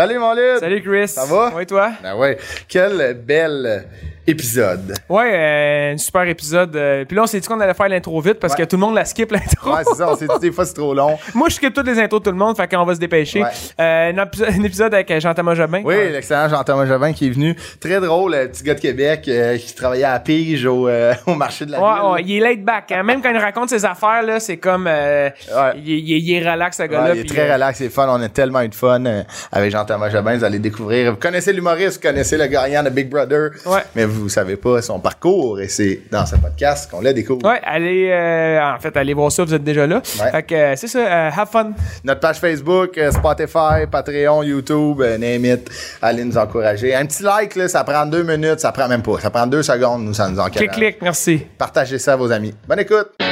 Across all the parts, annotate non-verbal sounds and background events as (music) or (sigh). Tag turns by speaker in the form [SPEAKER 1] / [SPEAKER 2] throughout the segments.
[SPEAKER 1] Salut mon Luc!
[SPEAKER 2] Salut Chris.
[SPEAKER 1] Ça va?
[SPEAKER 2] Ouais, toi?
[SPEAKER 1] Ben ouais, quel bel épisode.
[SPEAKER 2] Ouais, euh, un super épisode. euh, Puis là, on s'est dit qu'on allait faire l'intro vite parce
[SPEAKER 1] Ouais.
[SPEAKER 2] que tout le monde la skip l'intro.
[SPEAKER 1] Ouais, c'est ça, on s'est dit des fois c'est trop long. (laughs)
[SPEAKER 2] Moi, je skip toutes les intros de tout le monde, fait qu'on va se dépêcher.
[SPEAKER 1] Ouais.
[SPEAKER 2] Euh, un, épisode, avec euh, Jean-Thomas Jobin.
[SPEAKER 1] Oui,
[SPEAKER 2] Ouais.
[SPEAKER 1] l'excellent Jean-Thomas Jobin qui est venu. Très drôle, le petit gars de Québec euh, qui travaillait à Pige au, euh, (laughs) au marché de la ville.
[SPEAKER 2] ouais, il est laid back. hein. Même quand il raconte ses affaires, là, c'est comme. euh, il, est- il est- il est relax, ce gars-là.
[SPEAKER 1] Il est très
[SPEAKER 2] euh,
[SPEAKER 1] relax, c'est fun. On a tellement eu de fun euh, avec Jean-Thomas Jobin. Vous allez découvrir. Vous connaissez l'humoriste, vous connaissez le gagnant de Big Brother.
[SPEAKER 2] Ouais.
[SPEAKER 1] Mais vous savez pas son parcours et c'est dans ce podcast qu'on le découvre.
[SPEAKER 2] Ouais, allez, euh, en fait, allez voir ça, vous êtes déjà là.
[SPEAKER 1] Ouais.
[SPEAKER 2] Fait que, euh, c'est ça, euh, have fun.
[SPEAKER 1] Notre page Facebook, Spotify, Patreon, YouTube, name it. Allez nous encourager. Un petit like, là, ça prend deux minutes, ça prend même pas. Ça prend deux secondes, nous, ça nous encourage.
[SPEAKER 2] Clic, clic, merci.
[SPEAKER 1] Partagez ça à vos amis. Bonne écoute!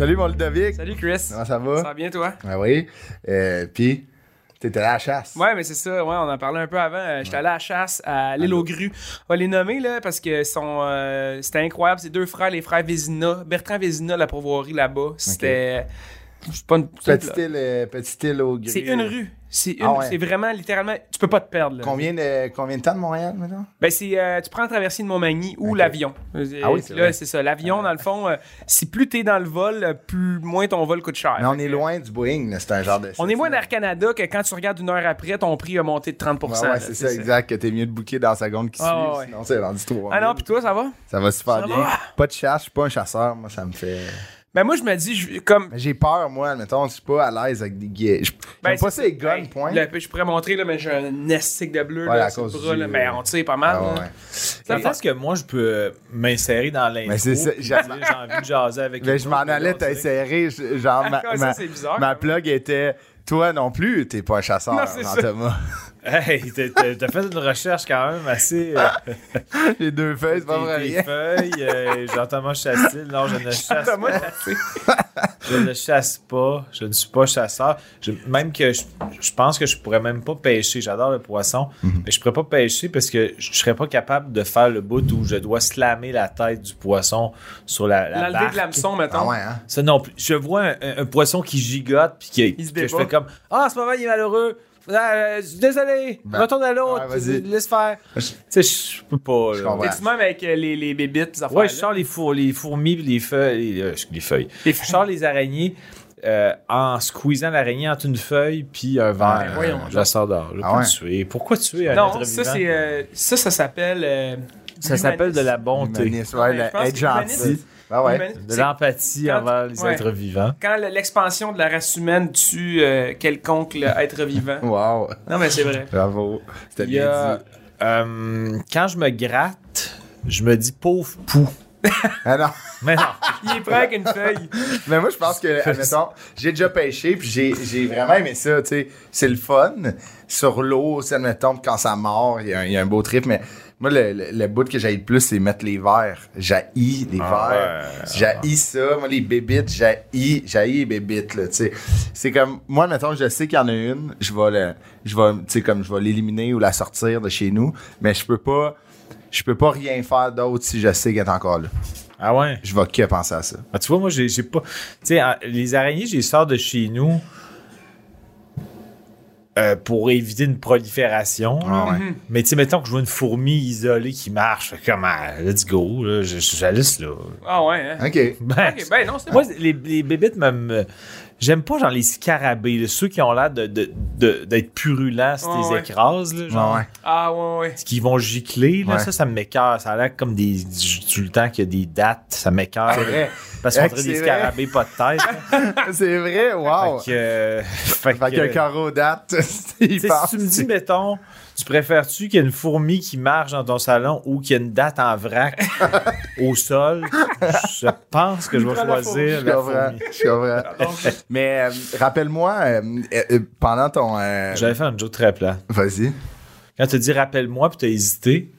[SPEAKER 1] Salut, mon Ludovic.
[SPEAKER 2] Salut Chris.
[SPEAKER 1] Comment ça va?
[SPEAKER 2] Ça va bien, toi?
[SPEAKER 1] Ah oui. Euh, Puis, t'étais à la chasse.
[SPEAKER 2] Ouais, mais c'est ça. Ouais, on en parlait un peu avant. Euh, J'étais allé à la chasse à l'île aux grues. On va les nommer, là, parce que sont, euh, c'était incroyable. C'est deux frères, les frères Vézina. Bertrand Vézina, la pourvoirie là-bas. C'était. C'est pas une.
[SPEAKER 1] Petite île, petite île au gris.
[SPEAKER 2] C'est une rue. C'est.
[SPEAKER 1] Ah ouais.
[SPEAKER 2] C'est vraiment littéralement. Tu peux pas te perdre. Là.
[SPEAKER 1] Combien de, combien de temps de Montréal, maintenant?
[SPEAKER 2] Ben, c'est. euh, tu prends la traversée de Montmagny ou l'avion.
[SPEAKER 1] Ah oui, c'est
[SPEAKER 2] Là,
[SPEAKER 1] vrai.
[SPEAKER 2] c'est ça. L'avion, dans le fond, euh, si plus t'es dans le vol, euh, plus moins ton vol coûte cher.
[SPEAKER 1] Mais on est loin du Boeing, c'est un genre de.
[SPEAKER 2] On est moins d'Air Canada que quand tu regardes une heure après, ton prix a monté de 30
[SPEAKER 1] Ouais, ouais, c'est ça, exact. Que t'es mieux de booker dans la seconde qui
[SPEAKER 2] Ah,
[SPEAKER 1] suit.
[SPEAKER 2] ouais.
[SPEAKER 1] Sinon, c'est rendu trop.
[SPEAKER 2] Ah non, puis toi, ça va?
[SPEAKER 1] Ça va super
[SPEAKER 2] Ça
[SPEAKER 1] bien.
[SPEAKER 2] va?
[SPEAKER 1] Pas de chasse, je suis pas un chasseur. Moi, ça me fait.
[SPEAKER 2] Ben, moi, je me dis, je- comme.
[SPEAKER 1] Mais j'ai peur, moi, admettons, je suis pas à l'aise avec des guets. Je
[SPEAKER 2] Ben,
[SPEAKER 1] pas
[SPEAKER 2] c'est-
[SPEAKER 1] ces guns,
[SPEAKER 2] ben,
[SPEAKER 1] point.
[SPEAKER 2] le- je pourrais montrer, là, mais j'ai un nestique de bleu
[SPEAKER 1] Ouais,
[SPEAKER 2] là,
[SPEAKER 1] à
[SPEAKER 2] sur le
[SPEAKER 1] cause
[SPEAKER 2] bras.
[SPEAKER 1] du-
[SPEAKER 2] Là, ben, on tire pas mal.
[SPEAKER 1] Ah, ouais,
[SPEAKER 2] là. Ça
[SPEAKER 3] pense que moi, je peux euh, m'insérer dans l'intro.
[SPEAKER 1] Mais c'est ça,
[SPEAKER 3] puis
[SPEAKER 1] j'ai-
[SPEAKER 3] envie de jaser avec
[SPEAKER 1] Mais je m'en allais t'insérer. Genre, ma,
[SPEAKER 2] ça,
[SPEAKER 1] ma,
[SPEAKER 2] c'est bizarre,
[SPEAKER 1] ma plug était. Toi non plus, t'es pas un chasseur,
[SPEAKER 2] Non.
[SPEAKER 1] Jean-Thomas.
[SPEAKER 3] Hey, t'as- fait une recherche quand même assez. euh, (laughs)
[SPEAKER 1] Les deux feuilles, c'est pas vrai. rien.
[SPEAKER 3] feuilles, euh, Jean-Thomas Chastil. Non, je ne chasse pas. (laughs) Je ne chasse pas. Je ne suis pas chasseur. Je- même que je, je pense que je pourrais même pas pêcher. J'adore le poisson.
[SPEAKER 1] Mhm.
[SPEAKER 3] Mais je pourrais pas pêcher parce que je serais pas capable de faire le bout où je dois slammer la tête du poisson sur la, la barque.
[SPEAKER 2] de l'hameçon, mettons.
[SPEAKER 1] Ah ouais, hein?
[SPEAKER 3] Ça non plus. Je vois un, un- un poisson qui gigote puis qui,
[SPEAKER 2] Il se
[SPEAKER 3] que je fais comme Ah, en ce moment, il est malheureux. Ah, désolé,
[SPEAKER 1] Ben,
[SPEAKER 3] retourne à l'autre,
[SPEAKER 1] ouais,
[SPEAKER 3] laisse faire. Tu sais, je peux pas.
[SPEAKER 1] Je
[SPEAKER 3] là.
[SPEAKER 1] comprends.
[SPEAKER 2] T'es-tu même avec euh, les, les bébites, ces affaires
[SPEAKER 3] Ouais, je sors les, four- les fourmis puis les feuilles. Les, euh, les feuilles.
[SPEAKER 2] Les
[SPEAKER 3] Je sors les araignées euh, en squeezant l'araignée entre une feuille puis un verre.
[SPEAKER 2] Voyons,
[SPEAKER 3] je la sors dehors.
[SPEAKER 1] Ah ouais?
[SPEAKER 3] le tuer. Pourquoi tuer un
[SPEAKER 2] Non,
[SPEAKER 3] être
[SPEAKER 2] ça, c'est. euh, ça, ça s'appelle. euh,
[SPEAKER 3] Ça s'appelle de la bonté,
[SPEAKER 1] ouais,
[SPEAKER 2] Ouais,
[SPEAKER 1] Ah ouais.
[SPEAKER 3] de l'empathie
[SPEAKER 2] quand-
[SPEAKER 3] envers les
[SPEAKER 2] ouais.
[SPEAKER 3] êtres vivants.
[SPEAKER 2] Quand le- l'expansion de la race humaine tue euh, quelconque (laughs) être vivant.
[SPEAKER 1] Wow.
[SPEAKER 2] Non, mais c'est vrai.
[SPEAKER 1] Bravo. C'était bien
[SPEAKER 3] a,
[SPEAKER 1] dit.
[SPEAKER 3] euh, quand je me gratte, je me dis pauvre pou.
[SPEAKER 1] Ah non. (laughs)
[SPEAKER 3] Mais non. (laughs)
[SPEAKER 2] Il est prêt avec une feuille.
[SPEAKER 1] Mais moi, je pense que, admettons, j'ai déjà pêché, puis j'ai, j'ai vraiment aimé ça, tu sais. C'est le fun. Sur l'eau, c'est, admettons, quand ça mord, il y, a un- il y a un beau trip, mais moi, le, le, le bout que j'aille le plus, c'est mettre les verres. J'haïs les
[SPEAKER 3] Ah
[SPEAKER 1] verres.
[SPEAKER 3] ouais.
[SPEAKER 1] J'haïs ça. Moi, les bébites, j'haïs, j'haïs les bébites, là, tu sais. C'est comme, moi, mettons, je sais qu'il y en a une, je vais le, je vais, tu sais, comme, je vais l'éliminer ou la sortir de chez nous, mais je peux pas, je peux pas rien faire d'autre si je sais qu'elle est encore là.
[SPEAKER 3] Ah ouais?
[SPEAKER 1] Je vais que penser à ça.
[SPEAKER 3] Ah, tu vois, moi, j'ai pas. Tu sais, les araignées, j'ai sors de chez nous. Euh, pour éviter une prolifération.
[SPEAKER 1] Ah ouais.
[SPEAKER 3] Mais tu sais, mettons que je vois une fourmi isolée qui marche, comme, ah, let's go, là, je, je, je là.
[SPEAKER 2] Ah ouais, hein?
[SPEAKER 1] OK.
[SPEAKER 3] Ben,
[SPEAKER 2] Ok, ben non, c'est
[SPEAKER 3] moi, les, les bébites me, me- J'aime pas genre les scarabées, là, ceux qui ont l'air de, de, de- d'être purulents si
[SPEAKER 2] Ouais,
[SPEAKER 3] écrases, là, genre.
[SPEAKER 1] Ouais, ouais.
[SPEAKER 2] Ah ouais, ouais.
[SPEAKER 3] qui vont gicler, là,
[SPEAKER 1] Ouais.
[SPEAKER 3] ça, ça m'écœure. Ça a l'air comme des. Tout le temps qu'il y a des dates, ça m'écœure.
[SPEAKER 1] C'est vrai.
[SPEAKER 3] Parce qu'on dirait des scarabées pas de tête. (laughs)
[SPEAKER 1] C'est vrai, wow.
[SPEAKER 3] Fait que. euh, fait
[SPEAKER 1] Fait
[SPEAKER 3] que-
[SPEAKER 1] qu'un carreau date, (laughs)
[SPEAKER 3] si tu me dis, mettons, tu préfères-tu qu'il y ait une fourmi qui marche dans ton salon ou qu'il y ait une date en vrac (laughs) au sol? Je pense que je vais
[SPEAKER 2] prends la
[SPEAKER 3] choisir
[SPEAKER 1] Je
[SPEAKER 3] la
[SPEAKER 1] comprends.
[SPEAKER 3] fourmi.
[SPEAKER 1] Je comprends. (laughs) Mais euh, rappelle-moi, euh, euh, pendant ton.
[SPEAKER 3] J'allais faire une joke très plate.
[SPEAKER 1] Vas-y.
[SPEAKER 3] Quand tu dis rappelle-moi puis t'as hésité,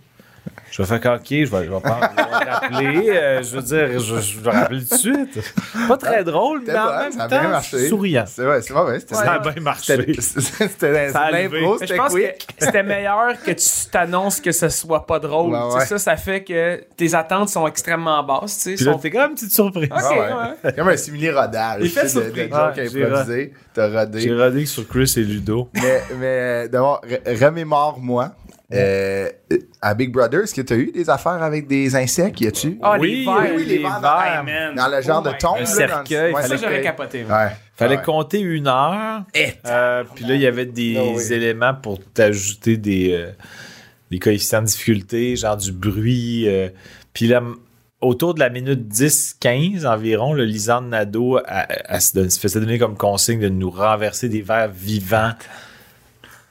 [SPEAKER 3] je vais faire comme, ok, je vais, je vais, pas- je vais rappeler. euh, je veux dire, je, je vais rappeler tout de suite. Pas très drôle, mais en
[SPEAKER 1] bon,
[SPEAKER 3] même
[SPEAKER 1] ça a bien
[SPEAKER 3] temps,
[SPEAKER 1] marché.
[SPEAKER 3] souriant.
[SPEAKER 1] C'est vrai, c'est vrai.
[SPEAKER 3] Ça a bien marché.
[SPEAKER 1] c'était- (laughs) l'impro, c'était
[SPEAKER 2] pense
[SPEAKER 1] quick.
[SPEAKER 2] que c'était meilleur que tu t'annonces que ce soit pas drôle.
[SPEAKER 1] Ouais.
[SPEAKER 2] Ça, ça fait que tes attentes sont extrêmement basses. Tu sais,
[SPEAKER 3] Puis
[SPEAKER 2] sont-
[SPEAKER 3] t'es quand même une petite surprise.
[SPEAKER 2] Ok,
[SPEAKER 1] Ah ouais.
[SPEAKER 2] ouais.
[SPEAKER 1] Comme un simili-rodage.
[SPEAKER 2] Il fait surprise.
[SPEAKER 1] improvisé. T'as
[SPEAKER 3] J'ai
[SPEAKER 1] rodé.
[SPEAKER 3] rodé sur Chris et Ludo.
[SPEAKER 1] Mais, mais d'abord, re- remémore-moi. Euh, à Big Brother, est-ce que tu as eu des affaires avec des insectes? Y a-tu?
[SPEAKER 2] Ah,
[SPEAKER 3] Oui,
[SPEAKER 2] les
[SPEAKER 1] oui,
[SPEAKER 2] man.
[SPEAKER 1] Dans le genre
[SPEAKER 2] Oh
[SPEAKER 1] de tombe. Là,
[SPEAKER 3] cercueil,
[SPEAKER 1] dans le-
[SPEAKER 2] Ça,
[SPEAKER 1] ouais,
[SPEAKER 2] j'aurais capoté.
[SPEAKER 1] Ouais.
[SPEAKER 3] Fallait
[SPEAKER 1] Ouais.
[SPEAKER 3] compter une heure. Euh, puis là, il y avait des
[SPEAKER 1] oui.
[SPEAKER 3] éléments pour t'ajouter des, euh, des coefficients de difficulté, genre du bruit. euh. puis là, autour de la minute 10-15 environ, le Lisanne Nadeau elle se donne- se faisait donner comme consigne de nous renverser des verres vivants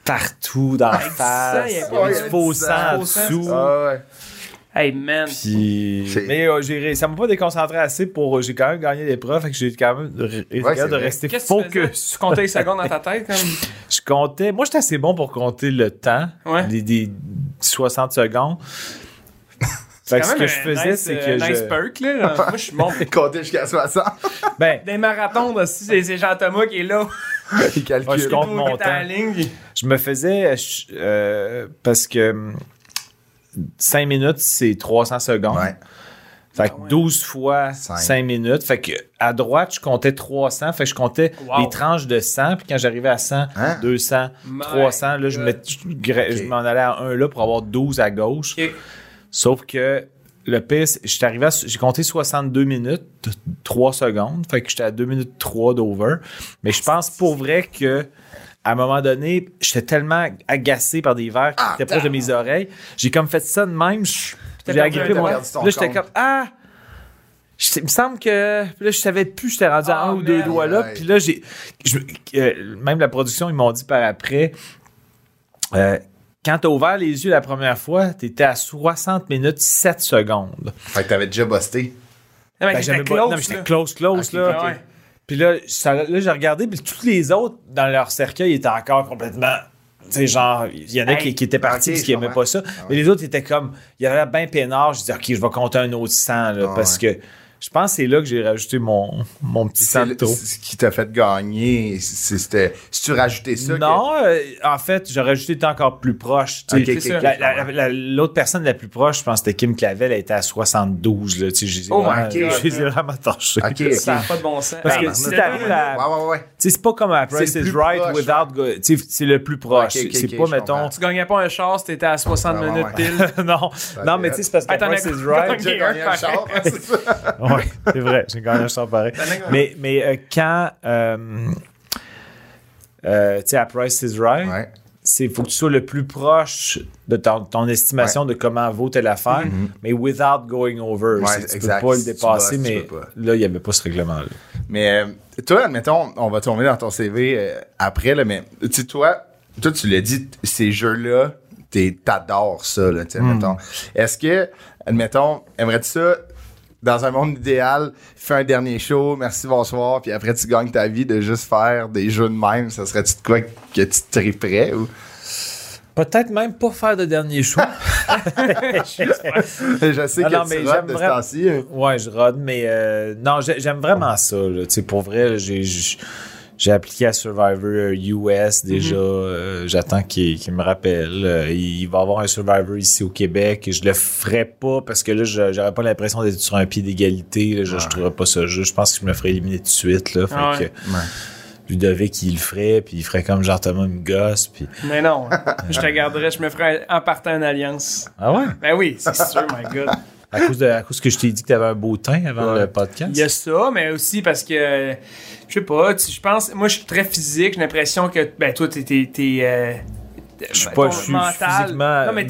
[SPEAKER 3] partout dans la face.
[SPEAKER 2] il y
[SPEAKER 3] avait du faux
[SPEAKER 1] sang.
[SPEAKER 3] en dessous.
[SPEAKER 1] Ah ouais.
[SPEAKER 2] Hey, man.
[SPEAKER 3] Puis, mais euh, ça m'a pas déconcentré assez pour. J'ai quand même gagné l'épreuve, fait que j'ai quand même
[SPEAKER 1] Ouais,
[SPEAKER 3] de
[SPEAKER 1] vrai.
[SPEAKER 3] rester
[SPEAKER 2] Qu'est-ce que tu
[SPEAKER 3] focus.
[SPEAKER 2] Tu comptais les secondes dans ta tête, comme? (laughs)
[SPEAKER 3] Je comptais. Moi, j'étais assez bon pour compter le temps,
[SPEAKER 2] Ouais.
[SPEAKER 3] des, des 60 secondes. Fait que ce que je faisais,
[SPEAKER 2] nice,
[SPEAKER 3] c'est
[SPEAKER 2] euh,
[SPEAKER 3] que
[SPEAKER 2] nice
[SPEAKER 3] je.
[SPEAKER 2] perk, là. Moi, je suis bon. (laughs)
[SPEAKER 1] Compter jusqu'à 60.
[SPEAKER 3] Ben,
[SPEAKER 2] Des marathons, aussi, c'est c'est Jean-Thomas qui est là. (laughs)
[SPEAKER 1] Il calcule.
[SPEAKER 3] Ouais, je compte mon
[SPEAKER 2] en
[SPEAKER 3] temps.
[SPEAKER 2] ligne.
[SPEAKER 3] je me faisais. euh, parce que 5 minutes, c'est 300 secondes.
[SPEAKER 1] Ouais.
[SPEAKER 3] Fait que 12 fois
[SPEAKER 1] Cinq.
[SPEAKER 3] 5 minutes. Fait que à droite, je comptais 300. Fait que je comptais
[SPEAKER 2] Wow.
[SPEAKER 3] les tranches de 100. Puis quand j'arrivais à 100,
[SPEAKER 1] Hein?
[SPEAKER 3] 200,
[SPEAKER 2] My
[SPEAKER 3] 300, là, je,
[SPEAKER 2] God.
[SPEAKER 3] m'en allais à un là pour avoir 12 à gauche.
[SPEAKER 2] Ok.
[SPEAKER 3] Sauf que le c'est- j'étais arrivé à, j'ai compté 62 minutes, 3 secondes. Fait que j'étais à 2 minutes 3 d'over. Mais je pense pour vrai que, à un moment donné, j'étais tellement agacé par des verres qui étaient proches de mes oreilles. J'ai comme fait ça de même. J'ai agrippé mon. Là, j'étais comme, ah! Je- Il me semble que puis là je savais plus j'étais rendu à
[SPEAKER 2] Oh,
[SPEAKER 3] un ou deux doigts là
[SPEAKER 1] Ouais.
[SPEAKER 3] puis là j'ai euh, même la production ils m'ont dit par après euh, quand t'as ouvert les yeux la première fois t'étais à 60 minutes 7 secondes
[SPEAKER 1] Fait que t'avais déjà busté.
[SPEAKER 2] Non, mais
[SPEAKER 3] ben,
[SPEAKER 2] close,
[SPEAKER 3] non, mais j'étais
[SPEAKER 2] là.
[SPEAKER 3] close, close, là.
[SPEAKER 2] Ouais.
[SPEAKER 3] Puis là, ça- là, j'ai regardé, puis tous les autres, dans leur cercueil, étaient encore complètement... Tu sais, genre, il y en a
[SPEAKER 2] Hey.
[SPEAKER 3] qui, qui étaient partis parce qu'ils
[SPEAKER 1] je
[SPEAKER 3] aimaient
[SPEAKER 1] comprends.
[SPEAKER 3] pas ça. Mais les autres étaient comme... Il y avait bien peinard. Je dis, OK, je vais compter un autre 100, là,
[SPEAKER 1] Ah,
[SPEAKER 3] parce que je pense que c'est là que j'ai rajouté mon, mon petit 100
[SPEAKER 1] C'est
[SPEAKER 3] de
[SPEAKER 1] le-
[SPEAKER 3] trop.
[SPEAKER 1] ce qui t'a fait gagner. C'était. Si tu rajoutais ça. que-
[SPEAKER 3] Non, euh, en fait, j'aurais rajouté été encore plus proche. La- la- la- L'autre personne la plus proche, je pense que c'était Kim Clavel, elle était à 72. Là,
[SPEAKER 2] Oh
[SPEAKER 3] vraiment, je les ai vraiment torchés.
[SPEAKER 2] Ça n'a pas de bon sens.
[SPEAKER 3] Parce que
[SPEAKER 2] Hey,
[SPEAKER 3] si
[SPEAKER 2] c'était
[SPEAKER 3] t'arrives à-
[SPEAKER 1] Ouais, ouais, ouais.
[SPEAKER 3] Tu sais, c'est pas comme à Price is Right
[SPEAKER 1] proche,
[SPEAKER 3] without go- tu sais, c'est le plus proche. C'est pas, mettons.
[SPEAKER 2] Tu gagnais pas un char si t'étais à 60
[SPEAKER 1] Ouais, ouais,
[SPEAKER 2] minutes
[SPEAKER 1] ouais.
[SPEAKER 2] pile. (laughs)
[SPEAKER 3] non, non, mais tu sais, c'est parce que Price
[SPEAKER 2] as
[SPEAKER 3] is (laughs) Right. Oui, c'est vrai, j'ai gagné un pareil. Mais, mais euh, quand. Euh, euh, tu sais, à Price is Right,
[SPEAKER 1] Ouais.
[SPEAKER 3] c'est faut que tu sois le plus proche de ton, ton estimation de comment vaut telle affaire, mais without going over.
[SPEAKER 1] Ouais,
[SPEAKER 3] tu
[SPEAKER 1] exact.
[SPEAKER 3] peux pas le dépasser,
[SPEAKER 1] bosses,
[SPEAKER 3] mais là, il n'y avait pas ce règlement-là.
[SPEAKER 1] Mais euh, toi, admettons, on va tomber dans ton CV après, là, mais tu sais, toi, toi, tu l'as dit, ces jeux-là, t'adores ça, là, tu sais, admettons. Est-ce que, admettons, aimerais-tu ça, dans un monde idéal, fais un dernier show, merci, bonsoir, puis après tu gagnes ta vie de juste faire des jeux de même, ça serait-tu de quoi que tu triperais ou?
[SPEAKER 3] Peut-être même pas faire de dernier show. (laughs)
[SPEAKER 1] Je sais
[SPEAKER 3] Ah
[SPEAKER 1] que
[SPEAKER 3] non,
[SPEAKER 1] tu
[SPEAKER 3] j'aime
[SPEAKER 1] de ce
[SPEAKER 3] vraiment-
[SPEAKER 1] temps-ci. hein.
[SPEAKER 3] Ouais, je rode, mais euh, non, j'ai- j'aime vraiment ça. là. Tu sais, pour vrai, j'ai j'ai- appliqué à Survivor US déjà. euh, J'attends qu'il me rappelle. Euh, il va y avoir un Survivor ici au Québec. Je le ferai pas parce que là, je- j'aurais pas l'impression d'être sur un pied d'égalité. Je, je trouverais pas ça juste. Je pense que je me ferais éliminer tout de suite. Là. Fait
[SPEAKER 2] Ah ouais.
[SPEAKER 3] que Ludovic, il le ferait, puis il ferait comme genre Thomas me gosse, puis...
[SPEAKER 2] Mais non, (laughs) je te garderais, je me ferais en partant une alliance.
[SPEAKER 3] Ah ouais?
[SPEAKER 2] Ben oui, c'est sûr, my God.
[SPEAKER 3] À cause, de, à cause que je t'ai dit que t'avais un beau teint avant
[SPEAKER 1] Ouais.
[SPEAKER 3] le podcast?
[SPEAKER 2] Il y a ça, mais aussi parce que, je sais pas, tu- je pense, moi je suis très physique, j'ai l'impression que, ben toi, t'es. t'es, t'es, euh,
[SPEAKER 3] Je suis
[SPEAKER 2] ben,
[SPEAKER 3] pas, je suis
[SPEAKER 2] mental-
[SPEAKER 3] physiquement
[SPEAKER 2] Non, mais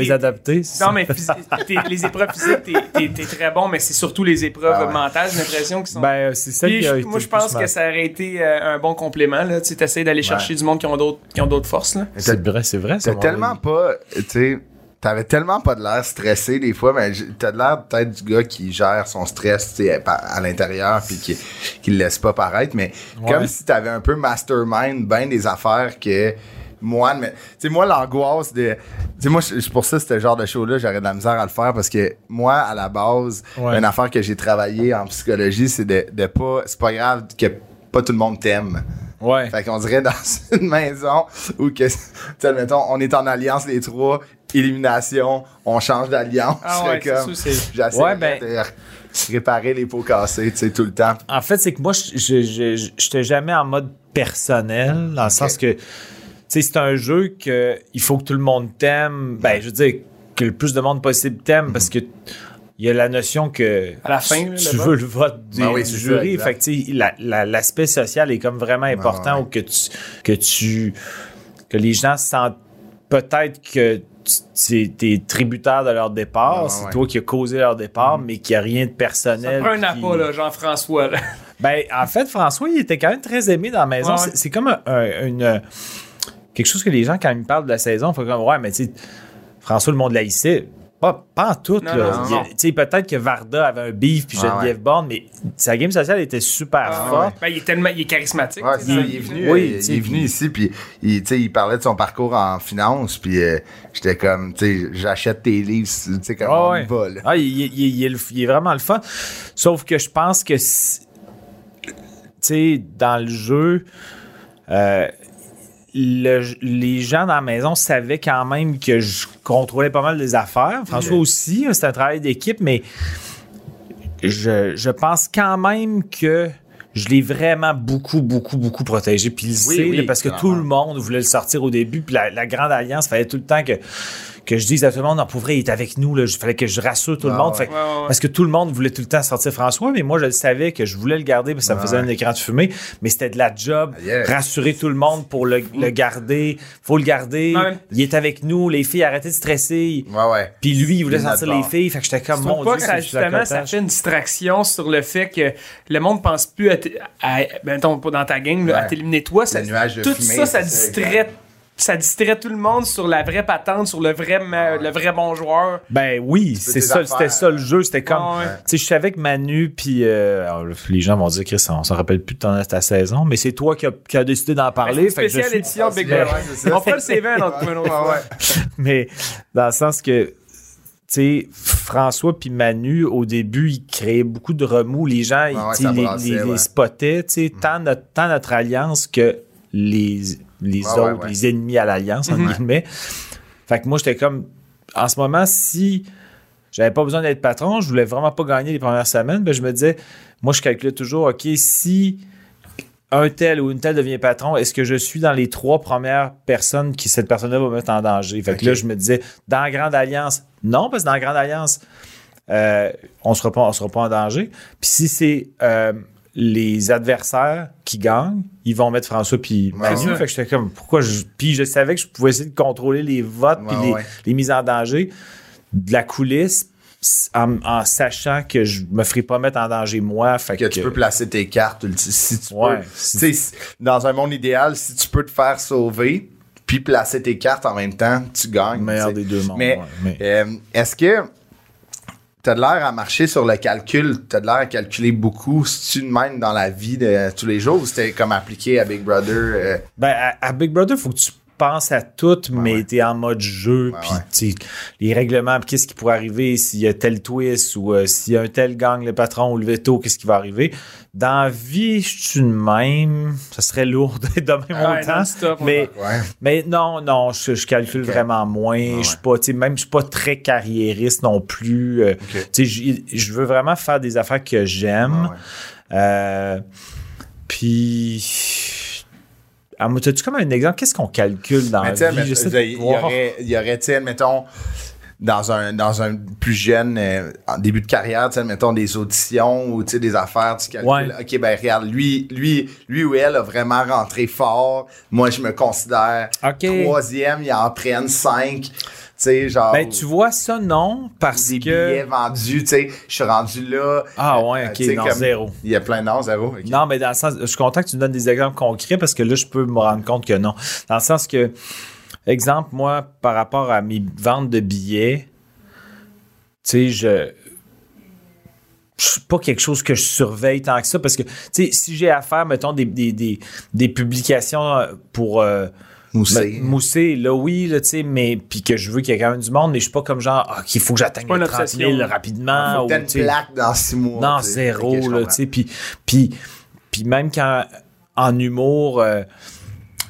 [SPEAKER 3] c'est
[SPEAKER 2] Non, mais physi- t'es- les épreuves physiques, t'es, t'es- t'es très bon, mais c'est surtout les épreuves
[SPEAKER 1] Ah ouais.
[SPEAKER 2] mentales, j'ai l'impression, qui sont.
[SPEAKER 3] Ben, c'est ça qui a été
[SPEAKER 2] moi, je pense que ça aurait été euh, un bon complément. Là. Tu essaies d'aller chercher du monde qui ont d'autres, qui ont d'autres forces. Là.
[SPEAKER 3] C'est vrai, c'est vrai.
[SPEAKER 1] T'as tellement pas, tu sais, t'avais tellement pas de l'air stressé des fois, mais t'as de l'air peut-être du gars qui gère son stress, à l'intérieur puis qui, qui le laisse pas paraître, mais
[SPEAKER 3] Ouais.
[SPEAKER 1] comme si t'avais un peu mastermind ben des affaires que moi, mais tu sais, moi, l'angoisse de, tu sais, moi, pour ça, ce genre de show-là, j'aurais de la misère à le faire parce que moi, à la base,
[SPEAKER 3] Ouais.
[SPEAKER 1] une affaire que j'ai travaillé en psychologie, c'est de, de pas, c'est pas grave que pas tout le monde t'aime.
[SPEAKER 3] Ouais.
[SPEAKER 1] Fait qu'on dirait dans (laughs) une maison où que, tu sais, mettons, on est en alliance les trois, élimination, on change d'alliance.
[SPEAKER 2] Ah ouais,
[SPEAKER 1] comme, J'essaie
[SPEAKER 3] Ouais, ben-
[SPEAKER 1] de réparer les pots cassés, tu sais, tout le temps.
[SPEAKER 3] En fait, c'est que moi, je je- je- je- j'étais jamais en mode personnel, dans le sens que, tu sais, c'est un jeu que il faut que tout le monde t'aime. Ben, je veux dire, que le plus de monde possible t'aime, parce que il y a la notion que
[SPEAKER 2] À la fin,
[SPEAKER 3] tu
[SPEAKER 2] le
[SPEAKER 3] veux le vote du,
[SPEAKER 1] Ben oui,
[SPEAKER 3] du jury. fait que, tu sais, la- la- l'aspect social est comme vraiment important
[SPEAKER 1] ouais.
[SPEAKER 3] ou que tu, que tu, que les gens sentent peut-être que tu es tributaire de leur départ,
[SPEAKER 1] Ouais,
[SPEAKER 3] c'est
[SPEAKER 1] ouais.
[SPEAKER 3] toi qui as causé leur départ, mais qu'il n'y a rien de
[SPEAKER 2] Ça
[SPEAKER 3] personnel.
[SPEAKER 2] prend un
[SPEAKER 3] qui-
[SPEAKER 2] appât, là, Jean-François. Là. (laughs)
[SPEAKER 3] ben, en fait, François, il était quand même très aimé dans la maison.
[SPEAKER 2] Ouais.
[SPEAKER 3] C'est- C'est comme un- un- une, quelque chose que les gens, quand ils me parlent de la saison, font comme Ouais, mais tu sais, François, le monde laïcité. Pas, pas en tout. Peut-être que Varda avait un beef puis
[SPEAKER 1] Ouais,
[SPEAKER 3] Geneviève Borne, mais sa game sociale était super
[SPEAKER 2] Ah,
[SPEAKER 3] forte.
[SPEAKER 2] Ben, il est tellement il est charismatique.
[SPEAKER 1] Ouais,
[SPEAKER 2] dans-
[SPEAKER 1] il est venu,
[SPEAKER 3] Oui,
[SPEAKER 1] euh, il est venu ici, puis il, tu sais, il parlait de son parcours en finance, puis euh, j'étais comme, tu sais, j'achète tes livres, tu sais, comme
[SPEAKER 3] Ah
[SPEAKER 1] on
[SPEAKER 3] ouais.
[SPEAKER 1] y va, là.
[SPEAKER 3] Ah, il, il- il- il est le- il est vraiment le fun. Sauf que je pense que, tu sais, dans le jeu, euh, le- les gens dans la maison savaient quand même que je contrôlais pas mal des affaires. François aussi, hein, c'est un travail d'équipe, mais je, je pense quand même que je l'ai vraiment beaucoup, beaucoup, beaucoup protégé. Puis il
[SPEAKER 1] Oui,
[SPEAKER 3] sait,
[SPEAKER 1] oui,
[SPEAKER 3] parce que tout le monde voulait le sortir au début. Puis la, la Grande Alliance, fallait tout le temps que, que je dise à tout le monde, non, pour vrai, il est avec nous. Il fallait que je rassure tout le
[SPEAKER 1] Ah,
[SPEAKER 3] monde.
[SPEAKER 1] ouais.
[SPEAKER 3] Fait que-
[SPEAKER 2] Ouais, ouais, ouais.
[SPEAKER 3] Parce que tout le monde voulait tout le temps sortir François, mais moi, je le savais que je voulais le garder parce que ça me faisait un écran de fumée. Mais c'était de la job,
[SPEAKER 1] Yeah.
[SPEAKER 3] rassurer tout le monde pour le, le garder. faut le garder. Il est avec nous. Les filles, arrêtez de stresser.
[SPEAKER 1] Ouais, ouais.
[SPEAKER 3] Puis lui, il voulait sortir les filles. Fait que j'étais comme,
[SPEAKER 2] Je
[SPEAKER 3] mon Dieu,
[SPEAKER 2] que ça, justement, ça fait une distraction sur le fait que le monde pense plus à, à ben, pas dans ta game, là, à t'éliminer toi. Ça, tout
[SPEAKER 1] fumée,
[SPEAKER 2] ça, ça, distrait, ça distrait tout le monde sur la vraie patente, sur le vrai, le vrai bon joueur.
[SPEAKER 3] Ben oui, c'est ça, c'était ça le jeu. C'était comme,
[SPEAKER 2] ouais.
[SPEAKER 3] tu sais, je savais que Manu, puis euh, les gens vont dire, Chris, on s'en rappelle plus de ton ta saison, mais c'est toi qui as qui as décidé d'en parler.
[SPEAKER 2] C'est
[SPEAKER 3] fait
[SPEAKER 2] spécial
[SPEAKER 3] suis-
[SPEAKER 2] édition Big Brother.
[SPEAKER 1] ouais.
[SPEAKER 2] On fera le CV un autre, (laughs)
[SPEAKER 3] mais dans le sens que, tu sais, François puis Manu, au début, ils créaient beaucoup de remous. Les gens, ils-
[SPEAKER 1] Ouais,
[SPEAKER 3] les,
[SPEAKER 1] brassait,
[SPEAKER 3] les- les
[SPEAKER 1] ouais.
[SPEAKER 3] spottaient, tu sais, tant, notre, tant notre alliance que les, les
[SPEAKER 1] Ouais,
[SPEAKER 3] autres,
[SPEAKER 1] ouais, ouais.
[SPEAKER 3] les ennemis à l'alliance, entre guillemets. Fait que moi, j'étais comme, en ce moment, si j'avais pas besoin d'être patron, je voulais vraiment pas gagner les premières semaines, ben je me disais, moi, je calculais toujours, OK, si un tel ou une telle devient patron, est-ce que je suis dans les trois premières personnes qui cette personne-là va mettre en danger? Fait que là, je me disais, dans la Grande Alliance, non, parce que dans la Grande Alliance, euh, on sera pas, on sera pas en danger. Puis si c'est euh, les adversaires qui gagnent, ils vont mettre François puis
[SPEAKER 1] Ouais,
[SPEAKER 3] Manu.
[SPEAKER 2] ouais.
[SPEAKER 3] Fait que j'étais comme, pourquoi je. Puis je savais que je pouvais essayer de contrôler les votes puis les, les mises en danger de la coulisse en, en sachant que je me ferais pas mettre en danger moi. Fait
[SPEAKER 1] que tu peux placer tes cartes si tu peux. Si- dans un monde idéal, si tu peux te faire sauver puis placer tes cartes en même temps, tu gagnes.
[SPEAKER 3] le meilleur des deux mondes.
[SPEAKER 1] Mais,
[SPEAKER 3] ouais, mais-
[SPEAKER 1] euh, est-ce que t'as de l'air à marcher sur le calcul, t'as de l'air à calculer beaucoup, si tu de même dans la vie de tous les jours ou c'était comme appliqué à Big Brother? euh,
[SPEAKER 3] Ben, à, à Big Brother, faut que tu penses à tout, mais
[SPEAKER 1] ouais.
[SPEAKER 3] t'es en mode jeu,
[SPEAKER 1] Ouais,
[SPEAKER 3] puis les règlements, puis qu'est-ce qui pourrait arriver s'il y a tel twist ou euh, s'il y a un tel gang, le patron ou le veto, qu'est-ce qui va arriver? Dans la vie, je suis de même. Ça serait lourd (laughs) d'être de même
[SPEAKER 2] Ouais,
[SPEAKER 3] autant. mais,
[SPEAKER 1] Ouais.
[SPEAKER 3] mais non, non, je, je calcule vraiment moins. Je suis pas, tu sais, même, je suis pas très carriériste non plus. Euh,
[SPEAKER 1] Ok.
[SPEAKER 3] Tu sais, je- veux vraiment faire des affaires que j'aime. Euh, puis, ah, moi, T'as-tu comme un exemple? Qu'est-ce qu'on calcule dans
[SPEAKER 1] Mais
[SPEAKER 3] la vie?
[SPEAKER 1] mais-
[SPEAKER 3] J'essaie de
[SPEAKER 1] il y aurait, il y aurait, mettons, dans un, dans un plus jeune, euh, en début de carrière, mettons des auditions ou, des affaires, tu calcules,
[SPEAKER 3] Ouais.
[SPEAKER 1] OK, ben, regarde, lui, lui, lui ou elle a vraiment rentré fort. Moi, je me considère troisième, ils en prennent cinq. Tu sais, genre.
[SPEAKER 3] Ben, tu vois ça, non, parce
[SPEAKER 1] des
[SPEAKER 3] que...
[SPEAKER 1] billets vendus, tu sais, je suis rendu là.
[SPEAKER 3] Ah ouais,
[SPEAKER 1] Euh,
[SPEAKER 3] ok, non,
[SPEAKER 1] comme-
[SPEAKER 3] zéro.
[SPEAKER 1] Il y a plein de noms, zéro. ok.
[SPEAKER 3] Non, mais dans le sens, je suis content que tu me donnes des exemples concrets parce que là, je peux me rendre compte que non. Dans le sens que, exemple, moi, par rapport à mes ventes de billets, tu sais, je. Je suis pas quelque chose que je surveille tant que ça parce que, tu sais, si j'ai à faire, mettons, des, des, des, des publications euh, pour. euh,
[SPEAKER 1] Moussé.
[SPEAKER 3] ben, mousser, là, oui, là, tu sais, mais puis que je veux qu'il y ait quand même du monde, mais je suis pas comme genre, ah, qu'il faut que j'atteigne les
[SPEAKER 2] une
[SPEAKER 3] 30 000
[SPEAKER 2] obsession.
[SPEAKER 3] rapidement.
[SPEAKER 1] Faut
[SPEAKER 3] ou,
[SPEAKER 1] une plaque dans six mois.
[SPEAKER 3] non, zéro, là, tu sais. Puis, puis, puis même quand, en humour, euh,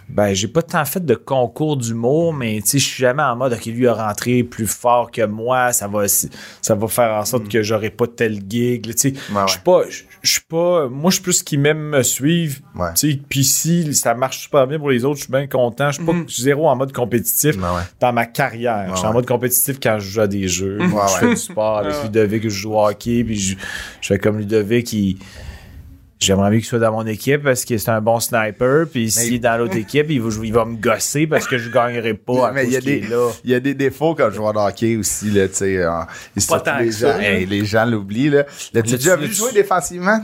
[SPEAKER 3] ben, j'ai pas tant fait de concours d'humour, mais tu sais, je suis jamais en mode, OK, lui a rentré plus fort que moi, ça va, ça va faire en sorte que j'aurai pas tel gig, tu sais.
[SPEAKER 1] Ouais,
[SPEAKER 3] Je suis pas, je je suis pas, moi, je suis plus qui m'aime me suivre,
[SPEAKER 1] Ouais.
[SPEAKER 3] tu sais. Puis si ça marche super bien pour les autres, je suis bien content. Je suis pas zéro en mode compétitif
[SPEAKER 1] Ouais, ouais.
[SPEAKER 3] dans ma carrière. je suis en mode compétitif quand je joue à des jeux. je
[SPEAKER 1] ouais.
[SPEAKER 3] fais du sport (laughs) avec
[SPEAKER 2] Ouais.
[SPEAKER 3] Ludovic, je joue au hockey, puis je, je fais comme Ludovic, il- J'aimerais mieux qu'il soit dans mon équipe parce que c'est un bon sniper. Puis s'il est dans l'autre (laughs) équipe, il va, jouer- il va me gosser parce que je gagnerai pas à
[SPEAKER 1] mais il y a des
[SPEAKER 3] là.
[SPEAKER 1] il y a des défauts comme joueur de hockey aussi là tu sais les gens hey, les gens l'oublient là. L'as-tu
[SPEAKER 3] L'as-tu-
[SPEAKER 1] déjà vu jouer défensivement?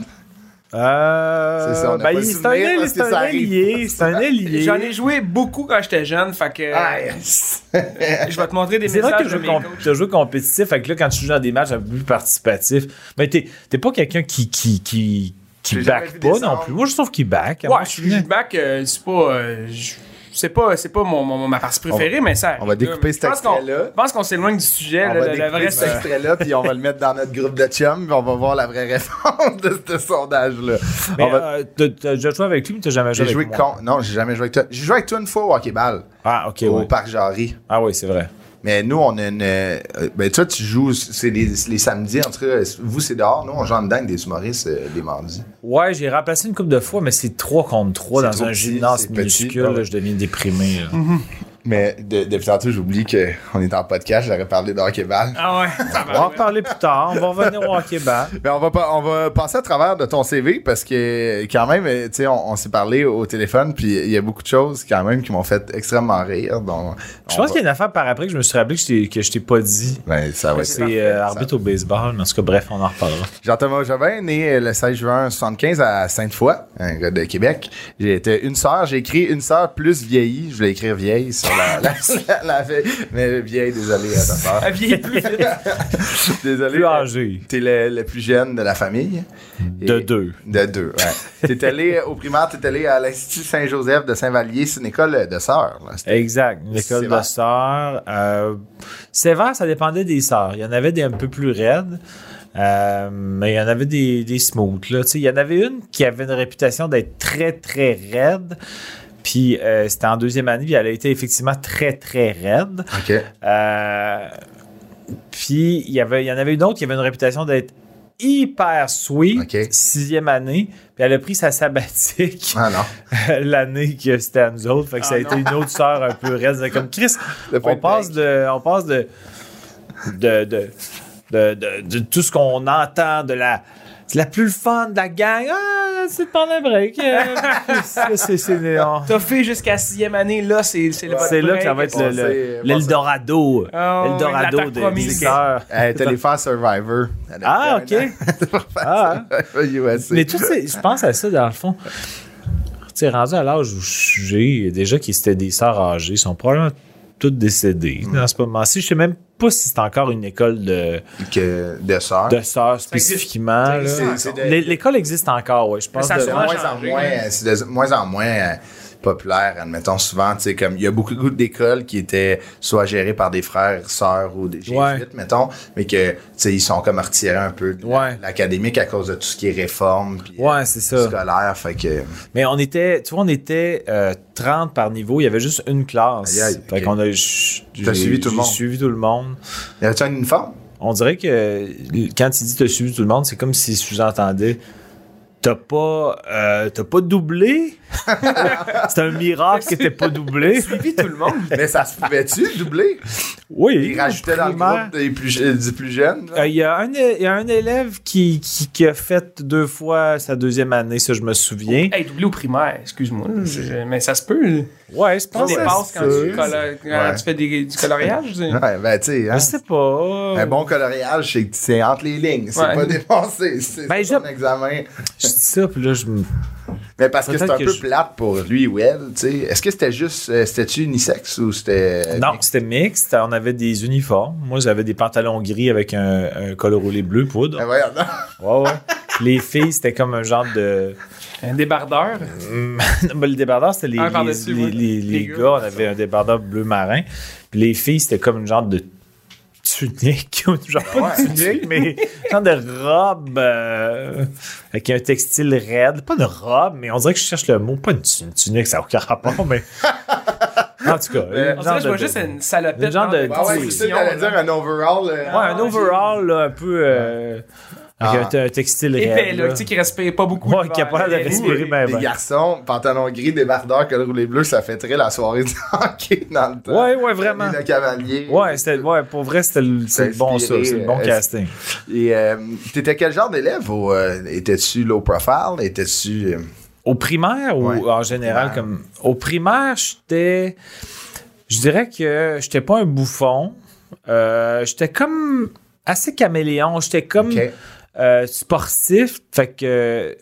[SPEAKER 3] Euh,
[SPEAKER 1] C'est ça, on
[SPEAKER 3] ben,
[SPEAKER 1] pas
[SPEAKER 3] c'est un,
[SPEAKER 1] parce
[SPEAKER 3] c'est
[SPEAKER 1] que
[SPEAKER 3] un
[SPEAKER 1] ça
[SPEAKER 3] ailier, c'est un (laughs) ailier.
[SPEAKER 2] J'en ai joué beaucoup quand j'étais jeune, fait que
[SPEAKER 1] Ah, (laughs)
[SPEAKER 2] je vais te montrer des
[SPEAKER 3] C'est vrai que
[SPEAKER 2] messages
[SPEAKER 3] tu t'as joué compétitif, fait que là, quand tu joues dans des matchs un peu plus participatifs, mais t'es, t'es pas quelqu'un qui, qui, qui, qui back pas non plus. Moi, je trouve qu'il back.
[SPEAKER 2] Ouais,
[SPEAKER 3] moi,
[SPEAKER 2] je suis back, euh, c'est pas. euh, je- c'est pas, c'est pas mon, mon- ma partie préférée, mais ça.
[SPEAKER 1] on va découper cet extrait-là.
[SPEAKER 2] Je pense qu'on s'éloigne du sujet,
[SPEAKER 1] on
[SPEAKER 2] là,
[SPEAKER 1] va découper
[SPEAKER 2] vrai
[SPEAKER 1] cet extrait-là puis on va le mettre dans notre groupe de chums puis on va voir la vraie réponse de ce sondage là
[SPEAKER 3] Mais,
[SPEAKER 1] va
[SPEAKER 3] euh, t'as, déjà joué avec lui, mais t'as jamais joué
[SPEAKER 1] j'ai joué
[SPEAKER 3] avec moi.
[SPEAKER 1] con non j'ai jamais joué avec toi j'ai joué avec toi une fois au hockey-ball
[SPEAKER 3] Ah, ok,
[SPEAKER 1] au
[SPEAKER 3] ouais.
[SPEAKER 1] parc Jarry
[SPEAKER 3] Ah oui, c'est vrai.
[SPEAKER 1] Mais nous, on a une. euh, ben, toi, tu joues, c'est les, les samedis, en tout cas, vous, c'est dehors. Nous, on joue en dedans avec des humoristes euh, les mardis.
[SPEAKER 3] Ouais, j'ai remplacé une couple de fois, mais c'est 3 contre 3
[SPEAKER 1] C'est
[SPEAKER 3] dans un
[SPEAKER 1] petit,
[SPEAKER 3] gymnase
[SPEAKER 1] petit.
[SPEAKER 3] minuscule. Là, je deviens déprimé. là.
[SPEAKER 1] Mais de- depuis tantôt, j'oublie qu'on est en podcast, j'aurais parlé de hockey-ball.
[SPEAKER 2] Ah ouais.
[SPEAKER 3] On va en reparler plus tard. On va revenir au hockey ball.
[SPEAKER 1] Mais (laughs) on va, pas, on va passer à travers de ton CV parce que, quand même, euh, tu sais, on, on s'est parlé au téléphone, puis il y a beaucoup de choses, quand même, qui m'ont fait extrêmement rire. Donc,
[SPEAKER 3] Je pense qu'il y a une affaire par après que je me suis rappelé que je t'ai, que je t'ai pas dit.
[SPEAKER 1] Ben, ça va être
[SPEAKER 3] C'est euh, arbitre au baseball, mais en tout cas, bref, on en reparlera.
[SPEAKER 1] Jean-Thomas Jobin, né euh, le 16 juin 75 à Sainte-Foy, un gars de Québec. J'ai été une sœur, j'ai écrit une sœur plus vieillie. Je voulais écrire vieille sur la, la, la, (laughs) la feuille. Mais vieille, désolé à ta.
[SPEAKER 2] Elle vieillit plus. (laughs)
[SPEAKER 1] Désolé.
[SPEAKER 3] Plus âgé.
[SPEAKER 1] T'es le, le plus jeune de la famille.
[SPEAKER 3] De
[SPEAKER 1] Et-
[SPEAKER 3] deux.
[SPEAKER 1] De deux, ouais. t'es allé au primaire, t'es allé à l'Institut Saint-Joseph de Saint-Vallier. C'est une école de sœurs.
[SPEAKER 3] Exact. L'école
[SPEAKER 1] Sévère.
[SPEAKER 3] de sœurs. Euh, sévère, ça dépendait des sœurs. Il y en avait des un peu plus raides. euh, mais il y en avait des, des smooth. Là. Tu sais, Il y en avait une qui avait une réputation d'être très, très raide. Puis euh, c'était en deuxième année, puis elle a été effectivement très, très raide.
[SPEAKER 1] OK.
[SPEAKER 3] Euh, puis il y avait, il y en avait une autre qui avait une réputation d'être hyper sweet,
[SPEAKER 1] Ok.
[SPEAKER 3] sixième année. Puis elle a pris sa sabbatique
[SPEAKER 1] Ah (laughs)
[SPEAKER 3] l'année que c'était à nous autres. Fait que ça a été une autre sœur un peu raide. C'est Comme Chris, on passe de, on passe de, de, de, de, de- de tout ce qu'on entend de la, c'est la plus fun de la gang. Ah, c'est de prendre un break. (laughs)
[SPEAKER 2] T'as fait jusqu'à sixième année, là, c'est c'est le
[SPEAKER 3] c'est là que ça va être le,
[SPEAKER 1] Bon,
[SPEAKER 3] le- l'Eldorado.
[SPEAKER 2] Ah
[SPEAKER 3] L'Eldorado des.
[SPEAKER 1] Elle est allée faire Survivor.
[SPEAKER 3] Ah, ok.
[SPEAKER 1] faire
[SPEAKER 3] Ah. (laughs)
[SPEAKER 1] USA.
[SPEAKER 3] Mais tout je pense à ça dans le fond. Tu sais, rendu à l'âge où j'ai, déjà qui c'était des sœurs âgées, ils sont probablement toutes décédées
[SPEAKER 1] Mm.
[SPEAKER 3] dans ce moment-ci. Je sais même pas si c'est encore une école de,
[SPEAKER 1] que de sœurs.
[SPEAKER 3] de sœurs spécifiquement. L'école existe encore, oui. Je pense.
[SPEAKER 2] ça
[SPEAKER 3] de-
[SPEAKER 1] de
[SPEAKER 2] souvent
[SPEAKER 1] moins en
[SPEAKER 2] changé,
[SPEAKER 1] moins, euh, c'est de moins en moins euh, populaire, admettons souvent, tu sais, comme il y a beaucoup d'écoles qui étaient soit gérées par des frères, sœurs ou des jésuites,
[SPEAKER 3] Ouais.
[SPEAKER 1] mettons, mais que, tu sais, ils sont comme retirés un peu de
[SPEAKER 3] Ouais.
[SPEAKER 1] l'académique à cause de tout ce qui est réforme, puis
[SPEAKER 3] Ouais, c'est ça.
[SPEAKER 1] scolaire, fait que,
[SPEAKER 3] Mais on était, tu vois, on était euh, 30 par niveau. Il y avait juste une classe.
[SPEAKER 1] Aïe, aïe,
[SPEAKER 3] fait
[SPEAKER 1] ok.
[SPEAKER 3] qu'on a.
[SPEAKER 1] T'as suivi tout le monde?
[SPEAKER 3] suivi tout le monde.
[SPEAKER 1] y avait-tu un uniforme?
[SPEAKER 3] On dirait que quand il dit t'as suivi tout le monde, c'est comme s'il sous-entendait t'as pas, euh, t'as pas doublé? C'est un miracle que t'aies pas doublé.
[SPEAKER 2] Suivi tout le monde.
[SPEAKER 1] Mais ça se pouvait-tu, doubler?
[SPEAKER 3] Oui.
[SPEAKER 1] Il rajoutait dans le groupe des plus, du plus jeune.
[SPEAKER 3] Euh, Il y, a un é- il y a un élève qui, qui, qui a fait deux fois sa deuxième année, ça je me souviens.
[SPEAKER 2] Hey, doublé au primaire, excuse-moi. je- Mais ça se peut.
[SPEAKER 3] Ouais, je pense que
[SPEAKER 2] dépasses quand,
[SPEAKER 1] ça.
[SPEAKER 2] tu, quand
[SPEAKER 1] Ouais.
[SPEAKER 2] tu fais des- du coloriage. tu sais.
[SPEAKER 1] Ouais, ben, tu sais, hein.
[SPEAKER 3] Je sais pas.
[SPEAKER 1] Un bon coloriage, c'est que c'est entre les lignes. C'est
[SPEAKER 2] Ouais.
[SPEAKER 1] pas dépassé. C'est
[SPEAKER 3] Ben,
[SPEAKER 1] ça,
[SPEAKER 3] je-
[SPEAKER 1] ton examen.
[SPEAKER 3] Je dis ça, puis là, je me.
[SPEAKER 1] Mais parce que c'est un
[SPEAKER 3] que
[SPEAKER 1] peu
[SPEAKER 3] je-
[SPEAKER 1] plate pour lui ou elle, tu sais. Est-ce que c'était juste. euh, C'était-tu unisexe ou c'était.
[SPEAKER 3] Non, c'était mixte. On avait des uniformes. Moi, j'avais des pantalons gris avec un, un col roulé bleu poudre.
[SPEAKER 1] Non.
[SPEAKER 3] Ouais, ouais. Les filles, c'était comme un genre de.
[SPEAKER 2] Un débardeur? (laughs)
[SPEAKER 3] Hum, ben, le débardeur, c'était les, les, les,
[SPEAKER 2] ouais.
[SPEAKER 3] gars. On avait un débardeur bleu marin. Puis les filles, c'était comme une genre de tunique. (laughs) genre pas de tunique, mais genre de robe euh, avec un textile raide. Pas de robe, mais on dirait que je cherche le mot. Pas une, tu- une tunique, ça n'a aucun rapport, (laughs) mais. En tout cas.
[SPEAKER 2] On
[SPEAKER 3] genre
[SPEAKER 2] dirait que je vois
[SPEAKER 3] de-
[SPEAKER 2] juste une salopette.
[SPEAKER 3] Une genre de-
[SPEAKER 2] le-
[SPEAKER 1] Ouais, c'est dire un overall. euh,
[SPEAKER 3] Ouais, un overall, là, un peu. euh, avec
[SPEAKER 1] Ah.
[SPEAKER 3] un, un textile
[SPEAKER 2] Épais, là,
[SPEAKER 3] là.
[SPEAKER 2] tu sais, qui respire pas beaucoup.
[SPEAKER 3] Ouais,
[SPEAKER 2] l'hiver.
[SPEAKER 3] capable de
[SPEAKER 2] Les-
[SPEAKER 3] respirer ben,
[SPEAKER 1] Les
[SPEAKER 3] ben.
[SPEAKER 1] garçons, pantalon gris, débardeur, col roulé bleu, ça fait très la soirée du hockey dans le temps.
[SPEAKER 3] Ouais, ouais, vraiment.
[SPEAKER 1] Le cavalier.
[SPEAKER 3] Ouais, c'était, ouais, pour vrai, c'était le, bon ça, c'est le bon
[SPEAKER 1] euh,
[SPEAKER 3] casting.
[SPEAKER 1] Et euh, t'étais quel genre d'élève? Ou, euh, étais-tu low profile? Étais-tu. euh,
[SPEAKER 3] Au primaire ou
[SPEAKER 1] Ouais.
[SPEAKER 3] en général
[SPEAKER 1] Primaire.
[SPEAKER 3] comme au primaire, j'étais je dirais que j'étais pas un bouffon. Euh, j'étais comme assez caméléon, j'étais comme. Euh, sportif, fait que euh,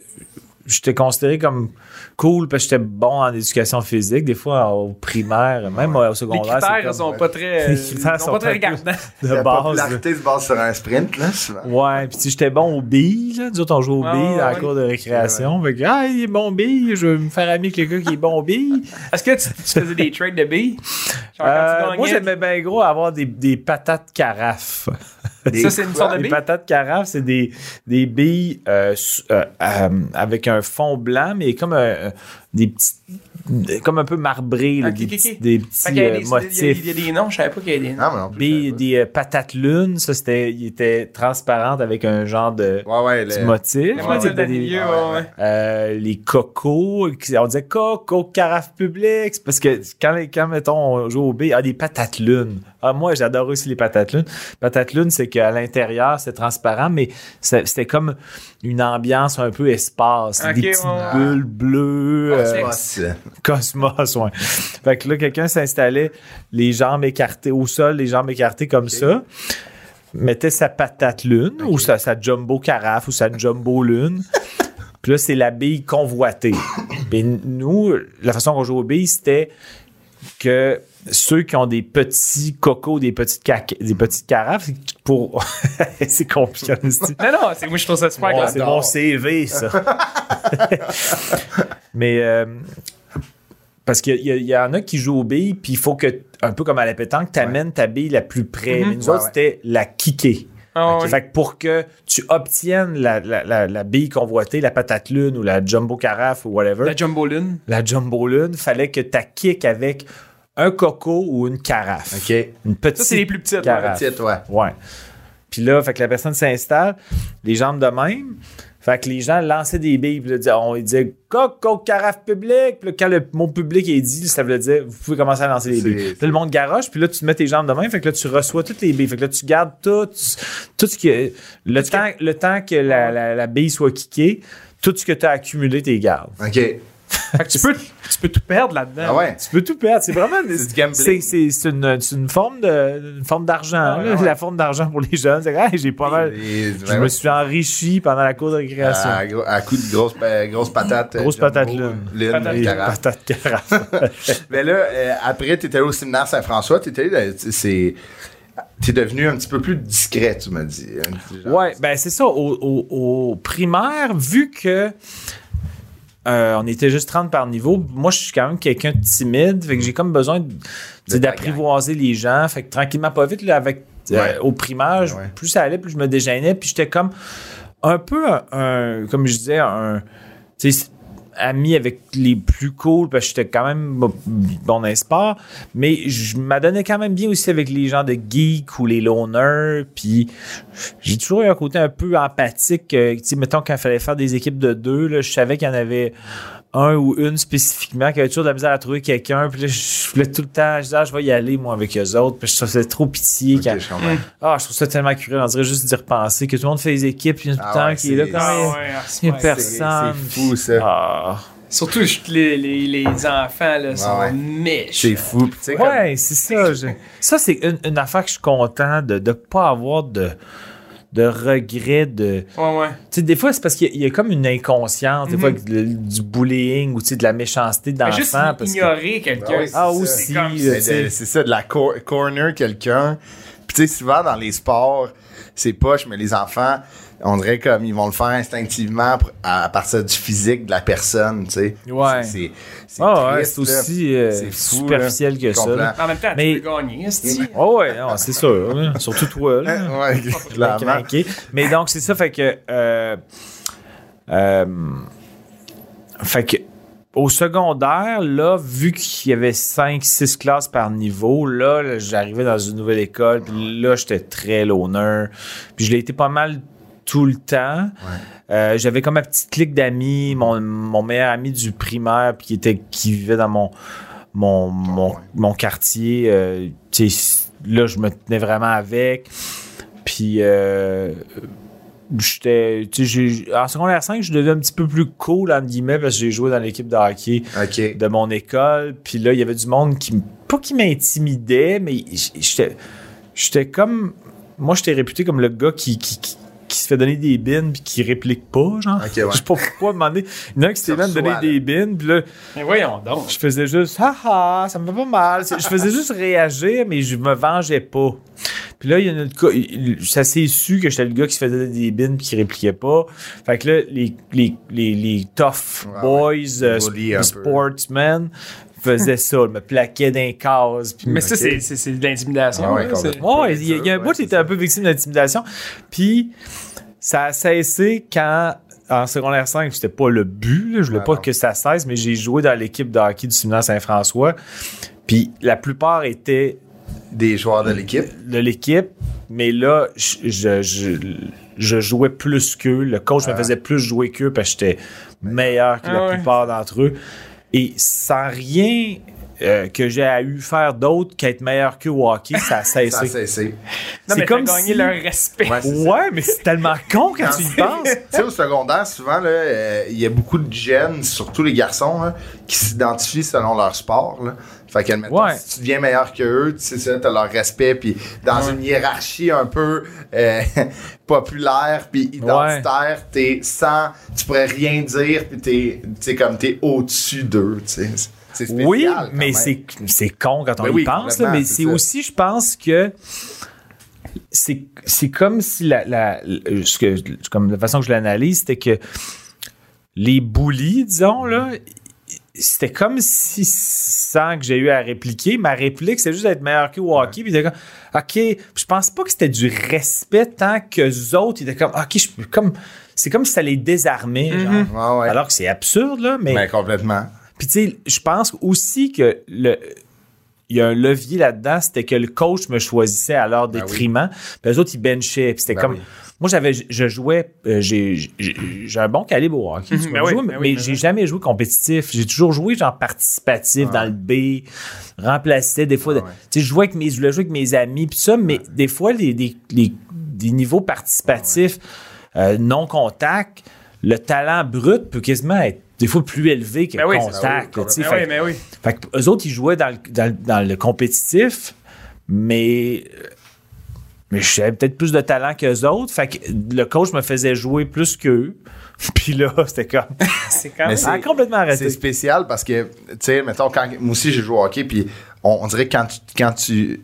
[SPEAKER 3] j'étais considéré comme cool parce que j'étais bon en éducation physique. Des fois, au primaire, même au
[SPEAKER 2] Les
[SPEAKER 3] secondaire, c'est
[SPEAKER 2] critères
[SPEAKER 3] comme
[SPEAKER 2] sont pas très, (laughs)
[SPEAKER 3] Les
[SPEAKER 2] sont
[SPEAKER 3] sont
[SPEAKER 2] pas très regardants. (laughs)
[SPEAKER 3] de
[SPEAKER 1] La
[SPEAKER 3] base.
[SPEAKER 1] popularité se base sur un sprint, là, souvent.
[SPEAKER 3] Ouais, puis sais, j'étais bon au billes, là. Nous autres, on joue au
[SPEAKER 2] Ah,
[SPEAKER 3] billes dans la cour de récréation. Fait que, ah, il est bon au billes, je veux me faire ami avec le gars qui est bon au billes. (laughs)
[SPEAKER 2] Est-ce que tu, tu faisais des trades de billes? Genre,
[SPEAKER 3] Euh, moi, j'aimais bien gros avoir des, des patates
[SPEAKER 2] Ça, c'est une sorte de
[SPEAKER 3] Les
[SPEAKER 2] bille?
[SPEAKER 3] patates carafes, c'est des, des billes euh, euh, euh, avec un fond blanc, mais comme euh, des petits. comme un peu marbré, là,
[SPEAKER 2] Ok,
[SPEAKER 3] des, petits,
[SPEAKER 2] ok.
[SPEAKER 3] des
[SPEAKER 2] Fait
[SPEAKER 3] petits
[SPEAKER 2] qu'il y a
[SPEAKER 3] euh,
[SPEAKER 2] des- il y a-
[SPEAKER 3] motifs.
[SPEAKER 2] Il y a des noms, je savais pas qu'il y avait des noms.
[SPEAKER 1] Ah, mais non plus.
[SPEAKER 3] Billes, des euh, patates lunes, ça c'était, il était transparente avec un genre de
[SPEAKER 1] Ouais, ouais.
[SPEAKER 3] petit
[SPEAKER 1] le-
[SPEAKER 3] motif.
[SPEAKER 2] Les motifs milieu.
[SPEAKER 3] Euh, cocos, on disait coco, carafe publique, parce que quand, les- quand mettons, on joue au B, ah, des patates lunes. Ah, moi, j'adore aussi les patates lunes. Patates lunes, c'est qu'à l'intérieur, c'est transparent, mais c'était comme une ambiance un peu espace. Des petites bulles bleues.
[SPEAKER 1] Cosmos.
[SPEAKER 3] Cosmos, ouais. Fait que là, quelqu'un s'installait les jambes écartées au sol, les jambes écartées comme ça, mettait sa patate lune ou sa, sa jumbo carafe ou sa jumbo lune. Puis là, c'est la bille convoitée. Puis nous, la façon qu'on joue aux billes, c'était que ceux qui ont des petits cocos, des petites, caca- des petites carafes, pour. (laughs) c'est compliqué. (laughs)
[SPEAKER 2] Non, non, c'est, moi, je trouve ça super
[SPEAKER 3] Bon, c'est mon CV, ça. (laughs) Mais euh, parce qu'il y, en a qui jouent aux billes, puis il faut que, un peu comme à la pétanque, tu amènes ta bille la plus près.
[SPEAKER 2] Mhm.
[SPEAKER 3] Mais nous
[SPEAKER 1] Ouais,
[SPEAKER 3] autres,
[SPEAKER 1] ouais.
[SPEAKER 3] c'était la kicker.
[SPEAKER 2] Ah.
[SPEAKER 3] Fait que pour que tu obtiennes la, la, la, la bille convoitée, la patate lune ou la jumbo carafe ou whatever,
[SPEAKER 2] La Jumbo Lune.
[SPEAKER 3] la jumbo lune, fallait que tu kick avec un coco ou une carafe.
[SPEAKER 1] OK.
[SPEAKER 3] Une petite
[SPEAKER 2] Ça, c'est les plus petites.
[SPEAKER 3] carafe.
[SPEAKER 1] Petite, ouais.
[SPEAKER 3] Ouais. Puis là, fait que la personne s'installe, les jambes de même. Fait que les gens lançaient des billes, puis là, disaient- on ils disaient coco carafe public. Puis là, quand le mot public est dit, ça veut dire vous pouvez commencer à lancer des billes. Puis là, le monde garoche, puis là, tu mets tes jambes de même. Fait que là, tu reçois toutes les billes. Fait que là, tu gardes tout, tout ce qui le temps, le temps que la, la, la bille soit kickée, tout ce que tu as accumulé, t'es gardes.
[SPEAKER 1] OK.
[SPEAKER 2] Fait que tu peux, tu peux tout perdre là-dedans.
[SPEAKER 1] Ah ouais.
[SPEAKER 3] Tu peux tout perdre. C'est vraiment (laughs)
[SPEAKER 1] C'est
[SPEAKER 3] c'est, c'est, une, c'est une forme de une forme d'argent.
[SPEAKER 1] Ah ouais, ouais.
[SPEAKER 3] La forme d'argent pour les jeunes. C'est j'ai pas mal.
[SPEAKER 1] Et-
[SPEAKER 3] Je
[SPEAKER 1] ben
[SPEAKER 3] me suis enrichi pendant la cour de récréation.
[SPEAKER 1] À, à coup de grosses grosses patates. euh,
[SPEAKER 3] Grosse patate lune.
[SPEAKER 1] lune,
[SPEAKER 2] Patate
[SPEAKER 1] carafe.
[SPEAKER 3] patate carafe. (laughs)
[SPEAKER 1] Mais là, euh, après, t'étais allé au séminaire Saint-François, allé, dans- c'est... T'es devenu un petit peu plus discret, tu m'as dit.
[SPEAKER 3] Ouais, ben c'est ça. Au, au- au primaire, vu que euh, on était juste 30 par niveau, moi je suis quand même quelqu'un de timide, fait que j'ai comme besoin d'apprivoiser les gens. Fait que tranquillement, pas vite, là, avec euh, au
[SPEAKER 1] Ouais.
[SPEAKER 3] plus ça allait, plus je me dégênais, puis j'étais comme un peu un, un- comme je disais, un tu sais, ami avec les plus cool parce que j'étais quand même bon dans mais je m'adonnais quand même bien aussi avec les gens de geek ou les loners. Puis j'ai toujours eu un côté un peu empathique. euh, tu sais, mettons, quand fallait faire des équipes de deux, là, je savais qu'il y en avait un ou une spécifiquement qui avait toujours de la misère à trouver quelqu'un. Puis là, je voulais tout le temps, je disais, ah, je vais y aller, moi, avec eux autres. Puis je faisais trop pitié. Quand-. Ah, je trouve ça tellement curieux. On dirait juste d'y repenser que tout le monde fait les équipes. Puis il y a tout le
[SPEAKER 1] Ah
[SPEAKER 3] temps
[SPEAKER 1] ouais,
[SPEAKER 3] qui est là quand même.
[SPEAKER 2] ouais,
[SPEAKER 3] Il y a
[SPEAKER 2] ouais.
[SPEAKER 3] personne.
[SPEAKER 1] c'est fou, ça.
[SPEAKER 3] Ah.
[SPEAKER 2] Surtout les, les, les enfants là, sont
[SPEAKER 1] ouais.
[SPEAKER 2] méchants.
[SPEAKER 1] C'est fou. Comme-
[SPEAKER 3] Ouais, c'est ça. je- Ça, c'est une, une affaire que je suis content de ne pas avoir de, de regrets. De...
[SPEAKER 2] Ouais, ouais.
[SPEAKER 3] Tu sais, des fois, c'est parce qu'il y, a- il y a comme une inconscience, des fois, le- du bullying ou tu sais, de la méchanceté d'enfant. parce que-
[SPEAKER 2] ignorer quelqu'un.
[SPEAKER 1] Ah oui,
[SPEAKER 3] Ah,
[SPEAKER 1] c'est
[SPEAKER 3] aussi.
[SPEAKER 1] ça.
[SPEAKER 3] euh,
[SPEAKER 1] c'est ça, de la cor- corner quelqu'un. Puis tu sais, souvent dans les sports, c'est poche, mais les enfants, on dirait comme ils vont le faire instinctivement à, partir du physique de la personne, tu sais.
[SPEAKER 3] Ouais.
[SPEAKER 1] C'est c'est
[SPEAKER 3] Ah ouais, c'est aussi euh,
[SPEAKER 1] C'est fou,
[SPEAKER 3] superficiel
[SPEAKER 1] là.
[SPEAKER 3] que ça.
[SPEAKER 2] En même temps,
[SPEAKER 3] Mais-
[SPEAKER 2] tu peux gagner, esti.
[SPEAKER 3] Oh ouais, non, c'est sûr. hein. (laughs) Surtout toi. Là.
[SPEAKER 1] Ouais, clairement.
[SPEAKER 3] craqué. Mais donc, c'est ça, fait que. euh, euh, fait que. Au secondaire, là, vu qu'il y avait 5-6 classes par niveau, là, là, j'arrivais dans une nouvelle école, puis là, j'étais très l'honneur. Puis je l'ai été pas mal tout le temps. Euh, J'avais comme ma petite clique d'amis, mon, mon meilleur ami du primaire, puis qui, était, qui vivait dans mon, mon, mon,
[SPEAKER 1] ouais.
[SPEAKER 3] mon quartier. euh, là, je me tenais vraiment avec. Puis, euh, j'étais. Tu sais, j'ai- en secondaire 5, je devais un petit peu plus cool, entre guillemets, parce que j'ai joué dans l'équipe de hockey de mon école. Puis là, il y avait du monde qui. Pas qui m'intimidait, mais j'étais. J'étais comme. Moi, j'étais réputé comme le gars qui. qui, qui- qui se fait donner des bines puis qui réplique pas, genre.
[SPEAKER 1] Ok, ouais.
[SPEAKER 3] Je sais pas pourquoi demander. Il y en a un qui s'était même donné
[SPEAKER 1] reçoit,
[SPEAKER 3] des bines, puis là,
[SPEAKER 2] Mais voyons donc.
[SPEAKER 3] je faisais juste haha, ça me fait pas mal. Je faisais juste réagir, mais je me vengeais pas. Puis là, il y en a il- ça s'est su que j'étais le gars qui se faisait des bines puis qui répliquait pas. Fait que là, les, les, les, les tough
[SPEAKER 1] Ouais,
[SPEAKER 3] boys, euh,
[SPEAKER 1] Bully un peu.
[SPEAKER 3] sportsmen faisaient ça, me plaquaient d'un cases. Puis
[SPEAKER 2] Mais ça, c'est- c'est c'est de l'intimidation.
[SPEAKER 1] Ah ouais.
[SPEAKER 3] Ouais, il y a, il y a un
[SPEAKER 1] Ouais,
[SPEAKER 3] bout qui
[SPEAKER 1] c'est
[SPEAKER 3] était
[SPEAKER 1] ça.
[SPEAKER 3] un peu victime d'intimidation. Puis ça a cessé quand, en secondaire 5, c'était pas le but. là. Je voulais
[SPEAKER 1] Ah
[SPEAKER 3] pas
[SPEAKER 1] non.
[SPEAKER 3] que ça cesse, mais j'ai joué dans l'équipe de hockey du séminaire Saint-François. Puis la plupart étaient
[SPEAKER 1] Des joueurs de l'équipe?
[SPEAKER 3] de l'équipe, mais là, je, je, je, je jouais plus qu'eux. Le coach
[SPEAKER 1] Ah.
[SPEAKER 3] me faisait plus jouer qu'eux parce que j'étais meilleur que
[SPEAKER 2] Ah
[SPEAKER 3] la
[SPEAKER 2] ouais.
[SPEAKER 3] plupart d'entre eux. Et sans rien euh, que j'ai à eu faire d'autre qu'être meilleur qu'eux au hockey, ça a (laughs)
[SPEAKER 1] Ça a
[SPEAKER 3] cessé.
[SPEAKER 1] cessé.
[SPEAKER 3] C'est comme
[SPEAKER 2] gagner
[SPEAKER 3] si-
[SPEAKER 2] leur respect.
[SPEAKER 1] Ouais,
[SPEAKER 3] mais c'est tellement con quand tu y penses.
[SPEAKER 1] Tu sais, au secondaire, souvent, là, euh, il y a beaucoup de jeunes, surtout les garçons, là, qui s'identifient selon leur sport. Là. Fait que, admettons,
[SPEAKER 3] Ouais.
[SPEAKER 1] si tu deviens meilleur que eux, tu sais ça, t'as leur respect, puis dans une hiérarchie un peu euh, (laughs) populaire, puis identitaire, t'es sans, tu pourrais rien dire, puis t'es, tu sais, comme t'es au-dessus d'eux, tu sais. C'est spécial.
[SPEAKER 3] Oui, mais c'est c'est con quand on
[SPEAKER 1] Ben
[SPEAKER 3] y
[SPEAKER 1] oui,
[SPEAKER 3] pense, là, mais
[SPEAKER 1] c'est
[SPEAKER 3] aussi, je pense que c'est c'est comme si la, la, le- ce que, comme la façon que je l'analyse, c'était que les bullies, disons, là, c'était comme si, sans que j'ai eu à répliquer, ma réplique, c'est juste d'être meilleur que hockey. Puis comme, OK, je pense pas que c'était du respect tant que autres, ils étaient comme, OK, je comme, c'est comme si ça les désarmait, genre.
[SPEAKER 1] Ouais, ouais.
[SPEAKER 3] Alors que c'est absurde, là, mais.
[SPEAKER 1] Ben, complètement.
[SPEAKER 3] Puis tu sais, je pense aussi que le il y a un levier là-dedans, c'était que le coach me choisissait à leur
[SPEAKER 1] Ben oui.
[SPEAKER 3] détriment. Puis les autres, ils benchaient. Puis c'était
[SPEAKER 1] Ben
[SPEAKER 3] comme...
[SPEAKER 1] oui.
[SPEAKER 3] Moi, j'avais, je jouais... euh, j'ai, j'ai, un bon calibre au hockey. tu
[SPEAKER 2] Ben oui,
[SPEAKER 3] jouer,
[SPEAKER 2] ben
[SPEAKER 3] mais
[SPEAKER 2] oui, ben
[SPEAKER 3] j'ai jamais joué compétitif. J'ai toujours joué genre participatif dans le B, remplaçais des fois.
[SPEAKER 1] Ah ouais.
[SPEAKER 3] Tu sais, je jouais avec mes, je voulais jouer avec mes amis puis ça, mais des fois, les, les, les- des niveaux participatifs euh, non contact, le talent brut peut quasiment être des fois plus élevé que
[SPEAKER 2] Ben oui,
[SPEAKER 3] contact.
[SPEAKER 1] oui,
[SPEAKER 3] Fait
[SPEAKER 2] oui, mais oui.
[SPEAKER 3] fait eux autres, ils jouaient dans le, dans, dans le compétitif, mais, mais j'avais peut-être plus de talent qu'eux autres. Fait que le coach me faisait jouer plus qu'eux. (laughs) Puis là, c'était comme. (laughs)
[SPEAKER 2] C'est quand même.
[SPEAKER 1] c'est-
[SPEAKER 3] complètement
[SPEAKER 1] C'est
[SPEAKER 3] arrêté.
[SPEAKER 1] spécial parce que, tu sais, mettons, quand, moi aussi, j'ai joué au hockey, puis on, on dirait que quand tu, quand tu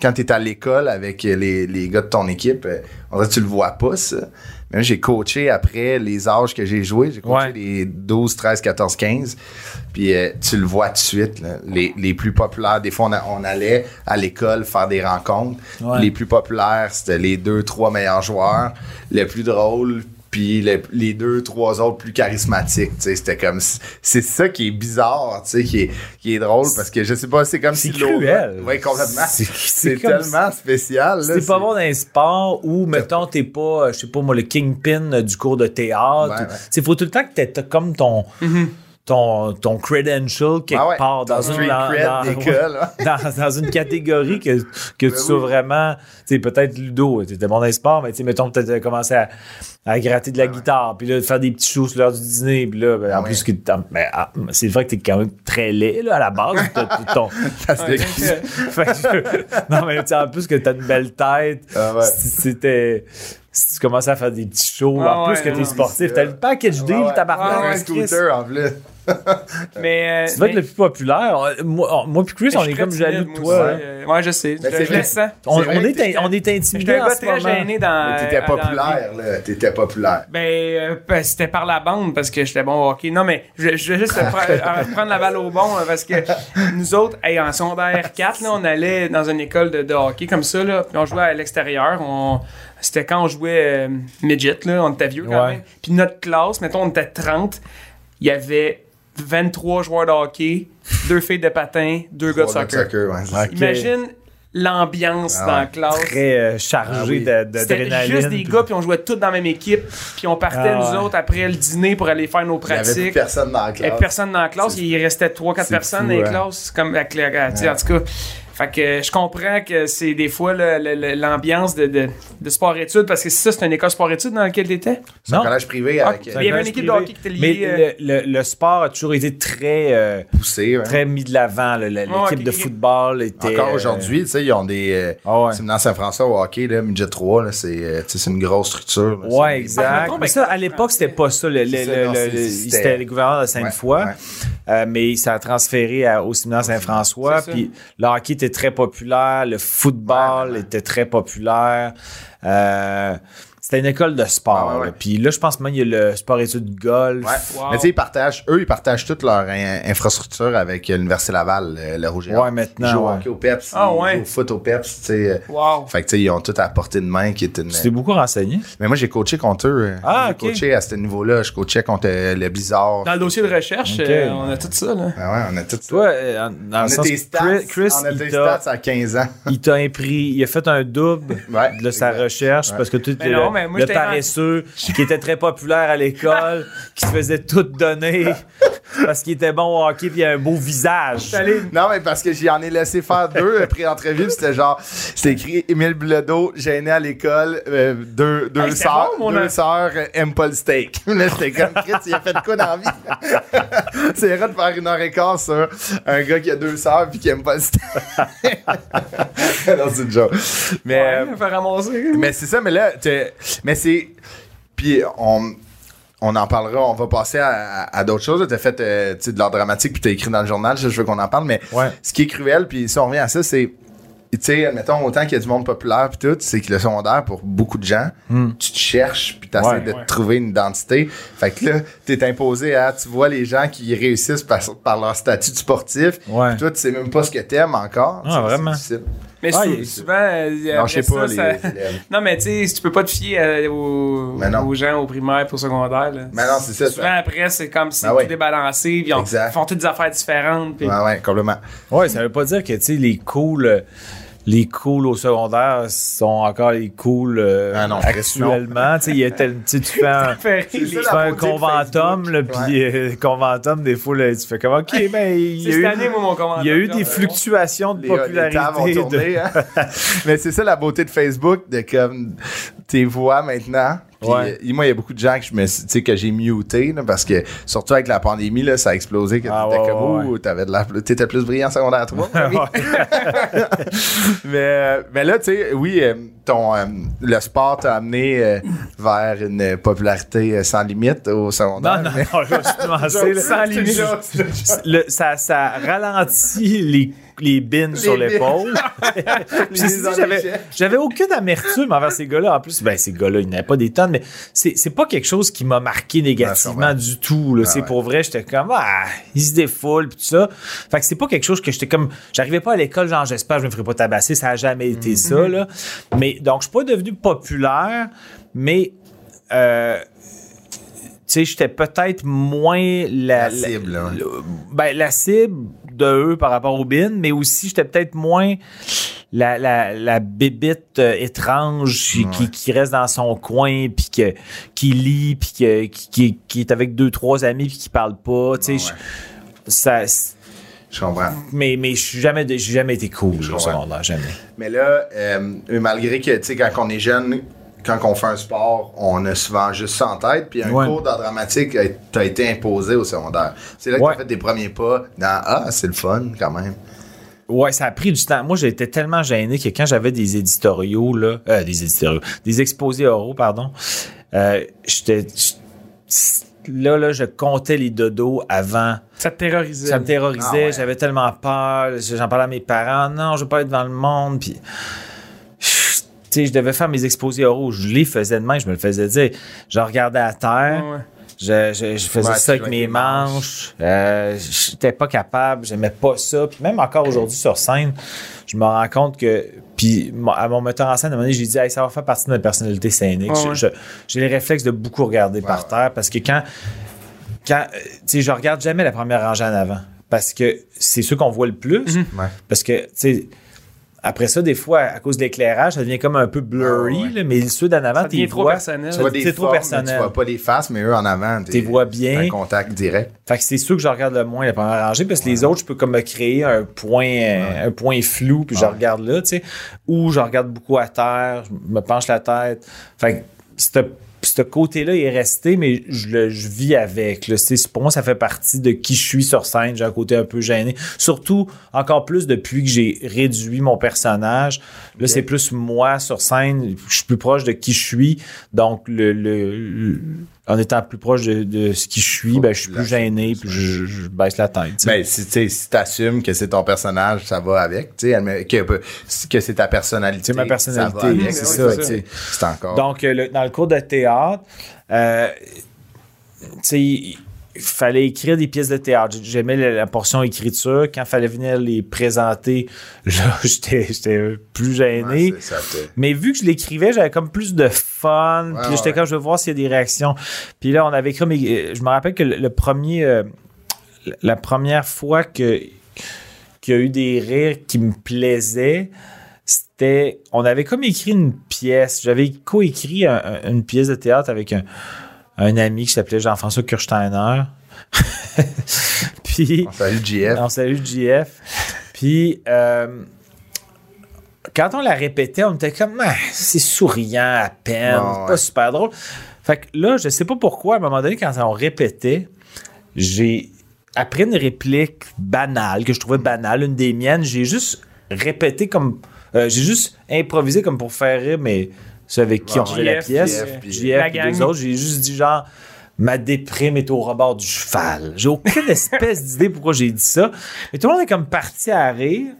[SPEAKER 1] quand es à l'école avec les, les gars de ton équipe, euh, on dirait que tu le vois pas, ça. Mais j'ai coaché après les âges que j'ai joué. J'ai coaché
[SPEAKER 3] Ouais.
[SPEAKER 1] les 12, 13, 14, 15. Puis euh, tu le vois tout de suite. là. Les, les plus populaires, des fois, on, a- on allait à l'école faire des rencontres.
[SPEAKER 3] Ouais.
[SPEAKER 1] Les plus populaires, c'était les deux, trois meilleurs joueurs. Le plus drôle, puis les, les deux, trois autres plus charismatiques. C'était comme. C'est ça qui est bizarre, tu sais, qui est, qui est drôle parce que je sais pas, c'est comme
[SPEAKER 3] C'est
[SPEAKER 1] si l'autre-
[SPEAKER 3] cruel.
[SPEAKER 1] Oui, complètement.
[SPEAKER 3] C'est-
[SPEAKER 1] C'est
[SPEAKER 3] c'est
[SPEAKER 1] tellement spécial.
[SPEAKER 3] C'est pas bon dans un sport où, mettons, t'es pas, euh, je sais pas moi, le kingpin euh, du cours de théâtre.
[SPEAKER 1] Ouais, ouais.
[SPEAKER 3] Il faut tout le temps que t'aies comme ton, ton, ton credential quelque
[SPEAKER 1] Ah ouais,
[SPEAKER 3] part dans une, dans,
[SPEAKER 1] cred
[SPEAKER 3] dans-
[SPEAKER 1] d'école, (laughs)
[SPEAKER 3] ouais, (laughs) dans, dans une catégorie que, que tu sois vraiment, tu sais, peut-être ludo, t'étais bon dans les sports, mais tu sais, mettons, peut-être euh, commencer à, à gratter de la guitare, puis là, de faire des petits shows sur l'heure du dîner, puis là, ben, en
[SPEAKER 1] Ouais.
[SPEAKER 3] plus, que t'as- ben, ah, c'est vrai que t'es quand même très laid, là, à la base, t'as- t'as ton, (laughs)
[SPEAKER 1] Ça se décrit.
[SPEAKER 3] fait que- non, mais tu sais, en plus que t'as une belle tête.
[SPEAKER 1] Ah
[SPEAKER 3] c'était. Si tu commences à faire des petits shows,
[SPEAKER 2] Ah
[SPEAKER 3] en plus que t'es sportif, t'as le package deal,
[SPEAKER 1] Ouais, ouais.
[SPEAKER 3] tabarnak,
[SPEAKER 1] Ouais, un scooter en plus. (laughs)
[SPEAKER 2] Mais. euh,
[SPEAKER 3] Tu vas être le plus populaire. Euh, Moi, moi puis Chris, on
[SPEAKER 2] je
[SPEAKER 3] est
[SPEAKER 2] suis
[SPEAKER 3] comme jaloux de toi.
[SPEAKER 2] aussi, euh, Ouais, je sais. Je,
[SPEAKER 1] c'est
[SPEAKER 2] je
[SPEAKER 1] vrai.
[SPEAKER 2] le sens.
[SPEAKER 3] On,
[SPEAKER 1] vrai
[SPEAKER 3] on est, in- on est
[SPEAKER 2] J'étais
[SPEAKER 3] intimidé
[SPEAKER 2] un
[SPEAKER 3] en
[SPEAKER 2] gars
[SPEAKER 3] ce
[SPEAKER 2] très
[SPEAKER 3] moment.
[SPEAKER 2] gêné dans.
[SPEAKER 1] Mais t'étais
[SPEAKER 2] dans-
[SPEAKER 1] populaire, là. T'étais populaire.
[SPEAKER 2] Ben, euh, ben, c'était par la bande parce que j'étais bon au hockey. Non, mais je, je vais juste pre- (laughs) euh, prendre la balle au bon parce que nous autres, hey, en secondaire 4, là, on allait dans une école de, de hockey comme ça, là, puis on jouait à l'extérieur. On, c'était quand on jouait euh, midget, là, on était vieux quand
[SPEAKER 3] Ouais.
[SPEAKER 2] même. Puis notre classe, mettons, on était 30, il y avait 23 joueurs de hockey, deux filles de patin, deux gars de soccer.
[SPEAKER 1] ouais.
[SPEAKER 2] Imagine l'ambiance
[SPEAKER 1] Ah
[SPEAKER 2] dans la classe.
[SPEAKER 3] Très euh, chargé
[SPEAKER 1] Ah oui.
[SPEAKER 3] d'adrénaline.
[SPEAKER 2] juste des
[SPEAKER 3] puis-
[SPEAKER 2] gars, puis on jouait tous dans la même équipe, puis on partait
[SPEAKER 3] Ah
[SPEAKER 2] nous
[SPEAKER 3] ouais.
[SPEAKER 2] autres après le dîner pour aller faire nos
[SPEAKER 1] Il y avait plus
[SPEAKER 2] pratiques.
[SPEAKER 1] personne dans la
[SPEAKER 2] Il y avait
[SPEAKER 1] classe.
[SPEAKER 2] personne dans la classe, il restait 3-4
[SPEAKER 1] c'est
[SPEAKER 2] personnes
[SPEAKER 1] fou,
[SPEAKER 2] dans les
[SPEAKER 1] hein.
[SPEAKER 2] classes, comme avec sais, en tout cas. Fait que je comprends que c'est des fois l'ambiance de, de, de sport-études, parce que ça, c'est une école sport-études dans laquelle t'étais?
[SPEAKER 1] C'est un collège privé
[SPEAKER 2] Ah,
[SPEAKER 1] avec
[SPEAKER 2] il
[SPEAKER 1] euh,
[SPEAKER 2] y avait une équipe de hockey qui était
[SPEAKER 3] Mais
[SPEAKER 2] liée. euh,
[SPEAKER 3] le, le- le sport a toujours été très, euh,
[SPEAKER 1] poussé. hein.
[SPEAKER 3] très mis de l'avant. là. L'équipe de football était.
[SPEAKER 1] Encore aujourd'hui, tu sais, ils ont des. Euh,
[SPEAKER 3] Ah ouais.
[SPEAKER 1] C'est dans Saint-François au hockey, là, Midget 3, là, c'est, tu une grosse structure. là.
[SPEAKER 3] Ouais,
[SPEAKER 2] Ah,
[SPEAKER 3] exact. Mais ça, à l'époque, c'était pas ça. Le, le-
[SPEAKER 1] C'est ça,
[SPEAKER 3] le-
[SPEAKER 1] non,
[SPEAKER 3] le-
[SPEAKER 1] c'est-
[SPEAKER 3] le-
[SPEAKER 1] c'était-
[SPEAKER 3] le gouverneur de Sainte-Foy,
[SPEAKER 1] Ouais, ouais.
[SPEAKER 3] euh, mais ça a transféré à- au séminaire Saint-François. Puis le hockey était très populaire, le football
[SPEAKER 1] Ouais, ouais, ouais.
[SPEAKER 3] était très populaire. Euh, c'était une école de sport.
[SPEAKER 1] Ouais, ouais, ouais.
[SPEAKER 3] là. Puis là, je pense même il y a le sport-études golf.
[SPEAKER 1] Ouais.
[SPEAKER 2] Wow.
[SPEAKER 1] Mais tu sais, ils partagent, eux, ils partagent toute leur in- infrastructure avec euh, l'Université Laval, euh, le Rouge et.
[SPEAKER 3] Ouais, maintenant,
[SPEAKER 1] Ils jouent au hockey au PEPS,
[SPEAKER 2] Ah,
[SPEAKER 1] ils
[SPEAKER 2] ouais.
[SPEAKER 1] jouent au foot au PEPS, tu sais. euh,
[SPEAKER 2] Wow.
[SPEAKER 1] Fait que, tu sais, ils ont tout à portée de main, qui est une.
[SPEAKER 3] Tu t'es beaucoup renseigné?
[SPEAKER 1] Mais moi, j'ai coaché contre eux.
[SPEAKER 3] Ah,
[SPEAKER 1] j'ai coaché à ce niveau-là. Je coachais contre le Blizzard.
[SPEAKER 2] Dans le dossier de recherche, euh, on a tout ça. Là.
[SPEAKER 1] Ah ouais, on a tout ça.
[SPEAKER 3] Toi, en- dans
[SPEAKER 1] on
[SPEAKER 3] le
[SPEAKER 1] a tes stats.
[SPEAKER 3] Chris, Chris,
[SPEAKER 1] on a tes stats à 15 ans.
[SPEAKER 3] il t'a impris, il a fait un double
[SPEAKER 1] Ouais,
[SPEAKER 3] de sa
[SPEAKER 1] exact.
[SPEAKER 3] recherche
[SPEAKER 1] Ouais.
[SPEAKER 3] parce que tu étais
[SPEAKER 2] Mais
[SPEAKER 3] le,
[SPEAKER 2] moi,
[SPEAKER 3] paresseux qui était très populaire à l'école, (laughs) qui se faisait tout donner parce qu'il était bon au hockey puis il a un beau visage.
[SPEAKER 1] Non, mais parce que j'en ai laissé faire deux pré-entrevue, puis c'était genre, c'était écrit Émile Bledo, gêné à l'école, euh, deux, deux
[SPEAKER 2] Hey,
[SPEAKER 1] sœurs,
[SPEAKER 2] bon,
[SPEAKER 1] deux sœurs euh, aiment pas le steak. (laughs) Là, j'étais comme, Chris, il a fait de quoi dans la vie? (laughs) C'est vrai de faire une heure et quart sur un gars qui a deux sœurs puis qui aime pas le steak. non, c'est une joke. Mais, euh,
[SPEAKER 2] Ouais, me faire ramasser.
[SPEAKER 1] mais c'est ça, mais là, mais c'est. Puis on, on en parlera, on va passer à, à- à d'autres choses. Tu as fait euh, tu sais, de l'art dramatique, puis tu as écrit dans le journal, ça, je veux qu'on en parle, mais
[SPEAKER 3] Ouais.
[SPEAKER 1] ce qui est cruel, puis si on revient à ça, c'est. Tu sais, admettons, autant qu'il y a du monde populaire puis tout, c'est que le secondaire, pour beaucoup de gens, tu te cherches puis t'essaies
[SPEAKER 3] Ouais.
[SPEAKER 1] de
[SPEAKER 2] Ouais.
[SPEAKER 1] te trouver une identité. Fait que là, t'es imposé à, tu vois les gens qui réussissent par, par leur statut sportif,
[SPEAKER 3] Ouais.
[SPEAKER 1] puis toi, tu sais même pas ce que t'aimes encore.
[SPEAKER 3] Ah, vraiment.
[SPEAKER 2] Mais
[SPEAKER 3] Ah,
[SPEAKER 2] sou- souvent, euh,
[SPEAKER 1] Non, je sais pas,
[SPEAKER 2] ça,
[SPEAKER 1] les
[SPEAKER 2] ça-
[SPEAKER 1] élèves. (laughs)
[SPEAKER 2] Non, mais tu sais, tu peux pas te fier euh, aux, gens au primaire pour au secondaire. Là.
[SPEAKER 1] Mais non, c'est ça.
[SPEAKER 2] Souvent, après, c'est comme si
[SPEAKER 1] ouais.
[SPEAKER 2] tout est balancé, puis on-
[SPEAKER 1] Exact.
[SPEAKER 2] ils font toutes des affaires différentes. puis-
[SPEAKER 1] ouais, complètement.
[SPEAKER 3] Ouais, ça veut pas dire que tu sais les cools euh, les cools au secondaire sont encore les cools euh,
[SPEAKER 1] Ah non,
[SPEAKER 3] actuellement, tu sais il y a tel- tu (laughs) fais un tu fais un conventum, là, puis euh, conventum, des fois, là, tu fais comme, OK, ben, il y a eu,
[SPEAKER 2] année, moi, mon
[SPEAKER 3] il y a eu des
[SPEAKER 2] euh,
[SPEAKER 3] fluctuations de
[SPEAKER 1] Les, les
[SPEAKER 3] popularité. de-
[SPEAKER 1] hein. (laughs) Mais c'est ça la beauté de Facebook, de comme tes voix maintenant. Puis,
[SPEAKER 3] Ouais.
[SPEAKER 1] euh, moi, il y a beaucoup de gens que je me, suis- que j'ai muté, là, parce que surtout avec la pandémie, là, ça a explosé. Que
[SPEAKER 3] Ah,
[SPEAKER 1] t'étais
[SPEAKER 3] ouais,
[SPEAKER 1] comme,
[SPEAKER 3] ouais,
[SPEAKER 1] t'avais de la, t'étais plus brillant en secondaire 3. (laughs) (laughs) mais, euh, mais là, tu sais, oui, euh, ton, euh, le sport t'a amené euh, vers une popularité sans limite au secondaire.
[SPEAKER 3] Non, non, non, (laughs) je vais juste commencer, là.
[SPEAKER 2] Sans limite.
[SPEAKER 3] Le- ça, ça ralentit les, les bines sur
[SPEAKER 1] bines.
[SPEAKER 3] l'épaule. (laughs) (laughs) J'avais, aucune amertume envers ces gars-là. En plus, ben, ces gars-là, ils n'avaient pas des tonnes, mais c'est, pas quelque chose qui m'a marqué négativement du tout.
[SPEAKER 1] Ah
[SPEAKER 3] c'est pour vrai, j'étais comme, ah, ils se défoulent, puis tout ça. Fait que c'est pas quelque chose que j'étais comme, j'arrivais pas à l'école, genre, j'espère, que je me ferais pas tabasser. Ça a jamais été
[SPEAKER 1] Mm-hmm.
[SPEAKER 3] ça, là. Mais, donc, je suis pas devenu populaire, mais euh, tu sais, j'étais peut-être moins la,
[SPEAKER 1] La cible,
[SPEAKER 3] le- ben, la cible de eux par rapport au bin, mais aussi j'étais peut-être moins la, la, la bébite euh, étrange qui, qui, qui reste dans son coin puis que qui lit puis que, qui, qui, qui est avec deux trois amis puis qui parle pas, tu sais,
[SPEAKER 1] Ouais.
[SPEAKER 3] ça
[SPEAKER 1] Je comprends.
[SPEAKER 3] mais mais je suis jamais jamais été cool au secondaire, jamais.
[SPEAKER 1] Mais là, euh, malgré que, tu sais, quand on est jeune, quand on fait un sport, on a souvent juste ça en tête. Puis un
[SPEAKER 3] Ouais.
[SPEAKER 1] cours d'art dramatique a- t'a été imposé au secondaire. C'est là que
[SPEAKER 3] Ouais.
[SPEAKER 1] t'as fait tes premiers pas dans Ah, c'est le fun quand même.
[SPEAKER 3] Ouais, ça a pris du temps. Moi, j'étais tellement gêné que quand j'avais des éditoriaux, là, euh, des éditoriaux, des exposés oraux, pardon, euh, j'étais, là, là, je comptais les dodos avant.
[SPEAKER 2] Ça te terrorisait.
[SPEAKER 3] Ça me terrorisait,
[SPEAKER 1] Ah ouais.
[SPEAKER 3] j'avais tellement peur. J'en parlais à mes parents. Non, je veux pas être dans le monde. Puis, tu sais, je devais faire mes exposés oraux. Je les faisais de main, je me le faisais dire. Je regardais à terre.
[SPEAKER 2] Ouais, ouais.
[SPEAKER 3] Je, je, je faisais
[SPEAKER 1] Ouais,
[SPEAKER 3] ça avec mes
[SPEAKER 1] manches.
[SPEAKER 3] manches. Euh, j'étais pas capable. J'aimais pas ça. Puis même encore aujourd'hui sur scène, je me rends compte que. Puis à mon metteur en scène, à un moment donné, j'ai dit, hey, ça va faire partie de ma personnalité scénique.
[SPEAKER 2] Ouais.
[SPEAKER 3] J'ai les réflexes de beaucoup regarder par
[SPEAKER 1] ouais.
[SPEAKER 3] terre parce que quand. quand euh, tu sais, je regarde jamais la première rangée en avant. Parce que c'est ceux qu'on voit le plus.
[SPEAKER 1] Ouais.
[SPEAKER 3] Parce que, tu sais, après ça, des fois, à cause de l'éclairage, ça devient comme un peu blurry,
[SPEAKER 1] Ah ouais.
[SPEAKER 3] là, mais ceux d'en avant, tu vois.
[SPEAKER 2] personnel.
[SPEAKER 1] Tu vois des
[SPEAKER 3] C'est trop
[SPEAKER 1] formes,
[SPEAKER 3] personnel.
[SPEAKER 1] Tu vois pas les faces, mais eux en avant.
[SPEAKER 3] Tu vois bien.
[SPEAKER 1] Un contact direct.
[SPEAKER 3] Fait que c'est sûr que je regarde le moins la première rangée parce que les autres, je peux comme me créer un point, un point flou puis je regarde là, tu sais. Ou je regarde beaucoup à terre, je me penche la tête. Fait que ce ce côté-là est resté, mais je, le, je vis avec. Là. C'est- Pour moi, ça fait partie de qui je suis sur scène. J'ai un côté un peu gêné. Surtout, encore plus depuis que j'ai réduit mon personnage. Là, c'est plus moi sur scène. Je suis plus proche de qui je suis. Donc, le, le- le- en étant plus proche de, de ce qui je suis, ben, je suis plus gêné puis je, je baisse la tête. tu sais.
[SPEAKER 1] Ben, si tu si t'assumes que c'est ton personnage, ça va avec. Tu sais, admet- que, que c'est ta personnalité.
[SPEAKER 3] C'est ma personnalité,
[SPEAKER 1] ça va avec.
[SPEAKER 3] c'est
[SPEAKER 1] Oui,
[SPEAKER 3] ça,
[SPEAKER 1] encore.
[SPEAKER 3] Donc, euh, le- dans le cours de théâtre, euh, tu sais, il fallait écrire des pièces de théâtre. J'aimais la, la portion écriture. Quand il fallait venir les présenter, (laughs) là, j'étais plus gêné.
[SPEAKER 1] Ouais, ça
[SPEAKER 3] Mais vu que je l'écrivais, j'avais comme plus de fun. puis j'étais comme, je veux voir s'il y a des réactions. Puis là, on avait écrit, mais euh, je me rappelle que le, le premier, euh, la première fois que qu'il y a eu des rires qui me plaisaient, c'était, on avait comme écrit une pièce. J'avais coécrit un- un- une pièce de théâtre avec un, un ami qui s'appelait Jean-François Kirsteiner. (laughs) Puis,
[SPEAKER 1] On salue JF.
[SPEAKER 3] on salue JF. Puis, euh, quand on la répétait, on était comme, Ah, c'est souriant à peine,
[SPEAKER 1] ouais.
[SPEAKER 3] pas super drôle. Fait que là, je sais pas pourquoi, à un moment donné, quand on répétait, j'ai, après une réplique banale, que je trouvais banale, une des miennes, j'ai juste répété comme, euh, j'ai juste improvisé comme pour faire rire, mais ceux avec qui
[SPEAKER 1] Ouais,
[SPEAKER 3] on faisait la pièce,
[SPEAKER 1] JF,
[SPEAKER 2] gang.
[SPEAKER 3] deux autres, j'ai juste dit genre, ma déprime est au rebord du cheval. J'ai aucune (laughs) espèce d'idée pourquoi j'ai dit ça. Mais tout le monde est comme parti à rire.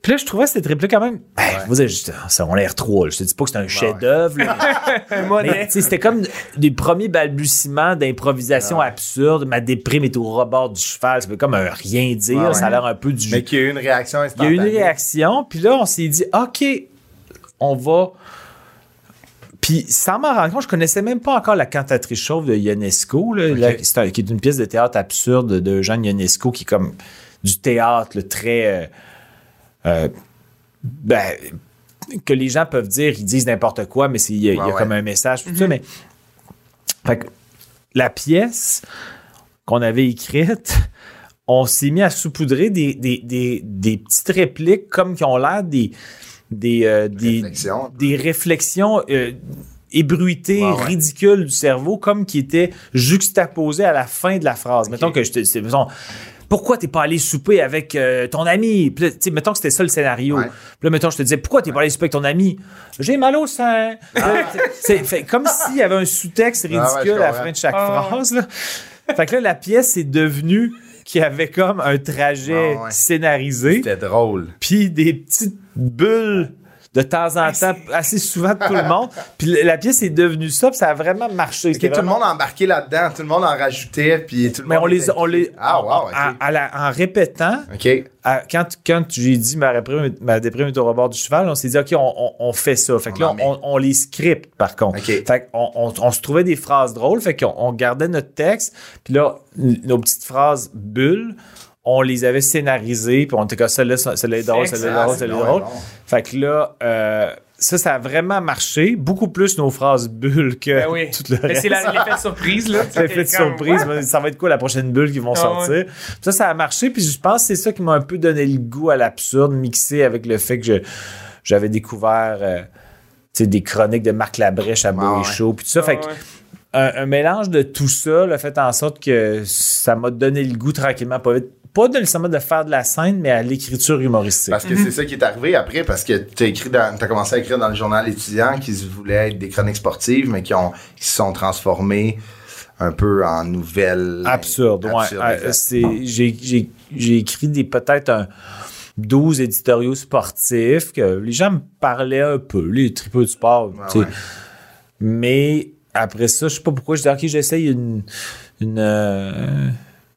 [SPEAKER 3] Puis là, je trouvais cette réplique quand même. Ben, je vous juste, ça on l'air trop. Je te dis pas que c'est un chef-d'œuvre. (laughs) mais- c'était comme des premiers balbutiements d'improvisation absurde. Ma déprime est au rebord du cheval. Ça fait comme un rien dire.
[SPEAKER 1] Ouais,
[SPEAKER 3] Ça a l'air un peu du.
[SPEAKER 1] Mais qu'il y a eu une réaction
[SPEAKER 3] Il y a
[SPEAKER 1] instantanée.
[SPEAKER 3] eu une réaction, puis là, on s'est dit, OK, on va. Puis, sans m'en rendre compte, je connaissais même pas encore la cantatrice chauve de Ionesco, là, là, qui est une pièce de théâtre absurde de Jean Ionesco, qui est comme du théâtre très. euh, euh, ben, que les gens peuvent dire, ils disent n'importe quoi, mais c'est- il y a, il y a
[SPEAKER 1] Ouais,
[SPEAKER 3] comme un message, tout ça. Mais, fait que la pièce qu'on avait écrite, on s'est mis à saupoudrer des, des, des, des petites répliques comme qui ont l'air des, des, euh, des,
[SPEAKER 1] Réflexions.
[SPEAKER 3] des réflexions euh, ébruitées,
[SPEAKER 1] Ouais, ouais.
[SPEAKER 3] ridicules du cerveau, comme qui étaient juxtaposées à la fin de la phrase. Mettons que je te mettons, pourquoi t'es pas allé souper avec euh, ton ami? Puis là, tu sais, mettons que c'était ça le scénario.
[SPEAKER 1] Ouais.
[SPEAKER 3] Puis là, mettons, je te disais, pourquoi t'es pas allé souper avec ton ami? J'ai mal au sein. Tu sais, c'est fait comme s'il y avait un sous-texte
[SPEAKER 1] Ah ouais,
[SPEAKER 3] ridicule à la fin de chaque
[SPEAKER 2] Ah
[SPEAKER 3] phrase. Là. Fait que là, la pièce est devenue qu'il y avait comme un trajet
[SPEAKER 1] Ah ouais.
[SPEAKER 3] scénarisé
[SPEAKER 1] C'était drôle.
[SPEAKER 3] puis des petites bulles de temps en temps, assez souvent de tout le monde. (laughs) Puis la- pièce est devenue ça, puis ça a vraiment marché.
[SPEAKER 1] Tout le monde embarqué là-dedans, tout le monde en rajoutait, puis tout le
[SPEAKER 3] Mais
[SPEAKER 1] monde.
[SPEAKER 3] on les, on les,
[SPEAKER 1] Ah, wow,
[SPEAKER 3] en répétant, à- quand, quand j'ai dit ma déprime, ma déprime est au rebord du cheval, on s'est dit, OK, on, on- on fait ça. Fait que
[SPEAKER 1] On
[SPEAKER 3] là, on, on les scripte, par contre. Fait qu'on on, se trouvait des phrases drôles, fait qu'on on gardait notre texte, puis là, nos petites phrases bulles, on les avait scénarisées, puis on était comme, celle-là, celle-là est drôle, celle-là est drôle,
[SPEAKER 1] c'est
[SPEAKER 3] celle-là est drôle. Fait que là, euh, ça, ça a vraiment marché. Beaucoup plus nos phrases bulles que
[SPEAKER 2] Ben oui.
[SPEAKER 3] tout le
[SPEAKER 2] Mais
[SPEAKER 3] reste.
[SPEAKER 2] c'est l'effet de surprise, là. (laughs)
[SPEAKER 3] C'est l'effet de surprise.
[SPEAKER 2] what?
[SPEAKER 3] Ça va être quoi la prochaine bulle qui vont
[SPEAKER 2] Ah
[SPEAKER 3] sortir? Ça, ça a marché. Puis je pense que c'est ça qui m'a un peu donné le goût à l'absurde, mixé avec le fait que je- j'avais découvert euh, tu sais, des chroniques de Marc Labrèche à Beau
[SPEAKER 1] Ah
[SPEAKER 3] et
[SPEAKER 1] ouais.
[SPEAKER 3] Chaud. Puis tout ça.
[SPEAKER 2] Ah
[SPEAKER 3] fait que
[SPEAKER 2] ouais.
[SPEAKER 3] un, un mélange de tout ça l'a fait en sorte que ça m'a donné le goût tranquillement, pas vite. Pas nécessairement de faire de la scène, mais à l'écriture humoristique.
[SPEAKER 1] Parce que c'est ça qui est arrivé après, parce que tu as, commencé à écrire dans le journal étudiant qui voulaient être des chroniques sportives, mais qui, ont, qui se sont transformées un peu en nouvelles.
[SPEAKER 3] absurde, ouais.
[SPEAKER 1] Absurde, exact.
[SPEAKER 3] c'est, j'ai, j'ai, j'ai écrit des peut-être un 12 éditoriaux sportifs que les gens me parlaient un peu, les tripeux de sport.
[SPEAKER 1] ouais.
[SPEAKER 3] Mais après ça, je sais pas pourquoi, je dis OK, j'essaye une une, euh,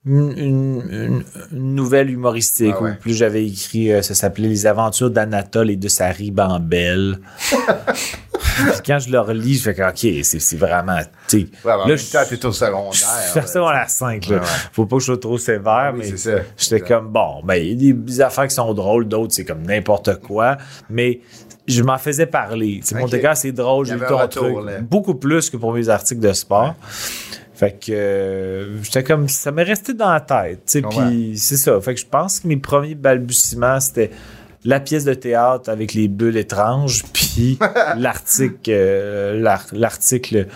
[SPEAKER 3] une, une- une- une nouvelle humoristique.
[SPEAKER 1] Ah ouais.
[SPEAKER 3] Ou plus j'avais écrit, euh, ça s'appelait Les aventures d'Anatole et de sa ribambelle. (laughs) Quand je le relis, je fais que OK, c'est, vraiment. tu sais,
[SPEAKER 1] Ouais,
[SPEAKER 3] là, je-
[SPEAKER 1] t'es au secondaire.
[SPEAKER 3] je suis passé à la 5. Là.
[SPEAKER 1] Ouais.
[SPEAKER 3] Faut pas que je sois trop sévère,
[SPEAKER 1] Oui,
[SPEAKER 3] mais j'étais comme bon, ben il y a des, affaires qui sont drôles, d'autres c'est comme n'importe quoi, mais je m'en faisais parler. Sais, Mon dégât, c'est drôle, j'ai eu ton
[SPEAKER 1] retour,
[SPEAKER 3] truc.
[SPEAKER 1] là.
[SPEAKER 3] Beaucoup plus que pour mes articles de sport. Fait que euh, j'étais comme ça m'est resté dans la tête, tu sais, puis c'est ça. Fait que je pense que mes premiers balbutiements c'était la pièce de théâtre avec les bulles étranges, (laughs) puis (laughs) l'article euh, l'ar- l'article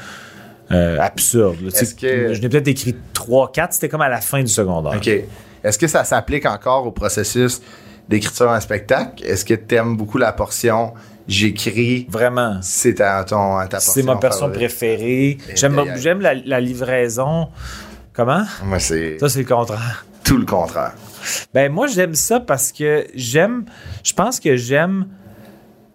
[SPEAKER 3] euh, absurde. là.
[SPEAKER 1] Que-
[SPEAKER 3] Je n'ai peut-être écrit 3-4, c'était comme à la fin du secondaire.
[SPEAKER 1] OK. Est-ce que ça s'applique encore au processus d'écriture en spectacle? Est-ce que tu aimes beaucoup la portion j'écris?
[SPEAKER 3] Vraiment.
[SPEAKER 1] C'est ta, ton, ta portion
[SPEAKER 3] C'est ma personne
[SPEAKER 1] favorite?
[SPEAKER 3] préférée. J'aime, la, la livraison. Comment?
[SPEAKER 1] Moi, c'est
[SPEAKER 3] Ça, c'est le contraire.
[SPEAKER 1] tout le contraire.
[SPEAKER 3] Ben, moi, j'aime ça parce que j'aime. Je pense que j'aime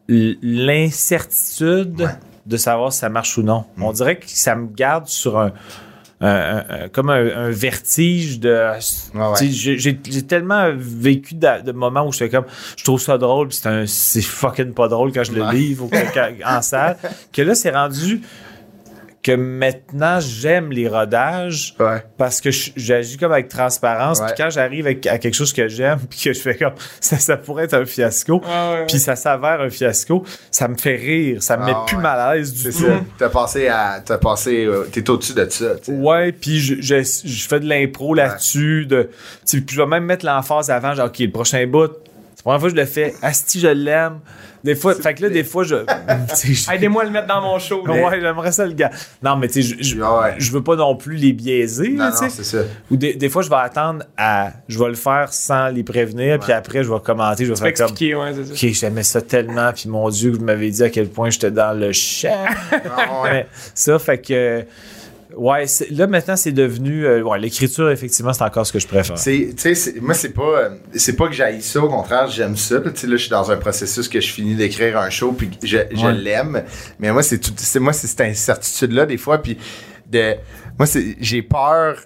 [SPEAKER 3] l'incertitude
[SPEAKER 1] Ouais.
[SPEAKER 3] de savoir si ça marche ou non.
[SPEAKER 1] Mm.
[SPEAKER 3] On dirait que ça me garde sur un. Un- un- un- comme un, un vertige de.
[SPEAKER 1] ouais.
[SPEAKER 3] J'ai, tellement vécu de, de moments où j'étais comme. Je trouve ça drôle, puis c'est, un, c'est fucking pas drôle quand je le livre ou quand- en salle. (laughs) Que là, c'est rendu que maintenant, j'aime les rodages
[SPEAKER 1] Ouais.
[SPEAKER 3] parce que j'agis comme avec transparence. Puis quand j'arrive à quelque chose que j'aime, (laughs) puis que je fais comme ça, ça pourrait être un fiasco,
[SPEAKER 2] ouais.
[SPEAKER 3] puis ça s'avère un fiasco, ça me fait rire, ça me met
[SPEAKER 1] Ah
[SPEAKER 3] plus
[SPEAKER 1] ouais.
[SPEAKER 3] mal à l'aise du
[SPEAKER 1] C'est
[SPEAKER 3] tout.
[SPEAKER 1] ça. T'as passé à. T'as passé. euh, T'es au-dessus de ça. tu sais.
[SPEAKER 3] Ouais, puis je, je, je fais de l'impro là-dessus, de, tu sais, puis je vais même mettre l'emphase avant, genre, OK, le prochain bout, la première fois que je le fais, Asti, je l'aime. Des fois, fait que là, des fois, je. (laughs)
[SPEAKER 2] Aidez-moi à le mettre dans mon show.
[SPEAKER 3] Ouais, j'aimerais ça le gars. Non, mais tu sais, je, je,
[SPEAKER 1] Ah ouais.
[SPEAKER 3] je veux pas non plus les biaiser,
[SPEAKER 1] Non,
[SPEAKER 3] là,
[SPEAKER 1] non,
[SPEAKER 3] tu sais.
[SPEAKER 1] c'est ça.
[SPEAKER 3] Ou des, des fois, je vais attendre à. Je vais le faire sans les prévenir, puis après, je vais commenter, je vais faire comme.
[SPEAKER 2] expliquer, ouais, c'est ça.
[SPEAKER 3] Ok, j'aimais ça tellement, puis mon Dieu, vous m'avez dit à quel point j'étais dans le champ.
[SPEAKER 1] Ah (laughs)
[SPEAKER 3] ça, fait que. Ouais, là maintenant, c'est devenu. euh, ouais, l'écriture, effectivement, c'est encore ce que je préfère.
[SPEAKER 1] C'est, moi, c'est pas, euh, c'est pas que j'aille ça, au contraire, j'aime ça. Là, je suis dans un processus que je finis d'écrire un show, puis je, je
[SPEAKER 3] Ouais.
[SPEAKER 1] l'aime. Mais moi, c'est tout, c'est, moi, c'est cette incertitude-là, des fois, puis de, moi, c'est, j'ai peur.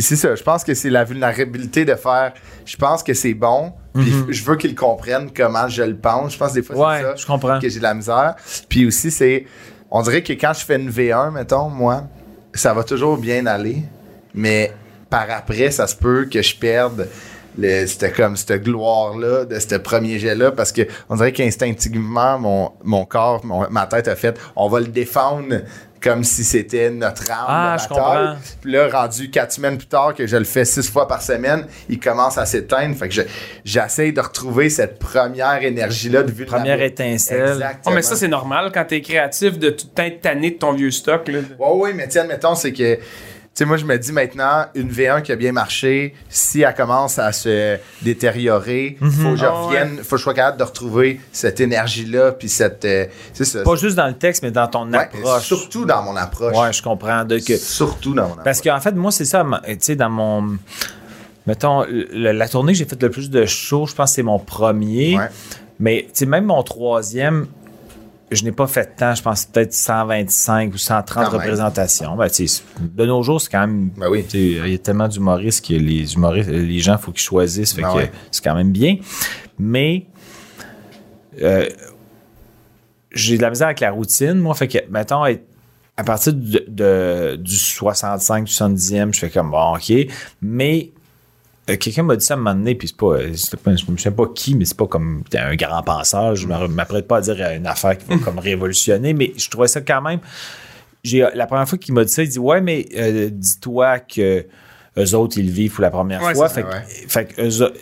[SPEAKER 1] C'est ça, je pense que c'est la vulnérabilité de faire, je pense que c'est bon, puis je veux qu'ils comprennent comment je le pense. Je pense des fois.
[SPEAKER 3] Ouais,
[SPEAKER 1] c'est ça
[SPEAKER 3] je comprends.
[SPEAKER 1] que j'ai de la misère. Puis aussi, c'est, on dirait que quand je fais une V1, mettons, moi, ça va toujours bien aller, mais par après, ça se peut que je perde c'était comme cette gloire-là de ce premier jet-là parce que on dirait qu'instinctivement, mon, mon corps, ma tête a fait, on va le défendre comme si c'était notre arme
[SPEAKER 3] Ah,
[SPEAKER 1] de
[SPEAKER 3] je
[SPEAKER 1] bataille.
[SPEAKER 3] comprends.
[SPEAKER 1] Puis là, rendu quatre semaines plus tard, que je le fais six fois par semaine, il commence à s'éteindre. Fait que je- j'essaie de retrouver cette première énergie-là de vulnérabilité.
[SPEAKER 3] Première étincelle.
[SPEAKER 1] Exactement.
[SPEAKER 2] Oh, mais ça, c'est normal quand t'es créatif de tout être tanné de ton vieux stock. Là.
[SPEAKER 1] Ouais, oui, mais tiens, mettons, c'est que, sais, moi, je me dis maintenant, une V1 qui a bien marché, si elle commence à se détériorer, faut que je
[SPEAKER 2] Ah,
[SPEAKER 1] revienne, faut que je sois capable de retrouver cette énergie-là, puis cette. euh, c'est ça.
[SPEAKER 3] Pas juste dans le texte, mais dans ton
[SPEAKER 1] Ouais,
[SPEAKER 3] approche.
[SPEAKER 1] Surtout dans mon approche.
[SPEAKER 3] Ouais, je comprends. De que,
[SPEAKER 1] Surtout dans mon approche.
[SPEAKER 3] Parce qu'en fait, moi, c'est ça. Tu sais, dans mon. Mettons, le- la tournée que j'ai fait le plus de shows, je pense que c'est mon premier.
[SPEAKER 1] Ouais.
[SPEAKER 3] Mais, tu sais, même mon troisième, je n'ai pas fait temps, je pense peut-être 125 ou 130
[SPEAKER 1] Quand même.
[SPEAKER 3] représentations. Ben, de nos jours, c'est quand même.
[SPEAKER 1] Ben oui.
[SPEAKER 3] Il y a tellement d'humoristes que les humoristes, les gens, il faut qu'ils choisissent. Fait
[SPEAKER 1] Ben
[SPEAKER 3] que
[SPEAKER 1] ouais.
[SPEAKER 3] c'est quand même bien. Mais euh, j'ai de la misère avec la routine, moi. Fait que, mettons, à partir de, de- du 65, du 70e, je fais comme bon, OK. Mais quelqu'un m'a dit ça à un moment donné, puis c'est pas, euh, pas- je ne sais pas qui, mais c'est pas comme t'es un grand penseur. Je ne m'apprête pas à dire une affaire qui va (laughs) comme révolutionner, mais je trouvais ça quand même. La première fois qu'il m'a dit ça, il dit Ouais, mais euh, dis-toi que eux autres, ils le vivent pour la première
[SPEAKER 2] Ouais,
[SPEAKER 3] fois. Fait, que- fait que eux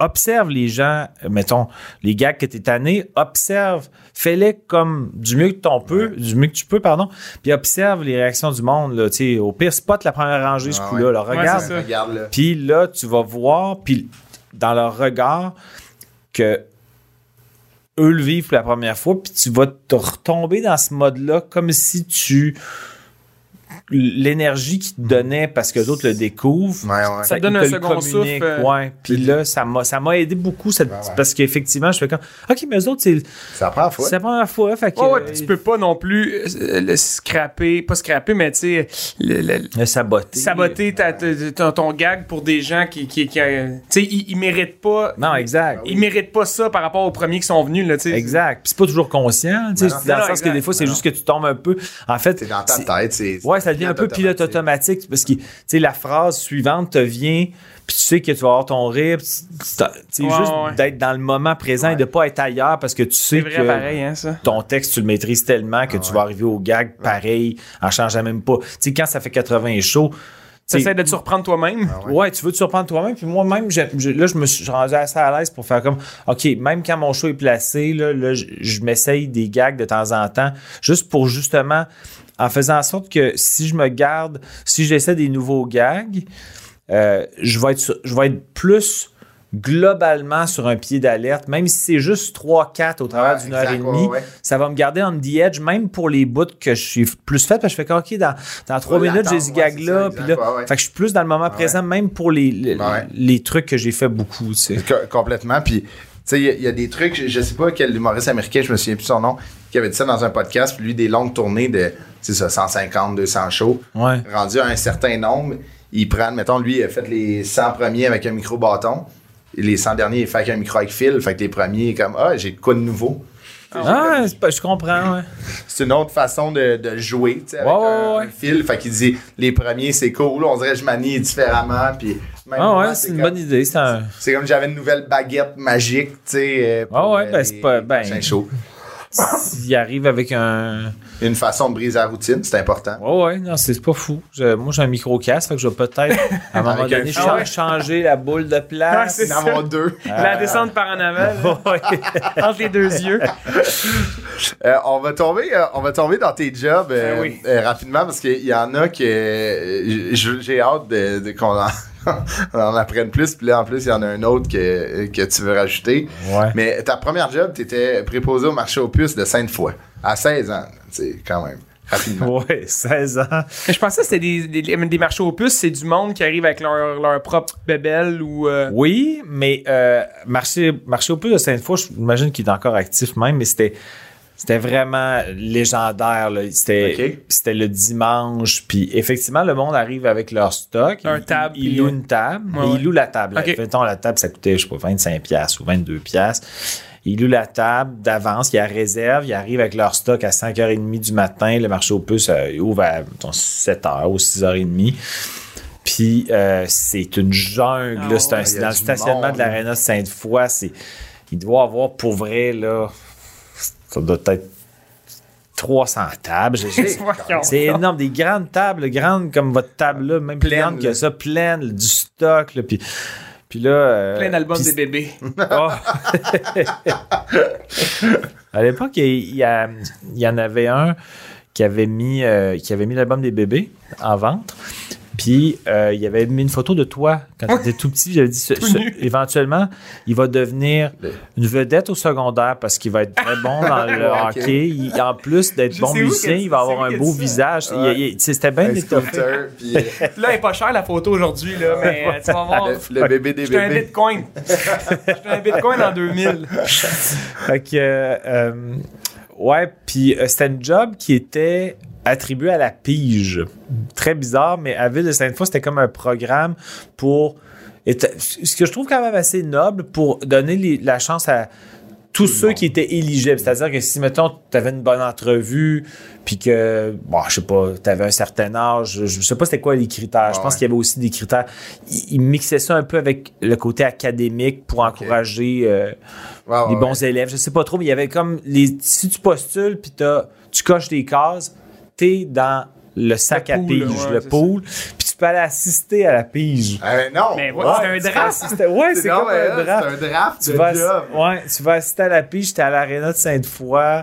[SPEAKER 3] observe les gens, mettons, les gags que t'es tanné, observe, fais-les comme du mieux que ton peux, du mieux que tu peux, pardon, puis observe les réactions du monde, là, tu au pire, spot la première rangée, ce
[SPEAKER 1] Ah
[SPEAKER 3] coup-là,
[SPEAKER 1] ouais.
[SPEAKER 3] là,
[SPEAKER 2] Ouais,
[SPEAKER 3] regarde.
[SPEAKER 1] Regarde
[SPEAKER 3] puis là, tu vas voir, puis dans leur regard, que eux le vivent pour la première fois, puis tu vas te retomber dans ce mode-là comme si tu l'énergie qu'ils te donnaient parce que les autres le découvrent.
[SPEAKER 1] Ouais, ouais.
[SPEAKER 2] Ça donne un second souffle, euh.
[SPEAKER 3] Ouais. Puis là, ça m'a, ça m'a aidé beaucoup cette-
[SPEAKER 1] Ouais, ouais.
[SPEAKER 3] parce qu'effectivement, je fais comme OK, mais eux autres, c'est,
[SPEAKER 1] la fois.
[SPEAKER 3] c'est la fois. Fait que,
[SPEAKER 2] Ouais, ouais,
[SPEAKER 3] euh,
[SPEAKER 2] puis tu peux pas non plus euh, le scraper, pas scraper, mais tu sais, le- le-
[SPEAKER 3] le saboter.
[SPEAKER 2] saboter ta- ta- ton, ton gag pour des gens qui, qui, qui, euh, tu sais, ils, ils méritent pas.
[SPEAKER 3] Non, exact.
[SPEAKER 2] Ils méritent pas ça par rapport aux premiers qui sont venus, là, tu sais.
[SPEAKER 3] Exact. Puis c'est pas toujours conscient. tu sais,
[SPEAKER 1] Non, non,
[SPEAKER 3] dans
[SPEAKER 2] non,
[SPEAKER 3] le sens que des fois, c'est juste que tu tombes un peu. En fait,
[SPEAKER 1] C'est dans ta tête. c'est-
[SPEAKER 3] Ouais, ça devient un peu pilote automatique parce que tu sais la phrase suivante te vient puis tu sais que tu vas avoir ton rire,
[SPEAKER 2] Ouais,
[SPEAKER 3] juste
[SPEAKER 2] ouais.
[SPEAKER 3] d'être dans le moment présent et de pas être ailleurs parce que tu sais
[SPEAKER 2] C'est vrai,
[SPEAKER 3] que
[SPEAKER 2] pareil, hein, ça.
[SPEAKER 3] ton texte tu le maîtrises tellement que tu vas arriver au gag pareil en changeant même pas. Tu sais quand ça fait 80 shows, tu sais,
[SPEAKER 2] T'essaies de te surprendre toi-même.
[SPEAKER 3] Ouais. tu veux te surprendre toi-même. Puis moi-même, là, je me suis rendu assez à l'aise pour faire comme, OK, même quand mon show est placé, là, là, je, je m'essaye des gags de temps en temps, juste pour justement, en faisant en sorte que si je me garde, si j'essaie des nouveaux gags, euh, je, vais être, sur- je vais être plus globalement sur un pied d'alerte, même si c'est juste 3-4 au travers
[SPEAKER 1] Ouais,
[SPEAKER 3] d'une heure et demie,
[SPEAKER 1] ouais, ouais.
[SPEAKER 3] ça va me garder on the edge, même pour les bouts que je suis plus fait, parce que je fais OK, dans, dans 3
[SPEAKER 1] Ouais,
[SPEAKER 3] minutes, j'ai ce gag-là, puis là, fait que je suis plus dans le moment présent, même pour les, les, trucs que j'ai fait beaucoup,
[SPEAKER 1] complètement. Puis, tu sais, il y a- il y, a des trucs, je, je sais pas quel humoriste américain, je me souviens plus son nom, qui avait dit ça dans un podcast, puis lui, des longues tournées de, c'est ça, 150, 200 shows,
[SPEAKER 3] Ouais.
[SPEAKER 1] rendu à un certain nombre, il prend, mettons, lui, il a fait les 100 premiers avec un micro-bâton, les 100 derniers, il fait avec un micro avec fil, fait que les premiers, comme, ah, j'ai de quoi de nouveau.
[SPEAKER 3] Ah, c'est pas- je comprends, ouais. (laughs)
[SPEAKER 1] C'est une autre façon de, de jouer, tu sais, avec
[SPEAKER 3] ouais,
[SPEAKER 1] un,
[SPEAKER 3] ouais.
[SPEAKER 1] un fil. Fait qu'il dit, les premiers, c'est cool, on dirait que je manie différemment, puis
[SPEAKER 3] Ah ouais, c'est une
[SPEAKER 1] comme-
[SPEAKER 3] bonne idée, c'est un...
[SPEAKER 1] C'est comme j'avais une nouvelle baguette magique, tu sais. euh,
[SPEAKER 3] Ah ouais,
[SPEAKER 1] euh,
[SPEAKER 3] ben,
[SPEAKER 1] les
[SPEAKER 3] c'est pas- ben-
[SPEAKER 1] shows.
[SPEAKER 3] S'il arrive avec un...
[SPEAKER 1] Une façon de briser la routine, c'est important.
[SPEAKER 3] Ouais, ouais, non, c'est pas fou. Je- moi, j'ai un micro-casque, fait que je vais peut-être, à un (laughs) moment
[SPEAKER 1] un
[SPEAKER 3] donné,
[SPEAKER 2] Ah ouais.
[SPEAKER 3] changer la boule de
[SPEAKER 2] Ouais,
[SPEAKER 3] place.
[SPEAKER 2] c'est
[SPEAKER 1] En avoir deux.
[SPEAKER 2] La descente par en avant, (laughs)
[SPEAKER 3] Ouais. (laughs)
[SPEAKER 2] entre les deux yeux.
[SPEAKER 1] Euh, on va tomber, euh, on va tomber dans tes jobs euh,
[SPEAKER 2] Ben oui.
[SPEAKER 1] euh, rapidement parce qu'il y en a que j'ai hâte de, de qu'on en, on en apprenne plus. Puis là, en plus, il y en a un autre que, que tu veux rajouter.
[SPEAKER 3] Ouais.
[SPEAKER 1] Mais ta première job, tu étais préposé au marché aux puces de Sainte-Foy à 16 ans. C'est quand même rapidement. (laughs)
[SPEAKER 3] Ouais, 16 ans.
[SPEAKER 2] Mais je pensais que c'était des, des, des marchés aux puces, c'est du monde qui arrive avec leur, leur propre bébelle ou. euh,
[SPEAKER 3] Oui, mais euh, marché, marché au plus de Sainte-Foy, j'imagine qu'il est encore actif même, mais c'était c'était vraiment légendaire. là. C'était le dimanche. Puis effectivement, le monde arrive avec leur stock.
[SPEAKER 2] Leur
[SPEAKER 3] Il-
[SPEAKER 2] table,
[SPEAKER 3] Il, loue
[SPEAKER 2] euh,
[SPEAKER 3] une table.
[SPEAKER 2] ouais,
[SPEAKER 3] mais
[SPEAKER 2] ouais.
[SPEAKER 3] Il loue la table.
[SPEAKER 2] Ok.
[SPEAKER 3] Mettons, la table, ça coûtait, je sais pas, 25$ piastres ou 22$. Piastres. Il loue la table d'avance, il la réserve, il arrive avec leur stock à 5h30 du matin. Le marché aux puces ouvre à mettons, 7h ou 6h30. Puis euh, c'est une jungle.
[SPEAKER 2] Ah
[SPEAKER 3] là. c'est un-
[SPEAKER 1] y
[SPEAKER 3] dans le stationnement
[SPEAKER 1] monde.
[SPEAKER 3] de l'aréna de Sainte-Foy. c'est- Il doit avoir pour vrai, là, ça doit être 300 tables. (laughs) C'est énorme, des grandes tables, grandes comme votre table là, même plus
[SPEAKER 1] Pleine,
[SPEAKER 3] grande que ça, pleine, du stock. Là, puis, puis là. euh,
[SPEAKER 2] Plein d'albums des bébés.
[SPEAKER 3] Oh. (laughs) à l'époque, il il y, a- il y en avait un qui avait mis, euh, qui avait mis l'album des bébés en vente. Puis euh, il avait mis une photo de toi quand tu étais tout petit. J'avais dit, ce- ce- (laughs) éventuellement, il va devenir une vedette au secondaire parce qu'il va être très bon dans (laughs) le hockey. Il- en plus d'être bon musicien, il va avoir un beau
[SPEAKER 2] ça.
[SPEAKER 3] visage. C'était bien étoffé.
[SPEAKER 1] scooter, (laughs) puis
[SPEAKER 2] Là, elle est pas chère la photo aujourd'hui, là, mais tu vas voir.
[SPEAKER 1] le, le bébé des
[SPEAKER 2] J'étais un
[SPEAKER 1] bébés.
[SPEAKER 2] bitcoin. J'étais un bitcoin en 2000.
[SPEAKER 3] Fait que, euh, euh, ouais, puis euh, c'était un job qui était attribué à la pige. Très bizarre, mais à Ville de Sainte-Foy, c'était comme un programme pour. Ce que je trouve quand même assez noble pour donner les- la chance à tous ceux qui étaient éligibles. C'est-à-dire que si, mettons, tu avais une bonne entrevue, puis que, bon, je sais pas, tu avais un certain âge, je, sais pas c'était quoi les critères. je
[SPEAKER 1] Ah
[SPEAKER 3] pense
[SPEAKER 1] ouais.
[SPEAKER 3] qu'il y avait aussi des critères. Ils, ils mixaient ça un peu avec le côté académique pour encourager euh, les
[SPEAKER 1] ouais.
[SPEAKER 3] bons élèves. Je sais pas trop, mais il y avait comme les. Si tu postules puis t'as- tu coches des cases, t'es dans le sac
[SPEAKER 2] Le
[SPEAKER 3] à
[SPEAKER 2] pool,
[SPEAKER 3] pige,
[SPEAKER 2] ouais,
[SPEAKER 3] le pool, puis tu peux aller assister à la pige.
[SPEAKER 1] Ah, mais non!
[SPEAKER 2] Mais ouais,
[SPEAKER 3] Ouais,
[SPEAKER 2] c'est un draft.
[SPEAKER 3] Ouais, c'est comme un
[SPEAKER 1] là,
[SPEAKER 3] draft.
[SPEAKER 1] C'est un draft
[SPEAKER 3] Tu
[SPEAKER 1] de
[SPEAKER 3] vas,
[SPEAKER 1] job.
[SPEAKER 3] ouais, tu vas assister à la pige, j'étais à l'aréna de Sainte-Foy.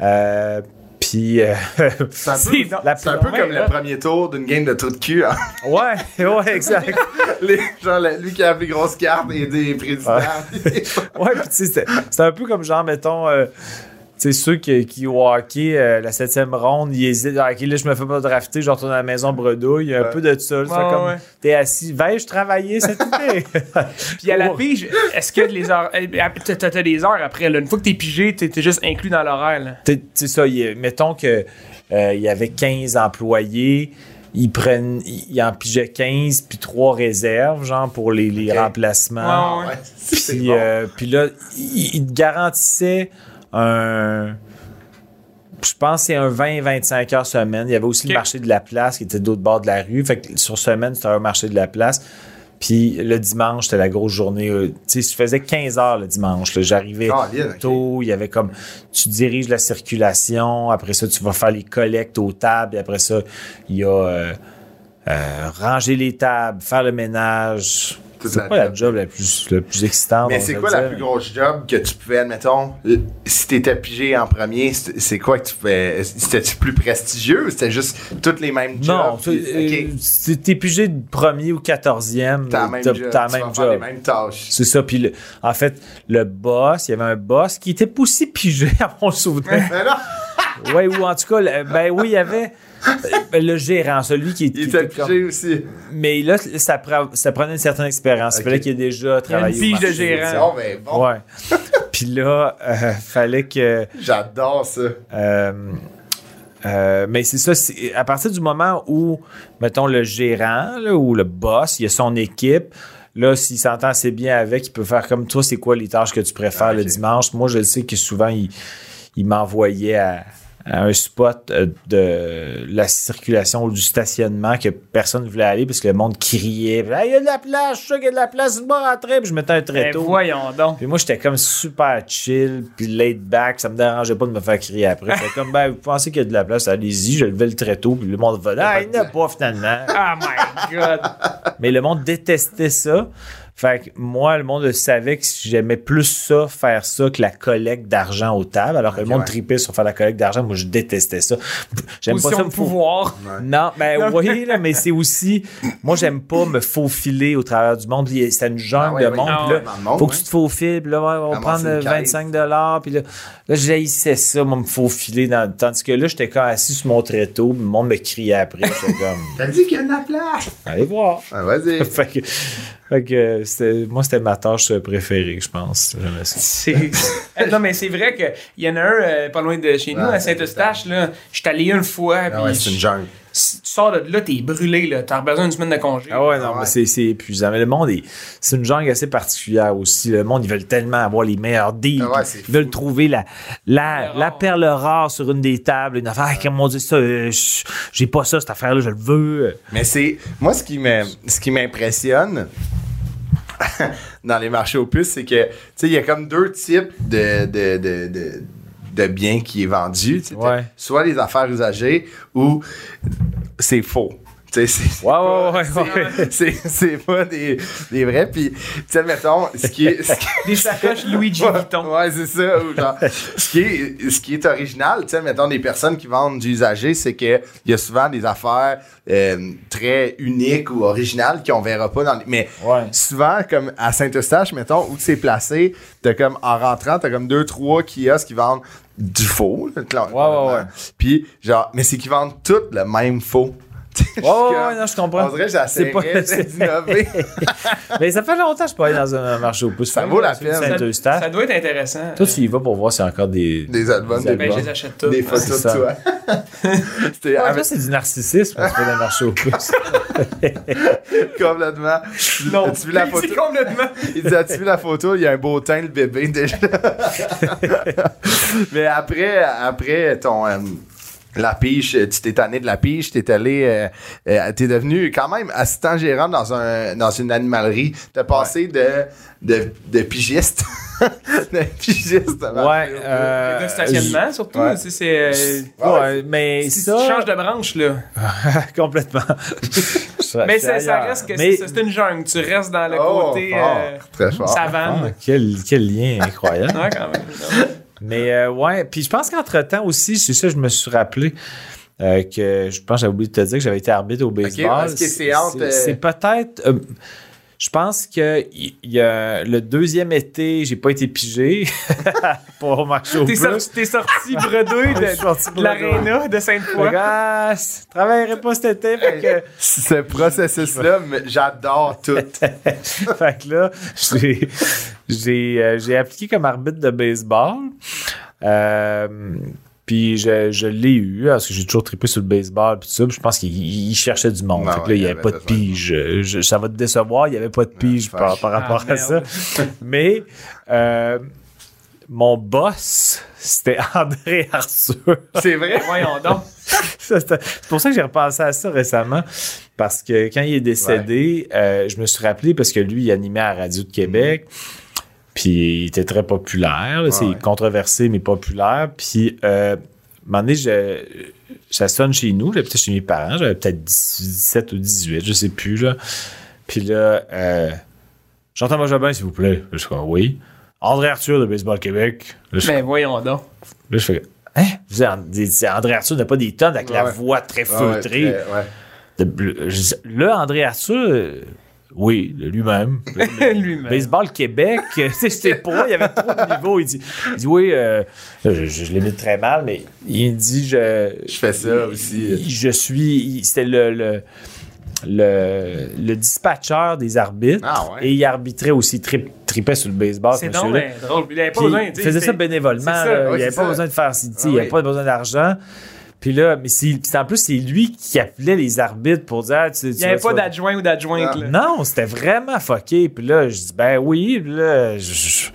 [SPEAKER 3] Euh, puis euh,
[SPEAKER 1] C'est un (laughs) peu,
[SPEAKER 3] la
[SPEAKER 1] un comme
[SPEAKER 3] là.
[SPEAKER 1] le premier tour d'une game de trou de cul. hein. (laughs)
[SPEAKER 3] ouais, ouais, exact. (laughs)
[SPEAKER 1] Les- genre, lui qui a la plus grosse carte et des présidents.
[SPEAKER 3] Ouais, puis tu sais, c'est un peu comme genre, mettons, euh, sais, ceux qui, qui au hockey, euh, la septième ronde, ils hésitent, ah, ok, là, je me fais pas drafter, je retourne à la maison bredouille, il y a un
[SPEAKER 1] Ouais.
[SPEAKER 3] peu de ça.
[SPEAKER 2] Ouais,
[SPEAKER 3] comme,
[SPEAKER 2] ouais.
[SPEAKER 3] t'es assis, vais-je travailler cet (laughs) été?
[SPEAKER 2] Puis à la pige, est-ce que les heures. euh, T'as t'as des heures après, là? Une fois que t'es pigé, t'es t'es juste inclus dans l'horaire,
[SPEAKER 3] C'est ça, y mettons que euh, il y avait 15 employés, ils prennent, ils en pigeaient 15 puis 3 réserves, genre pour les, les remplacements.
[SPEAKER 2] Ouais, ouais.
[SPEAKER 3] Puis,
[SPEAKER 1] bon.
[SPEAKER 3] euh, puis là, il, il te garantissait un. Je pense que c'est un 20-25 heures semaine. Il y avait aussi le marché de la place qui était de l'autre bord de la rue. Fait que sur semaine, c'était un marché de la place. Puis le dimanche, c'était la grosse journée. euh, Tu sais, je faisais 15 heures le dimanche. là. J'arrivais
[SPEAKER 1] ok.
[SPEAKER 3] tôt. Il y avait comme. Tu diriges la circulation. Après ça, tu vas faire les collectes aux tables. Et après ça, il y a. euh, euh, ranger les tables, faire le ménage. C'est pas la
[SPEAKER 1] job.
[SPEAKER 3] la plus, la plus excitante.
[SPEAKER 1] Mais c'est quoi la plus grosse job que tu pouvais, admettons, l- si t'étais pigé en premier, c'est quoi que tu pouvais. C'était-tu plus prestigieux ou c'était juste toutes les mêmes jobs?
[SPEAKER 3] Non, euh, si t'es pigé de premier ou quatorzième,
[SPEAKER 1] t'as la même job.
[SPEAKER 3] t'as la même job. C'est ça. Puis en fait, le boss, il y avait un boss qui était aussi pigé (laughs) à mon souvenir.
[SPEAKER 1] Mais non,
[SPEAKER 3] ouais, ou en tout cas, ben oui, il y avait euh, le gérant, celui qui,
[SPEAKER 1] il
[SPEAKER 3] qui
[SPEAKER 1] était
[SPEAKER 3] était comme-
[SPEAKER 1] aussi.
[SPEAKER 3] Mais là, ça, pre- ça prenait une certaine expérience. Il fallait qu'il ait déjà travaillé. au
[SPEAKER 2] pige de gérant.
[SPEAKER 1] Ben bon,
[SPEAKER 3] Ouais. (laughs) Puis là, euh, fallait que.
[SPEAKER 1] j'adore ça.
[SPEAKER 3] Euh, euh, mais c'est ça, c'est- à partir du moment où, mettons, le gérant là, ou le boss, il a son équipe, là, s'il s'entend assez bien avec, il peut faire comme toi, c'est quoi les tâches que tu préfères
[SPEAKER 1] Ah,
[SPEAKER 3] le dimanche? Moi, je sais que souvent, il, il m'envoyait à, à un spot euh, de la circulation ou du stationnement que personne ne voulait aller parce que le monde criait. Hey, il y a de la place, je suis sûr qu'il y a de la place, je vais rentrer, puis je mettais un
[SPEAKER 2] Ben,
[SPEAKER 3] tréteau.
[SPEAKER 2] voyons donc.
[SPEAKER 3] Puis moi, j'étais comme super chill, puis laid back. Ça me dérangeait pas de me faire crier après. J'étais comme, ben, vous pensez qu'il y a de la place, allez-y. Je levais le tréteau, puis le monde va ah, il n'y en a pas finalement.
[SPEAKER 2] Oh my god.
[SPEAKER 3] Mais le monde détestait ça. Fait que moi, le monde savait que j'aimais plus ça, faire ça, que la collecte d'argent aux tables. Alors que le monde
[SPEAKER 1] ouais.
[SPEAKER 3] tripait sur faire la collecte d'argent. Moi, je détestais ça. J'aime pas ça me
[SPEAKER 2] pouvoir.
[SPEAKER 3] non, ben oui, là, mais c'est aussi. Moi, j'aime pas me faufiler au travers du monde. A- C'est une jungle
[SPEAKER 1] Ah ouais,
[SPEAKER 3] de monde.
[SPEAKER 2] Ah
[SPEAKER 3] là, faut que tu te faufiles. Puis là, on
[SPEAKER 1] caisse.
[SPEAKER 3] 25 Puis là, là j'haïssais ça, moi, me faufiler. Dans... Tandis que là, j'étais quand assis sur mon tréteau. Le monde me criait après. J'étais comme, (laughs)
[SPEAKER 1] T'as dit qu'il y a de la place.
[SPEAKER 3] allez voir.
[SPEAKER 1] Ah, vas-y. (laughs)
[SPEAKER 3] fait que, fait que euh, c'était- moi, c'était ma tâche préférée, je pense. J'aimais ça.
[SPEAKER 2] C'est... (laughs) Non, mais c'est vrai qu'il y en a un euh, pas loin de chez nous,
[SPEAKER 1] Ouais,
[SPEAKER 2] à Saint-Eustache. là. Je suis allé une fois.
[SPEAKER 1] Ah
[SPEAKER 2] puis
[SPEAKER 1] ouais, c'est une jungle.
[SPEAKER 2] si tu sors de là, t'es brûlé. Là. T'as besoin d'une semaine de congé.
[SPEAKER 3] Ah ouais, non,
[SPEAKER 1] Ah ouais.
[SPEAKER 3] mais c'est, c'est épuisant. Mais le monde, est, c'est une jungle assez particulière aussi. Le monde, ils veulent tellement avoir les meilleurs deals.
[SPEAKER 1] Ah ouais,
[SPEAKER 3] ils veulent
[SPEAKER 1] fou.
[SPEAKER 3] trouver la, la,
[SPEAKER 2] Perle
[SPEAKER 3] la
[SPEAKER 2] rare.
[SPEAKER 3] perle rare sur une des tables. Une affaire, comme on dit ça, euh, je- j'ai pas ça, cette affaire-là, je le veux.
[SPEAKER 1] Mais c'est. Moi, ce qui me- ce qui m'impressionne (laughs) dans les marchés aux puces, c'est que, tu sais, il y a comme deux types de. de, de, de de biens qui est vendu.
[SPEAKER 3] Ouais.
[SPEAKER 1] Soit les affaires usagées ou c'est faux. C'est
[SPEAKER 3] Ouais,
[SPEAKER 1] pas-
[SPEAKER 3] ouais, ouais,
[SPEAKER 1] c'est-
[SPEAKER 3] ouais.
[SPEAKER 1] c'est- C'est pas des, des vrais. Puis, tu sais, mettons, ce qui est. ce qui-
[SPEAKER 2] Des sacoches Luigi Vuitton.
[SPEAKER 1] Ouais, c'est ça. ou genre, ce, qui est, ce qui est original, tu sais, mettons, des personnes qui vendent du usagé, c'est qu'il y a souvent des affaires euh, très uniques ou originales qu'on verra pas dans les. Mais
[SPEAKER 3] Ouais.
[SPEAKER 1] souvent, comme à Saint-Eustache, mettons, où c'est placé, t'as comme, en rentrant, t'as comme deux, trois kiosques qui vendent du faux, là, clairement.
[SPEAKER 3] ouais, ouais.
[SPEAKER 1] Puis, genre, mais c'est qu'ils vendent tous le même faux. Sais,
[SPEAKER 3] Ouais, ouais, ouais, non, je comprends.
[SPEAKER 1] On dirait que
[SPEAKER 3] C'est pas-
[SPEAKER 1] d'innover. (laughs)
[SPEAKER 3] Mais ça fait longtemps que je peux aller dans un marché aux puces.
[SPEAKER 1] Ça vaut la peine.
[SPEAKER 3] Saint-Eustache.
[SPEAKER 2] Ça doit être intéressant.
[SPEAKER 3] Toi, tu y vas pour voir s'il y a encore des.
[SPEAKER 1] Des albums, des,
[SPEAKER 2] Ben, je les achète tous.
[SPEAKER 1] des photos de
[SPEAKER 3] ça. (laughs)
[SPEAKER 1] toi.
[SPEAKER 3] Ah,
[SPEAKER 1] avec-
[SPEAKER 3] ça, c'est du narcissisme, quand tu fais dans un marché aux puces. (laughs)
[SPEAKER 1] complètement.
[SPEAKER 2] Non,
[SPEAKER 1] As-tu vu la photo?
[SPEAKER 2] c'est complètement.
[SPEAKER 1] Il dit As-tu vu la photo? Il y a un beau teint, le bébé, déjà. Mais après, après ton. euh, la pige, tu t'es tanné de la pige, t'es allé, euh, euh, t'es devenu quand même assistant gérant dans un dans une animalerie. T'as passé de, de de pigiste, (laughs) de pigiste.
[SPEAKER 3] Ouais. Euh,
[SPEAKER 2] Le stationnement, surtout.
[SPEAKER 1] ouais.
[SPEAKER 2] C'est, c'est, euh,
[SPEAKER 3] Ouais, mais
[SPEAKER 2] si
[SPEAKER 3] ça.
[SPEAKER 2] tu changes de branche, là. (laughs)
[SPEAKER 3] complètement. (laughs)
[SPEAKER 2] Mais ça, ça reste que
[SPEAKER 3] Mais-
[SPEAKER 2] c'est, c'est une jungle. Tu restes dans le
[SPEAKER 1] Oh,
[SPEAKER 2] côté
[SPEAKER 1] fort,
[SPEAKER 2] euh,
[SPEAKER 1] très fort.
[SPEAKER 3] Ah,
[SPEAKER 2] savane.
[SPEAKER 3] quel, quel lien incroyable.
[SPEAKER 2] Ouais, quand même.
[SPEAKER 3] Mais euh, ouais, puis je pense qu'entre-temps aussi, c'est ça, je me suis rappelé euh, que je pense que j'avais oublié de te dire que j'avais été arbitre au baseball.
[SPEAKER 1] que c'est euh,
[SPEAKER 3] C'est peut-être. Je pense que il y a le deuxième été, j'ai pas été pigé (laughs) pour marcher au
[SPEAKER 2] T'es,
[SPEAKER 3] plus.
[SPEAKER 2] t'es sorti bredouille (laughs) de, de l'aréna de Sainte-Foy.
[SPEAKER 3] Regarde, je travaillerai pas cet été, fait que (laughs)
[SPEAKER 1] Ce processus-là, mais j'adore tout.
[SPEAKER 3] fait que là, j'ai, j'ai, euh, j'ai appliqué comme arbitre de baseball. Euh, puis je, je l'ai eu, parce que j'ai toujours trippé sur le baseball, puis tout ça. puis je pense qu'il il cherchait du monde.
[SPEAKER 1] Ah
[SPEAKER 3] fait que là, il n'y
[SPEAKER 1] y
[SPEAKER 3] avait
[SPEAKER 1] avait
[SPEAKER 3] pas de pige. Je- ça va te décevoir, il n'y avait pas de pige
[SPEAKER 1] Ouais,
[SPEAKER 3] par, rapport
[SPEAKER 2] Ah,
[SPEAKER 3] à ça. (laughs) Mais euh, mon boss, c'était (laughs) André Arthur.
[SPEAKER 1] C'est vrai?
[SPEAKER 2] Voyons donc. (laughs)
[SPEAKER 3] C'est pour ça que j'ai repensé à ça récemment. Parce que quand il est décédé, euh, je me suis rappelé parce que lui, il animait à la Radio de Québec. Puis il était très populaire. là. c'est controversé, mais populaire. Puis euh, à un moment donné, je- ça sonne chez nous. J'étais peut-être chez mes parents. J'avais peut-être 17 ou 18, je sais plus. Là. Puis là, euh, j'entends moi Jobin, s'il vous plaît. Je suis comme, oui. André Arthur de Baseball Québec. Là, je
[SPEAKER 2] Mais voyons donc.
[SPEAKER 3] Là, je fais Hein? André Arthur n'a pas des tonnes avec la voix très
[SPEAKER 1] Ah ouais,
[SPEAKER 3] feutrée.
[SPEAKER 1] très- ouais.
[SPEAKER 3] De- je dis, Là, André Arthur, euh, oui, lui-même. (laughs)
[SPEAKER 2] Lui-même.
[SPEAKER 3] Baseball Québec, (laughs) j'étais pas, il y avait trop de niveaux. Il dit, il dit oui, euh, je, je, l'imite très mal, mais il dit, je.
[SPEAKER 1] Je fais ça aussi.
[SPEAKER 3] Je suis. C'était le. le le, le dispatcher des arbitres
[SPEAKER 1] Ah ouais.
[SPEAKER 3] et il arbitrait aussi trip, tripait sur le baseball
[SPEAKER 2] C'est drôle. Il avait pas besoin.
[SPEAKER 3] il faisait ça bénévolement.
[SPEAKER 2] ça,
[SPEAKER 3] il n'y avait
[SPEAKER 1] c'est
[SPEAKER 3] pas
[SPEAKER 1] ça.
[SPEAKER 3] besoin de faire. sais,
[SPEAKER 1] Ah
[SPEAKER 3] il n'y avait
[SPEAKER 1] oui.
[SPEAKER 3] pas besoin d'argent. Puis là, mais c'est, en plus, c'est lui qui appelait les arbitres pour dire. ah, tu,
[SPEAKER 2] Il n'y avait pas d'adjoint ou d'adjointe. là.
[SPEAKER 3] Non, c'était vraiment fucké. Puis là, je dis, ben oui. Puis là, je- je-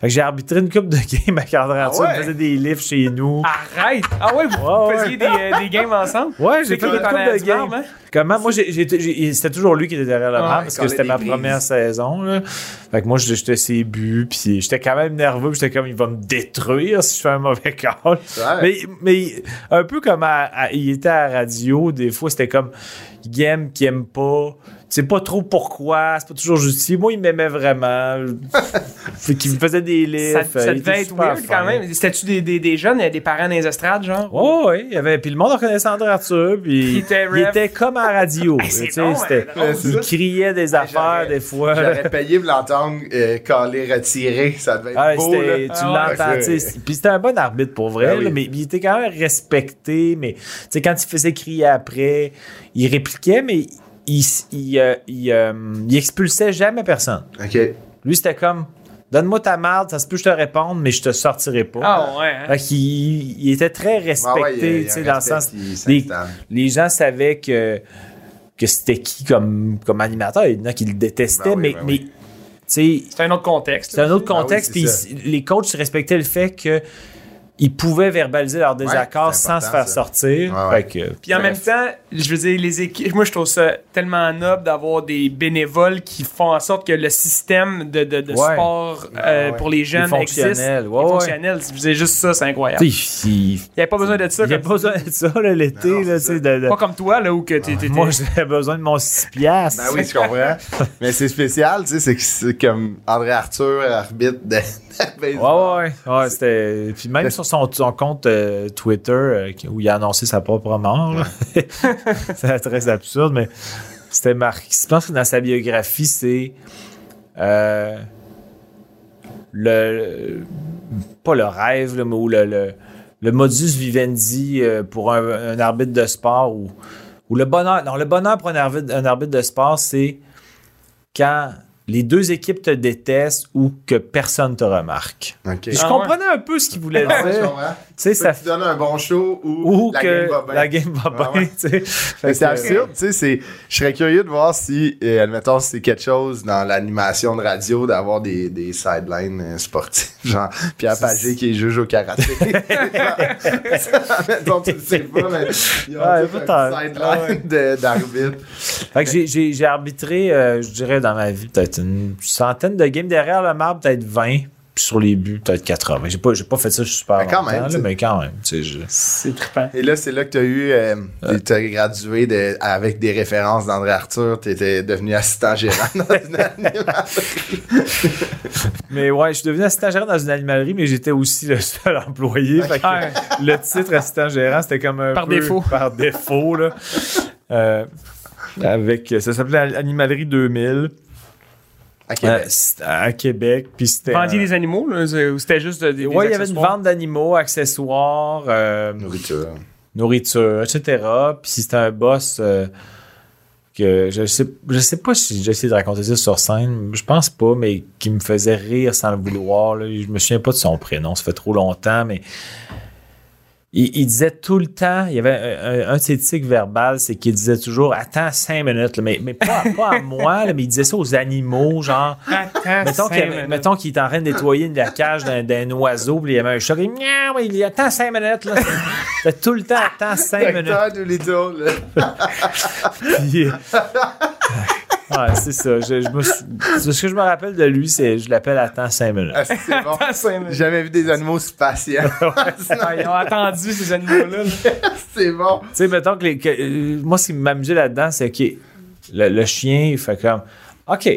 [SPEAKER 3] Fait que j'ai arbitré une coupe de game avec André Arthur.
[SPEAKER 1] ouais?
[SPEAKER 3] On faisait des livres chez nous.
[SPEAKER 2] Arrête! Ah ouais, vous
[SPEAKER 3] Ouais,
[SPEAKER 2] faisiez des, euh, des games ensemble?
[SPEAKER 3] Ouais, j'ai fait une coupe de
[SPEAKER 2] du
[SPEAKER 3] game.
[SPEAKER 2] marbre, hein?
[SPEAKER 3] Comment? Moi, c'était toujours lui qui était derrière le
[SPEAKER 2] Ah,
[SPEAKER 3] banc
[SPEAKER 1] il
[SPEAKER 3] parce que c'était ma
[SPEAKER 1] prises.
[SPEAKER 3] première saison. Là. Fait que moi, j'étais ses buts, puis j'étais quand même nerveux, j'étais comme, il va me détruire si je fais un mauvais call.
[SPEAKER 1] Ouais.
[SPEAKER 3] Mais, mais un peu comme à- à- il était à la radio, des fois, c'était comme, il aime, qu'il aime pas. Tu sais pas trop pourquoi, c'est pas toujours justifié. Moi, il m'aimait vraiment. (laughs) fait qu'il me faisait des livres.
[SPEAKER 2] Ça, ça devait être weird quand même. C'était-tu des, des, des jeunes, des parents dans les estrades, genre?
[SPEAKER 3] Oh, oui, il y avait, puis le monde reconnaissait André Arthur, puis
[SPEAKER 2] Il était
[SPEAKER 3] il était comme à la radio.
[SPEAKER 2] Hey,
[SPEAKER 3] tu sais,
[SPEAKER 2] hein,
[SPEAKER 3] il criait des affaires des fois.
[SPEAKER 1] J'aurais payé pour l'entendre euh, caler, retirer. Ça devait être
[SPEAKER 3] Ah,
[SPEAKER 1] beau, là.
[SPEAKER 3] tu
[SPEAKER 2] Ah
[SPEAKER 3] l'entends. Puis c'était un bon arbitre pour vrai,
[SPEAKER 1] oui.
[SPEAKER 3] là, mais il était quand même respecté. Mais tu sais, quand il faisait crier après, il répliquait, mais il, il, euh, il, euh, il expulsait jamais personne.
[SPEAKER 1] OK.
[SPEAKER 3] Lui, c'était comme Donne-moi ta marde, ça se peut que je te réponde, mais je te sortirai pas.
[SPEAKER 2] Ah ouais, hein?
[SPEAKER 3] Fait qu'il il était très respecté,
[SPEAKER 1] Ah ouais, il il
[SPEAKER 3] dans le sens. Les, les gens savaient que, que c'était qui comme, comme animateur. Il y en a qui le détestaient,
[SPEAKER 1] Ben oui,
[SPEAKER 3] mais,
[SPEAKER 1] ben
[SPEAKER 3] mais
[SPEAKER 1] oui.
[SPEAKER 3] tu sais,
[SPEAKER 2] C'est un autre contexte.
[SPEAKER 3] c'est un autre
[SPEAKER 1] Ah oui,
[SPEAKER 3] contexte.
[SPEAKER 1] c'est
[SPEAKER 3] puis les coachs respectaient le fait que ils pouvaient verbaliser leur désaccord sans se faire
[SPEAKER 1] ça.
[SPEAKER 3] sortir.
[SPEAKER 1] Ouais, ouais.
[SPEAKER 3] Fait que-
[SPEAKER 2] Puis en
[SPEAKER 1] Bref.
[SPEAKER 2] même temps, je veux dire, les équipes, moi je trouve ça tellement noble d'avoir des bénévoles qui font en sorte que le système de, de, de
[SPEAKER 3] Ouais.
[SPEAKER 2] sport euh,
[SPEAKER 1] ouais.
[SPEAKER 2] pour les jeunes
[SPEAKER 3] Les
[SPEAKER 2] existe.
[SPEAKER 3] ouais.
[SPEAKER 2] fonctionnels. Je veux dire, juste ça, c'est incroyable.
[SPEAKER 3] Tu il
[SPEAKER 2] n'y avait pas besoin de ça.
[SPEAKER 3] il y a
[SPEAKER 2] comme-
[SPEAKER 3] pas besoin de ça là, l'été. Tu de- de-
[SPEAKER 2] Pas comme toi, là, où que t'es. t'es-
[SPEAKER 3] Moi, j'avais besoin de mon 6 piastres.
[SPEAKER 1] Ben oui, je comprends. (laughs) Mais c'est spécial, tu sais, c'est que c'est comme André Arthur, arbitre de.
[SPEAKER 3] Ouais, ouais, ouais. c'était... Puis même sur son, son compte euh, Twitter, euh, où il a annoncé sa propre mort, (laughs) c'est très absurde, mais c'était marqué. Je pense que dans sa biographie, c'est. euh, le. Pas le rêve, là, mais ou le, le, le modus vivendi pour un, un arbitre de sport ou, ou le bonheur. Non, le bonheur pour un arbitre, un arbitre de sport, c'est quand les deux équipes te détestent ou que personne te remarque. Je
[SPEAKER 2] Ah
[SPEAKER 3] comprenais un peu ce qu'il voulait
[SPEAKER 1] Ah
[SPEAKER 3] dire. Sais, ça
[SPEAKER 1] Tu donnes un bon show ou,
[SPEAKER 3] ou
[SPEAKER 1] la
[SPEAKER 3] que
[SPEAKER 1] game va bien.
[SPEAKER 3] la game va bien.
[SPEAKER 1] Ouais, ouais.
[SPEAKER 3] tu sais.
[SPEAKER 1] C'est
[SPEAKER 3] que-
[SPEAKER 1] absurde, tu sais. Je serais curieux de voir si, euh, admettons, si c'est quelque chose dans l'animation de radio d'avoir des, des sidelines euh, sportifs, (laughs) genre Pierre Pagé qui est juge au karaté. (laughs) admettons, tu le sais pas, mais il y
[SPEAKER 3] Ouais,
[SPEAKER 1] a un
[SPEAKER 3] peut-être.
[SPEAKER 1] petit sideline de- d'arbitre.
[SPEAKER 3] Fait que j'ai arbitré, euh, je dirais, dans ma vie, peut-être une centaine de games derrière le marbre, peut-être 20. Puis sur les buts, peut-être 80. J'ai pas, j'ai pas fait ça super
[SPEAKER 1] Mais quand
[SPEAKER 3] longtemps,
[SPEAKER 1] même,
[SPEAKER 3] là,
[SPEAKER 1] tu sais.
[SPEAKER 3] mais quand même. je-
[SPEAKER 2] C'est trippant.
[SPEAKER 1] Et là, c'est là que tu as eu, euh, tu gradué de, avec des références d'André Arthur, tu étais devenu assistant gérant dans une animalerie. (laughs)
[SPEAKER 3] Mais ouais, je suis devenu assistant gérant dans une animalerie, mais j'étais aussi le seul employé. Fait que
[SPEAKER 2] Ouais.
[SPEAKER 3] le titre assistant gérant, c'était comme un
[SPEAKER 2] Par
[SPEAKER 3] peu
[SPEAKER 2] défaut.
[SPEAKER 3] Par défaut, là. Euh, avec, ça s'appelait Animalerie 2000
[SPEAKER 1] À
[SPEAKER 3] euh,
[SPEAKER 1] Québec.
[SPEAKER 3] à Québec. Puis c'était.
[SPEAKER 2] Vendiez des animaux, là, ou c'était juste de- des, des
[SPEAKER 3] Ouais, il y avait une vente d'animaux, accessoires, euh,
[SPEAKER 1] Nourriture.
[SPEAKER 3] nourriture, etc. Puis c'était un boss euh, que je sais, je sais pas si j'ai essayé de raconter ça sur scène, je pense pas, mais qui me faisait rire sans le vouloir. là. Je me souviens pas de son prénom, ça fait trop longtemps, mais il, il disait tout le temps, il y avait un, un- un de ses tics verbales, c'est qu'il disait toujours Attends cinq minutes, là. mais, mais pas, (laughs) pas à moi, là, mais il disait ça aux animaux, genre.
[SPEAKER 2] Attends,
[SPEAKER 3] Mettons
[SPEAKER 2] cinq
[SPEAKER 3] qu'il,
[SPEAKER 2] minutes.
[SPEAKER 3] mettons qu'il est en train de nettoyer la cage d'un, d'un oiseau, puis il y avait un chat, il, Miaou il dit Attends cinq minutes, là. Tout le temps, attends cinq minutes. (laughs) Puis, euh, ouais, c'est ça. Je, je me suis- ce que je me rappelle de lui, c'est je l'appelle attends cinq minutes.
[SPEAKER 1] Ah, c'est bon. (laughs) J'ai jamais vu des animaux si patients. (laughs)
[SPEAKER 2] Ah, ils ont attendu ces animaux-là. là. (laughs)
[SPEAKER 1] c'est bon.
[SPEAKER 3] Tu sais, mettons que, les, que, euh, moi, ce qui m'amusait là-dedans, c'est que le, le chien, il fait comme OK,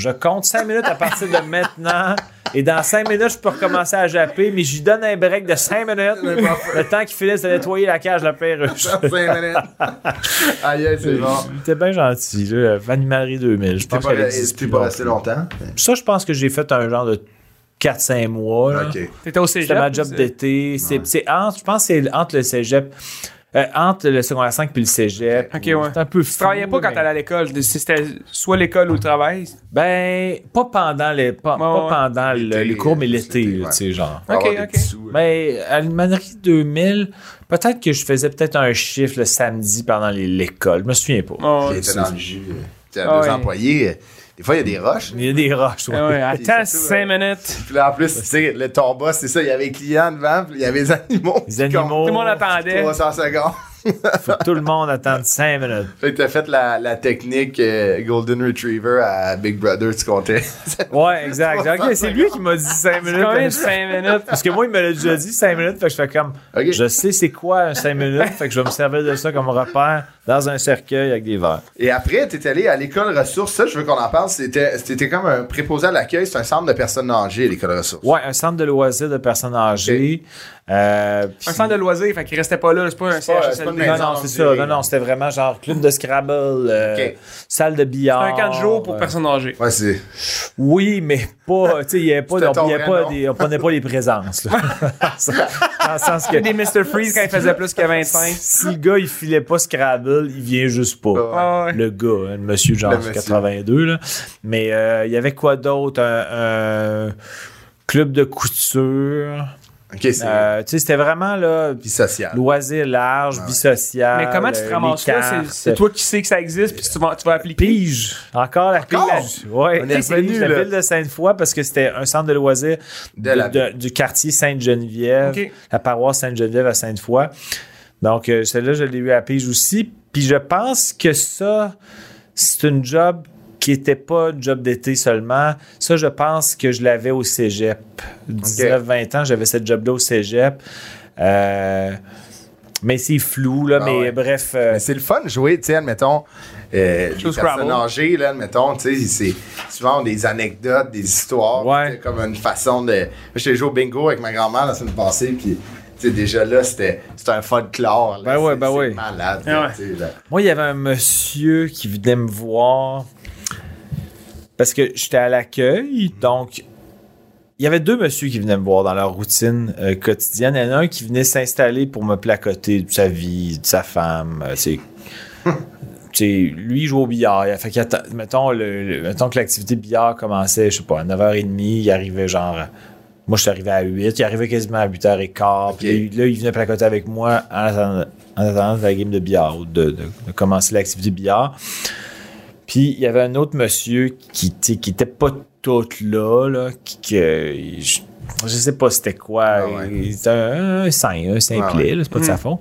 [SPEAKER 3] je compte cinq minutes à partir de maintenant. Et dans cinq minutes, je peux recommencer à japper, mais je lui donne un break de cinq minutes. Le temps qu'il finisse de nettoyer la cage de perruche.
[SPEAKER 1] Dans cinq minutes. Aïe, aïe, c'est bon.
[SPEAKER 3] Il était bien gentil, là. Animalerie 2000. Je
[SPEAKER 1] T'es
[SPEAKER 3] pense
[SPEAKER 1] pas,
[SPEAKER 3] qu'elle existe
[SPEAKER 1] t'es
[SPEAKER 3] plus
[SPEAKER 1] pas resté longtemps?
[SPEAKER 3] Ça, je pense que j'ai fait un genre de 4-5 mois. là.
[SPEAKER 1] Ok.
[SPEAKER 2] T'étais au cégep.
[SPEAKER 3] C'était ma job d'été. C'est, c'est entre, je pense que c'est entre le cégep, euh, entre le secondaire 5 puis le cégep.
[SPEAKER 2] Ok, ouais.
[SPEAKER 3] Un peu
[SPEAKER 2] Tu travaillais pas quand t'allais à l'école? C'était soit l'école ou le travail?
[SPEAKER 3] Ben, pas pendant les, pas, pas
[SPEAKER 2] ouais.
[SPEAKER 3] pendant le- les cours, mais l'été,
[SPEAKER 1] ouais.
[SPEAKER 3] tu sais, genre.
[SPEAKER 2] Ok, ok.
[SPEAKER 1] sous.
[SPEAKER 3] Mais à l'Humanerie 2000, peut-être que je faisais peut-être un chiffre le samedi pendant les- l'école. Je me souviens pas.
[SPEAKER 2] Oh,
[SPEAKER 1] Il était dans le jus. Tu
[SPEAKER 2] Ah
[SPEAKER 1] deux
[SPEAKER 2] ouais.
[SPEAKER 1] employés. Des fois, il y a des roches.
[SPEAKER 3] Il y a des roches, ouais.
[SPEAKER 2] ah ouais, attends
[SPEAKER 1] surtout,
[SPEAKER 2] 5
[SPEAKER 1] euh,
[SPEAKER 2] minutes.
[SPEAKER 1] Puis là, en plus, tu sais, le ton boss, c'est ça, il y avait les clients devant, puis il y avait les animaux.
[SPEAKER 3] Les animaux.
[SPEAKER 2] Tout le monde attendait.
[SPEAKER 1] 300 secondes. (laughs)
[SPEAKER 3] Faut que tout le monde attende 5 minutes.
[SPEAKER 1] Fait que t'as fait la, la technique euh, Golden Retriever à Big Brother, tu comptais. (laughs)
[SPEAKER 3] Ouais, exact. Ok, c'est lui qui m'a dit 5 minutes.
[SPEAKER 2] Combien de 5 minutes?
[SPEAKER 3] Parce que moi, il me l'a déjà dit 5 minutes, fait que je fais comme. Je sais c'est quoi un 5 minutes, fait que je vais me servir de ça comme repère dans un cercueil avec des verres.
[SPEAKER 1] Et après, t'es allé à l'école ressources. Ça, je veux qu'on en parle. C'était, c'était comme un préposé à l'accueil. C'est un centre de personnes âgées, l'école ressources.
[SPEAKER 3] Ouais, un centre de loisirs de personnes âgées. Euh,
[SPEAKER 2] Un centre de loisirs, fait qu'il restait pas là. C'est pas un CHSLD.
[SPEAKER 3] Non, non, c'est ça. Non, non, c'était vraiment genre club de Scrabble, euh, salle de billard.
[SPEAKER 2] Un camp de jour pour
[SPEAKER 3] euh,
[SPEAKER 2] personnes âgées.
[SPEAKER 1] Ouais, c'est.
[SPEAKER 3] Oui, mais pas. Tu sais, il y avait pas,
[SPEAKER 1] C'était
[SPEAKER 3] on,
[SPEAKER 1] vrai
[SPEAKER 3] pas des- on prenait pas les présences. là. (laughs) Dans le sens que
[SPEAKER 2] Il y a des Mr. Freeze quand il faisait plus que 25.
[SPEAKER 3] si le gars il filait pas Scrabble, il vient juste pas.
[SPEAKER 2] Ah ouais.
[SPEAKER 3] Le gars, hein, le monsieur genre
[SPEAKER 1] Le monsieur.
[SPEAKER 3] 82. Là. Mais euh, il y avait quoi d'autre? Un, un club de couture. Euh, tu sais, c'était vraiment là,
[SPEAKER 1] vie sociale.
[SPEAKER 3] loisir large, vie sociale.
[SPEAKER 2] Mais comment tu te
[SPEAKER 3] euh,
[SPEAKER 2] ramasses là? C'est- toi qui sais que ça existe, puis tu vas, tu vas appliquer?
[SPEAKER 3] Pige. Encore la
[SPEAKER 1] Encore?
[SPEAKER 3] pige. Ouais.
[SPEAKER 1] On est
[SPEAKER 3] C'est
[SPEAKER 1] revenu,
[SPEAKER 3] la ville de Sainte-Foy parce que c'était un centre de loisirs
[SPEAKER 1] De
[SPEAKER 3] de-
[SPEAKER 1] la-
[SPEAKER 3] de- du quartier Sainte-Geneviève, la paroisse Sainte-Geneviève à Sainte-Foy. Donc, euh, celle-là, je l'ai eu à Pige aussi. Puis je pense que ça, c'est une job qui était pas job d'été seulement. Ça, je pense que je l'avais au cégep. 19-20 ans, j'avais cette job-là au cégep. Euh, mais c'est flou, là.
[SPEAKER 1] Ah
[SPEAKER 3] mais
[SPEAKER 1] ouais.
[SPEAKER 3] bref. euh,
[SPEAKER 1] Mais c'est le fun de jouer, tu sais, admettons, euh, les personnes âgées, là, admettons, tu sais, c'est souvent des anecdotes, des histoires,
[SPEAKER 3] Ouais.
[SPEAKER 1] comme une façon de... J'étais joué au bingo avec ma grand-mère la semaine passée, puis, tu sais, déjà là, c'était c'était un folklore. là.
[SPEAKER 3] Ben ouais, ben ouais.
[SPEAKER 1] malade,
[SPEAKER 2] Ah
[SPEAKER 1] là,
[SPEAKER 2] ouais.
[SPEAKER 1] tu sais, là.
[SPEAKER 3] Moi, il y avait un monsieur qui venait me voir parce que j'étais à l'accueil, donc il y avait deux messieurs qui venaient me voir dans leur routine euh, quotidienne. Il y en a un qui venait s'installer pour me placoter de sa vie, de sa femme. euh, c'est- (laughs) lui, il joue au billard. Il a fait mettons, le, le- mettons que l'activité billard commençait, je sais pas, à 9h30, il arrivait genre. Moi, je suis arrivé à 8, il arrivait quasiment à 8h15. Puis là, il venait placoter avec moi en attendant, en attendant la game de billard, ou de, de- de commencer l'activité billard. Puis il y avait un autre monsieur qui, qui était pas tout là, là qui, que- je, je sais pas c'était quoi.
[SPEAKER 1] Ah ouais.
[SPEAKER 3] Il était un, un saint, un simplet,
[SPEAKER 1] Ah ouais.
[SPEAKER 3] c'est pas de sa faute.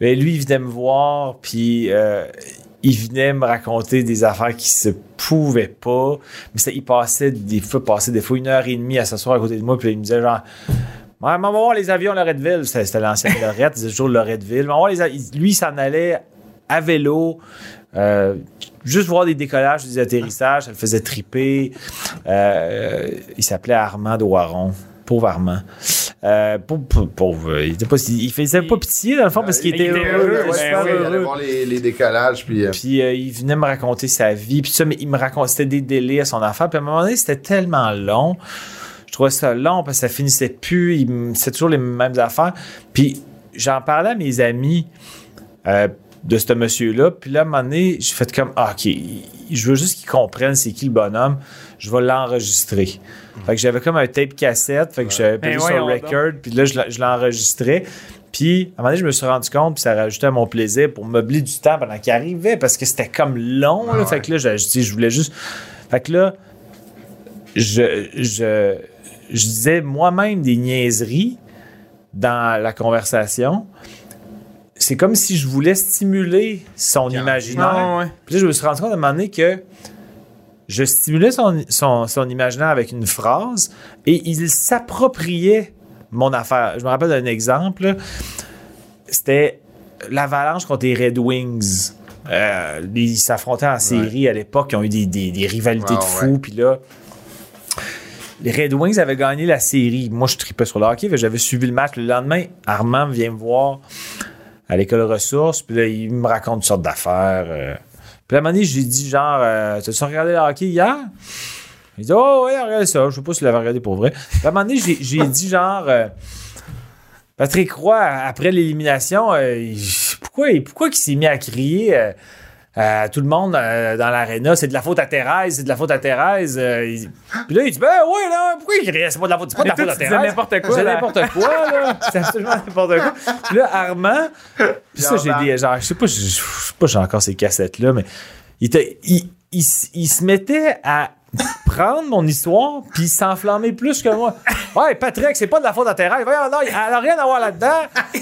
[SPEAKER 3] Mais lui, il venait me voir, puis euh, il venait me raconter des affaires qui se pouvaient pas. Mais ça, il passait des fois, passait des fois une heure et demie à s'asseoir à côté de moi, puis il me disait genre. Ouais, maman, on va voir les avions Loretteville. C'était c'était l'ancienne Lorette, (laughs) disait toujours Loretteville. Les lui, il s'en allait à vélo, euh, juste voir des décollages, des atterrissages, ça le faisait triper. Euh, il s'appelait Armand de Waron. Pauvre Armand. Euh, pauvre, il, était pas, il faisait pas pitié dans le fond parce qu'il
[SPEAKER 2] il
[SPEAKER 3] était heureux,
[SPEAKER 2] heureux,
[SPEAKER 3] il était
[SPEAKER 2] ouais,
[SPEAKER 1] Ouais, il allait
[SPEAKER 3] heureux.
[SPEAKER 1] voir les, les décollages, puis... euh,
[SPEAKER 3] Puis euh, il venait me raconter sa vie. Puis ça, mais il me racontait c'était des délais à son affaire. Puis à un moment donné, c'était tellement long. Je trouvais ça long parce que ça finissait plus. C'était toujours les mêmes affaires. Puis j'en parlais à mes amis de ce monsieur-là. Puis là, à un moment donné, j'ai fait comme, ah, OK, je veux juste qu'ils comprennent c'est qui le bonhomme. Je vais l'enregistrer. Fait que j'avais comme un tape cassette. Fait que j'avais
[SPEAKER 2] Ben
[SPEAKER 3] payé sur
[SPEAKER 2] voyons
[SPEAKER 3] record. Puis là, je l'en- je l'enregistrais. Puis, à un moment donné, je me suis rendu compte, puis ça rajoutait à mon plaisir pour meubler du temps pendant qu'il arrivait, parce que c'était comme long. là.
[SPEAKER 1] Ouais.
[SPEAKER 3] Fait que là, je, je, je voulais juste. Fait que là, je, je, je disais moi-même des niaiseries dans la conversation. C'est comme si je voulais stimuler son imaginaire.
[SPEAKER 2] Ah, ouais.
[SPEAKER 3] Puis là, je me suis rendu compte à un moment donné que je stimulais son, son, son imaginaire avec une phrase et il s'appropriait mon affaire. Je me rappelle d'un exemple. C'était l'avalanche contre les Red Wings. Euh, ils s'affrontaient en série à l'époque. Ils ont eu des, des- des rivalités
[SPEAKER 1] Ah,
[SPEAKER 3] de fous.
[SPEAKER 1] ouais.
[SPEAKER 3] Puis là, les Red Wings avaient gagné la série. Moi, je tripais sur le hockey. J'avais suivi le match. Le lendemain, Armand vient me voir à l'école ressources. Puis là, il me raconte toutes sortes d'affaires. euh. Puis à un moment donné, j'ai dit genre, euh, t'as-tu regardé le hockey hier? Il dit, oh, ouais, regardez ça. Je sais pas s'il l'avait regardé pour vrai. Puis à un moment donné, j'ai, dit genre, euh, Patrick Roy, après l'élimination, euh, pourquoi, pourquoi il s'est mis à crier euh, tout le monde euh, dans l'aréna? C'est de la faute à Thérèse, c'est de la faute à Thérèse. euh, il- Puis là, il dit, ben ouais, là, pourquoi il? C'est pas de la faute, c'est pas de la faute à Thérèse.
[SPEAKER 2] n'importe quoi, là.
[SPEAKER 3] n'importe quoi, là. (laughs) C'est absolument n'importe quoi. Puis là, Armand, puis ça, j'ai des, genre, je sais pas, je je sais pas, j'ai encore ces cassettes-là, mais il, était, il, il, s- il se mettait à prendre mon histoire puis s'enflammer plus que moi. Ouais, Patrick, c'est pas de la faute à Thérèse. Voyons, non, elle a rien à voir là-dedans. Elle,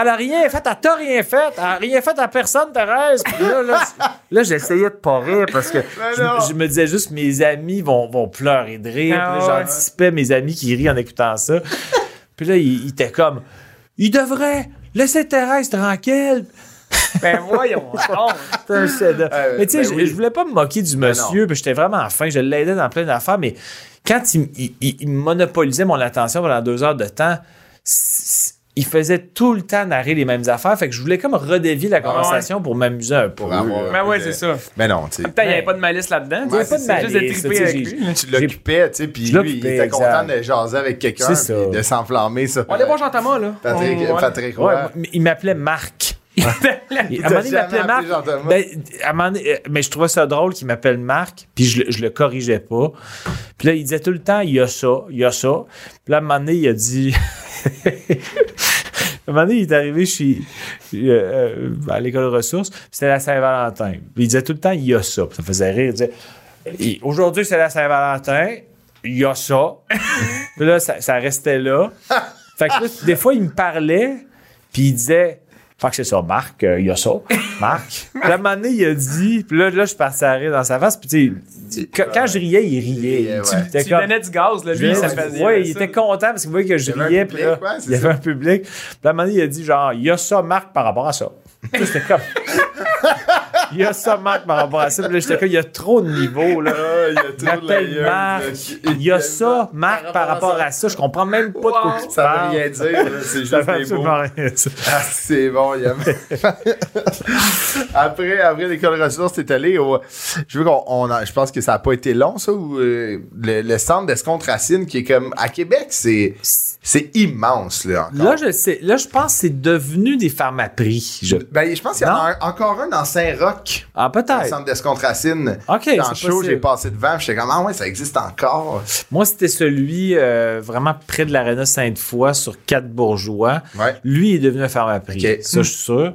[SPEAKER 3] elle a rien fait, elle t'a rien fait. Elle a rien fait à personne, Thérèse. Puis là, là, là, j'essayais de pas rire parce que je,
[SPEAKER 1] non.
[SPEAKER 3] je me disais juste mes amis vont, vont pleurer de rire.
[SPEAKER 2] Ah
[SPEAKER 3] Puis là,
[SPEAKER 2] ouais.
[SPEAKER 3] j'anticipais mes amis qui rient en écoutant ça. Puis là, il, il était comme, il devrait laisser Thérèse tranquille. (laughs)
[SPEAKER 2] Ben voyons. (laughs)
[SPEAKER 3] C'est un chef-d'œuvre.
[SPEAKER 1] Euh,
[SPEAKER 3] mais tu sais,
[SPEAKER 1] ben
[SPEAKER 3] je,
[SPEAKER 1] oui.
[SPEAKER 3] je voulais pas me moquer du monsieur, puis j'étais vraiment fin, je l'aidais dans plein d'affaires, mais quand il, il- il- il monopolisait mon attention pendant deux heures de temps, il faisait tout le temps narrer les mêmes affaires, fait que je voulais comme redévier la conversation pour m'amuser un peu.
[SPEAKER 1] Pour avoir-
[SPEAKER 3] là.
[SPEAKER 2] Ben ouais, c'est ça.
[SPEAKER 1] Mais non, tu sais.
[SPEAKER 2] Putain, il n'y avait pas de malice là-dedans.
[SPEAKER 3] Il y avait
[SPEAKER 2] tu
[SPEAKER 3] pas de
[SPEAKER 2] c'est juste de
[SPEAKER 3] malice, tu
[SPEAKER 2] avec lui.
[SPEAKER 1] l'occupais, tu sais, puis lui, il était
[SPEAKER 3] exact.
[SPEAKER 1] content de jaser avec quelqu'un, de s'enflammer ça.
[SPEAKER 2] On aller voir Jean-Thomas, là.
[SPEAKER 1] Patrick. Patrick
[SPEAKER 3] Ouais, il m'appelait Marc.
[SPEAKER 2] Il appelle-
[SPEAKER 3] à un moment donné, il m'appelait Marc. Ben, à un moment donné, euh, mais je trouvais ça drôle qu'il m'appelle Marc, puis je, le- je le corrigeais pas. Puis là, il disait tout le temps, il y a ça, il y a ça. Puis là, à un moment donné, il a dit... (laughs) à un moment donné, il est arrivé chez, euh, euh, à l'école de ressources, puis c'était la Saint-Valentin. Puis il disait tout le temps, il y a ça. Puis ça me faisait rire. Il disait, aujourd'hui, c'est la Saint-Valentin, il y a ça. (laughs) puis là, ça, ça restait là. Fait que (laughs) là, des fois, il me parlait, puis il disait... Fait que c'est ça, Marc, euh, il y a ça. (laughs) Marc. Puis à un moment donné, il a dit, puis là, là je suis parti à rire dans sa face, puis tu sais, quand, quand je riais, il riait.
[SPEAKER 1] riait, ouais.
[SPEAKER 3] il était
[SPEAKER 2] Tu
[SPEAKER 3] comme-
[SPEAKER 2] lui donnais du gaz, là, lui, ça fait
[SPEAKER 3] ouais, il était content parce qu'il voyait que je
[SPEAKER 1] Il
[SPEAKER 3] riais, puis là,
[SPEAKER 1] ouais,
[SPEAKER 3] il y avait
[SPEAKER 1] ça.
[SPEAKER 3] un public. Puis à un moment donné, il a dit genre, il y a ça, Marc, par rapport à ça. (laughs) J'étais comme. (laughs) Il y a ça, Marc, par rapport à ça. Puis là, j'étais comme, il y a trop de niveaux, là.
[SPEAKER 1] Il y a
[SPEAKER 3] Il
[SPEAKER 1] tout la
[SPEAKER 3] m'appelle
[SPEAKER 1] gueule,
[SPEAKER 3] Marc. Il y a ça, Marc, par rapport à ça. Je comprends même pas de quoi tu
[SPEAKER 1] Ça veut rien dire, c'est (laughs) juste des mots.
[SPEAKER 3] absolument rien dire.
[SPEAKER 1] Ah, c'est bon, il y a... (laughs) après, après l'école ressources, t'es allé au. Je veux qu'on. on a- Je pense que ça n'a pas été long, ça, ou euh, le, le centre d'escompte Racine, qui est comme. À Québec, c'est. C'est immense, là. Encore.
[SPEAKER 3] Là, je sais. Là, je pense que c'est devenu des pharmaprix. Je...
[SPEAKER 1] Ben, je pense qu'il y en a un- encore un dans Saint-Roch,
[SPEAKER 3] Ah,
[SPEAKER 1] le
[SPEAKER 3] peut-être.
[SPEAKER 1] centre d'escompte Racine.
[SPEAKER 3] OK,
[SPEAKER 1] Dans le show, j'ai passé devant, j'étais comme, ah ouais, ça existe encore.
[SPEAKER 3] Moi, c'était celui euh, vraiment près de l'aréna Sainte-Foy sur quatre bourgeois.
[SPEAKER 1] Ouais.
[SPEAKER 3] Lui est devenu un pharmaprix.
[SPEAKER 1] Ok.
[SPEAKER 3] Ça, je suis sûr.